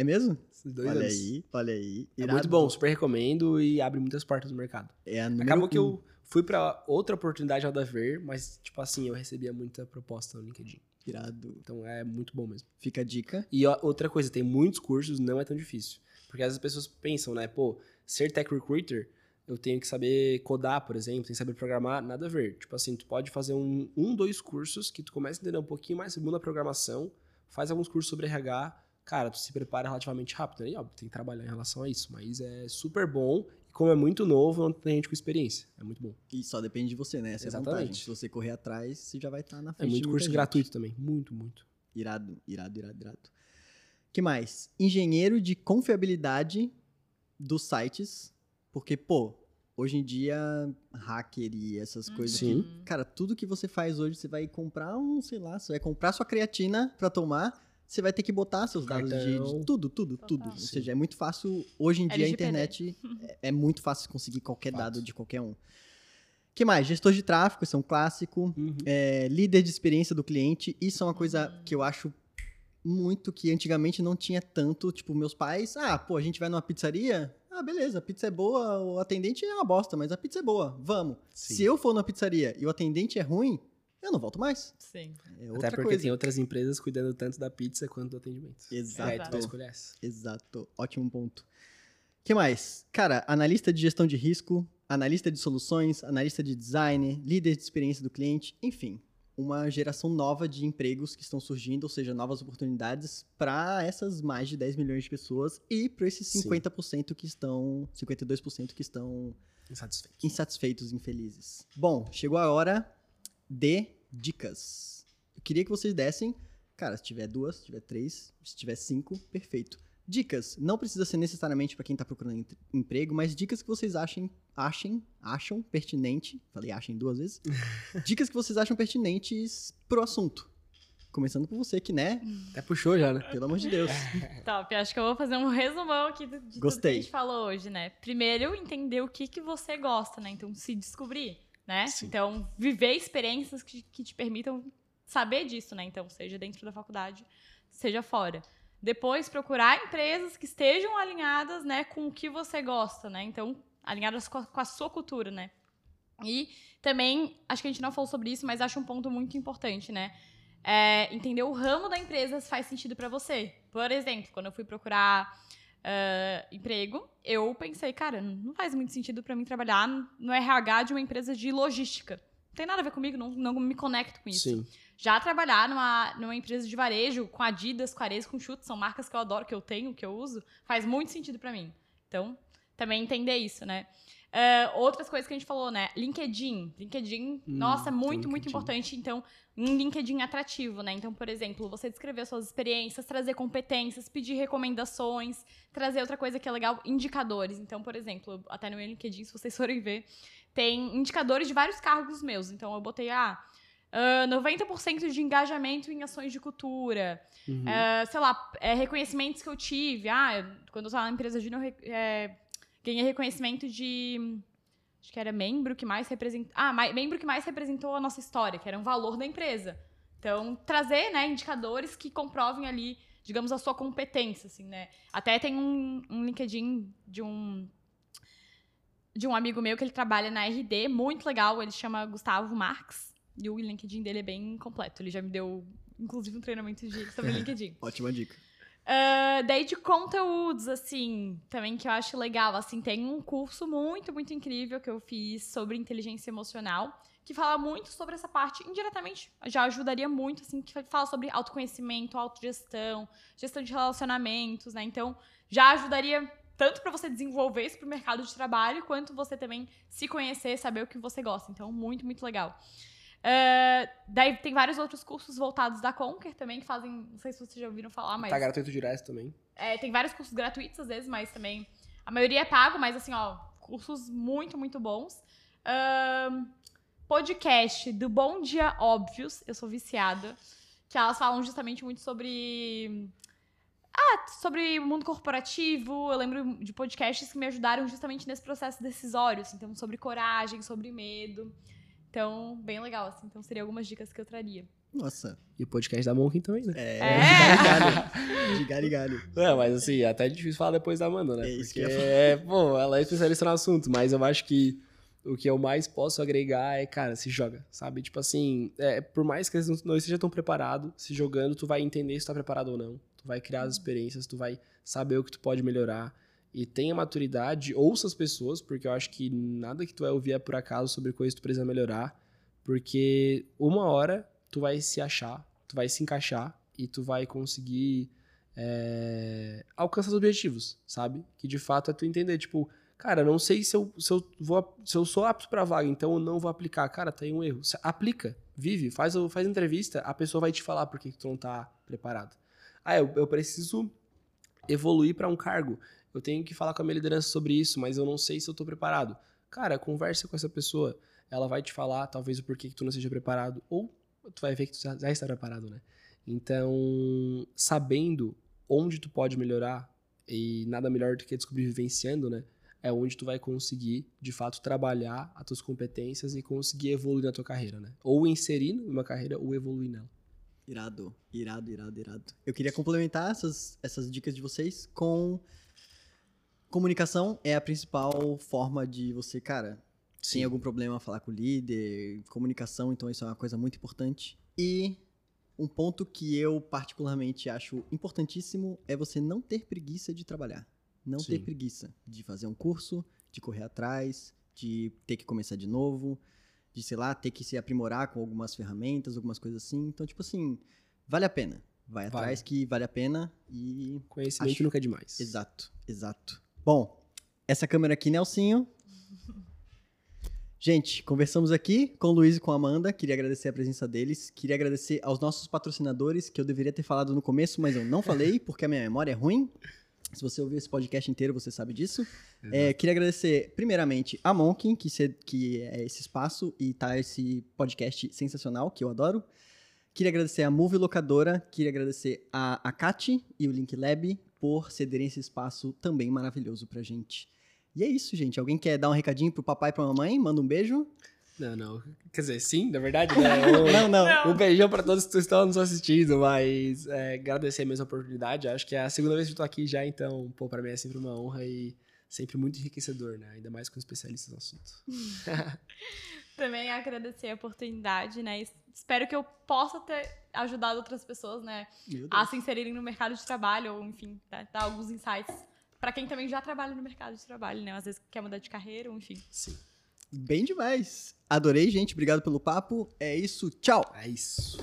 É mesmo? Dois olha anos. aí, olha aí. É Irado. muito bom, super recomendo e abre muitas portas no mercado. É a Acabou que um. eu Fui pra outra oportunidade nada a ver, mas, tipo assim, eu recebia muita proposta no LinkedIn. Irado. Então é muito bom mesmo. Fica a dica. E ó, outra coisa, tem muitos cursos, não é tão difícil. Porque às vezes as pessoas pensam, né, pô, ser tech recruiter, eu tenho que saber codar, por exemplo, tem que saber programar, nada a ver. Tipo assim, tu pode fazer um, um dois cursos que tu começa a entender um pouquinho mais sobre a programação, faz alguns cursos sobre RH, cara, tu se prepara relativamente rápido. Aí, ó, tem que trabalhar em relação a isso, mas é super bom. E como é muito novo, não tem gente com experiência. É muito bom. E só depende de você, né? Essa Exatamente. é a vantagem. Se você correr atrás, você já vai estar na É frente. muito de curso gente. gratuito também. Muito, muito. Irado, irado, irado, irado. que mais? Engenheiro de confiabilidade dos sites. Porque, pô, hoje em dia, hacker e essas coisas Sim. que, cara, tudo que você faz hoje, você vai comprar um, sei lá, você vai comprar sua creatina pra tomar, você vai ter que botar seus dados de, de tudo, tudo, Total. tudo. Ou seja, é muito fácil, hoje em dia a internet é, é muito fácil conseguir qualquer Fato. dado de qualquer um. que mais? Gestor de tráfego, isso é um clássico. Uhum. É, líder de experiência do cliente, isso é uma coisa que eu acho muito que antigamente não tinha tanto. Tipo, meus pais, ah, pô, a gente vai numa pizzaria. Ah, beleza, a pizza é boa, o atendente é uma bosta, mas a pizza é boa, vamos. Sim. Se eu for numa pizzaria e o atendente é ruim, eu não volto mais. Sim. É outra Até porque coisa. tem outras empresas cuidando tanto da pizza quanto do atendimento. Exato. Aí tu vai escolher essa. Exato, ótimo ponto. que mais? Cara, analista de gestão de risco, analista de soluções, analista de design, líder de experiência do cliente, enfim, uma geração nova de empregos que estão surgindo, ou seja, novas oportunidades para essas mais de 10 milhões de pessoas e para esses Sim. 50% que estão, 52% que estão Insatisfeito. insatisfeitos, infelizes. Bom, chegou a hora de dicas. Eu queria que vocês dessem, cara, se tiver duas, se tiver três, se tiver cinco, perfeito. Dicas, não precisa ser necessariamente para quem tá procurando emprego, mas dicas que vocês achem, achem, acham pertinente, falei achem duas vezes, dicas que vocês acham pertinentes pro assunto. Começando por você, que né, Até puxou já, né? pelo amor de Deus. Top, acho que eu vou fazer um resumão aqui de tudo que Gostei. a gente falou hoje, né? Primeiro, entender o que, que você gosta, né? Então, se descobrir, né? Sim. Então, viver experiências que, que te permitam saber disso, né? Então, seja dentro da faculdade, seja fora. Depois, procurar empresas que estejam alinhadas, né, com o que você gosta, né? Então, alinhadas com a, com a sua cultura, né? E também, acho que a gente não falou sobre isso, mas acho um ponto muito importante, né? É, entender o ramo da empresa se faz sentido para você. Por exemplo, quando eu fui procurar ah, emprego, eu pensei, cara, não faz muito sentido para mim trabalhar no RH de uma empresa de logística. Não tem nada a ver comigo, não, não me conecto com isso. Sim. Já trabalhar numa, numa empresa de varejo, com Adidas, com Ares, com Chutes, são marcas que eu adoro, que eu tenho, que eu uso, faz muito sentido pra mim. Então, também entender isso, né? Ah, outras coisas que a gente falou, né? LinkedIn. LinkedIn, nossa, é muito, muito LinkedIn. importante. Então, um LinkedIn atrativo, né? Então, por exemplo, você descrever suas experiências, trazer competências, pedir recomendações, trazer outra coisa que é legal, indicadores. Então, por exemplo, até no meu LinkedIn, se vocês forem ver, tem indicadores de vários cargos meus. Então, eu botei, ah, ah, 90% de engajamento em ações de cultura. Uhum. Ah, sei lá, é, reconhecimentos que eu tive. Ah, eu- quando eu estava na empresa Júnior, re- é, ganhei reconhecimento de. Acho que era membro que mais representou. Ah, mai- membro que mais representou a nossa história, que era um valor da empresa. Então, trazer né, indicadores que comprovem ali, digamos, a sua competência, assim, né? Até tem um, um LinkedIn de um. De um amigo meu que ele trabalha na RD, muito legal, ele chama Gustavo Marx, e o LinkedIn dele é bem completo. Ele já me deu, inclusive, um treinamento de, sobre LinkedIn. Ótima dica. Ah, daí de conteúdos, assim, também que eu acho legal, assim, tem um curso muito, muito incrível que eu fiz sobre inteligência emocional, que fala muito sobre essa parte, indiretamente, já ajudaria muito, assim, que fala sobre autoconhecimento, autogestão, gestão de relacionamentos, né? Então, já ajudaria tanto para você desenvolver isso pro mercado de trabalho, quanto você também se conhecer, saber o que você gosta. Então, muito, muito legal. Ah, daí tem vários outros cursos voltados da Conquer também, que fazem, não sei se vocês já ouviram falar, mas... Tá gratuito direto também. É, tem vários cursos gratuitos às vezes, mas também. A maioria é pago, mas assim, ó, cursos muito, muito bons. Ahn, podcast do Bom Dia Óbvios, eu sou viciada. Que elas falam justamente muito sobre. Ah, sobre o mundo corporativo. Eu lembro de podcasts que me ajudaram justamente nesse processo decisório. assim, então, sobre coragem, sobre medo. Então, bem legal, assim. Então, seriam algumas dicas que eu traria. Nossa. E o podcast da Monkin também, né? É, É. de galho em galho. De galho. É, mas assim, é até difícil falar depois da Amanda, né? É isso Porque, que é, pô, ela é especialista no assunto, mas eu acho que o que eu mais posso agregar é, cara, se joga, sabe? Tipo assim, é, por mais que eles não, não estejam tão preparados, se jogando, tu vai entender se tu tá preparado ou não. Tu vai criar as experiências, tu vai saber o que tu pode melhorar. E tenha maturidade, ouça as pessoas, porque eu acho que nada que tu vai ouvir é por acaso sobre coisas que tu precisa melhorar. Porque uma hora tu vai se achar, tu vai se encaixar e tu vai conseguir é, alcançar os objetivos, sabe? Que de fato é tu entender, tipo, cara, não sei se eu, se eu, vou, se eu sou apto pra vaga, então eu não vou aplicar. Cara, tem um erro. Aplica, vive, faz, faz entrevista, a pessoa vai te falar por que tu não tá preparado. Ah, eu, eu preciso evoluir para um cargo. Eu tenho que falar com a minha liderança sobre isso, mas eu não sei se eu tô preparado. Cara, conversa com essa pessoa. Ela vai te falar, talvez, o porquê que tu não seja preparado. Ou tu vai ver que tu já, já está preparado, né? Então, sabendo onde tu pode melhorar, e nada melhor do que descobrir vivenciando, né? É onde tu vai conseguir, de fato, trabalhar as tuas competências e conseguir evoluir na tua carreira, né? Ou inserir numa carreira ou evoluir nela. Irado, irado, irado, irado. Eu queria complementar essas, essas dicas de vocês com comunicação é a principal forma de você, cara, Sim. tem algum problema falar com o líder, comunicação, então isso é uma coisa muito importante. E um ponto que eu particularmente acho importantíssimo é você não ter preguiça de trabalhar. Não Sim. ter preguiça de fazer um curso, de correr atrás, de ter que começar de novo, de, sei lá, ter que se aprimorar com algumas ferramentas, algumas coisas assim. Então, tipo assim, vale a pena. Vai vale. atrás que vale a pena e. Conhecimento acho... nunca é demais. Exato, exato. Bom, essa câmera aqui, Nelsinho. Gente, conversamos aqui com o Luiz e com a Amanda. Queria agradecer a presença deles. Queria agradecer aos nossos patrocinadores, que eu deveria ter falado no começo, mas eu não falei, porque a minha memória é ruim. Se você ouviu esse podcast inteiro, você sabe disso. É, queria agradecer, primeiramente, a Monkin, que, se, que é esse espaço e tá esse podcast sensacional, que eu adoro. Queria agradecer a Move Locadora, queria agradecer a, a Kat e o Link Lab por cederem esse espaço também maravilhoso pra gente. E é isso, gente. Alguém quer dar um recadinho pro papai e pra mamãe? Manda um beijo. Não, não. Quer dizer, sim, na verdade, né? Um, não, não. Um beijão pra todos que estão nos assistindo, mas é, agradecer a mesma oportunidade. Acho que é a segunda vez que eu tô aqui já, então, pô, pra mim é sempre uma honra e sempre muito enriquecedor, né? Ainda mais com especialistas no assunto. Também agradecer a oportunidade, né? Espero que eu possa ter ajudado outras pessoas, né? A se inserirem no mercado de trabalho, ou enfim, dar alguns insights para quem também já trabalha no mercado de trabalho, né? Às vezes quer mudar de carreira, enfim. Sim. Bem demais. Adorei, gente. Obrigado pelo papo. É isso. Tchau. É isso.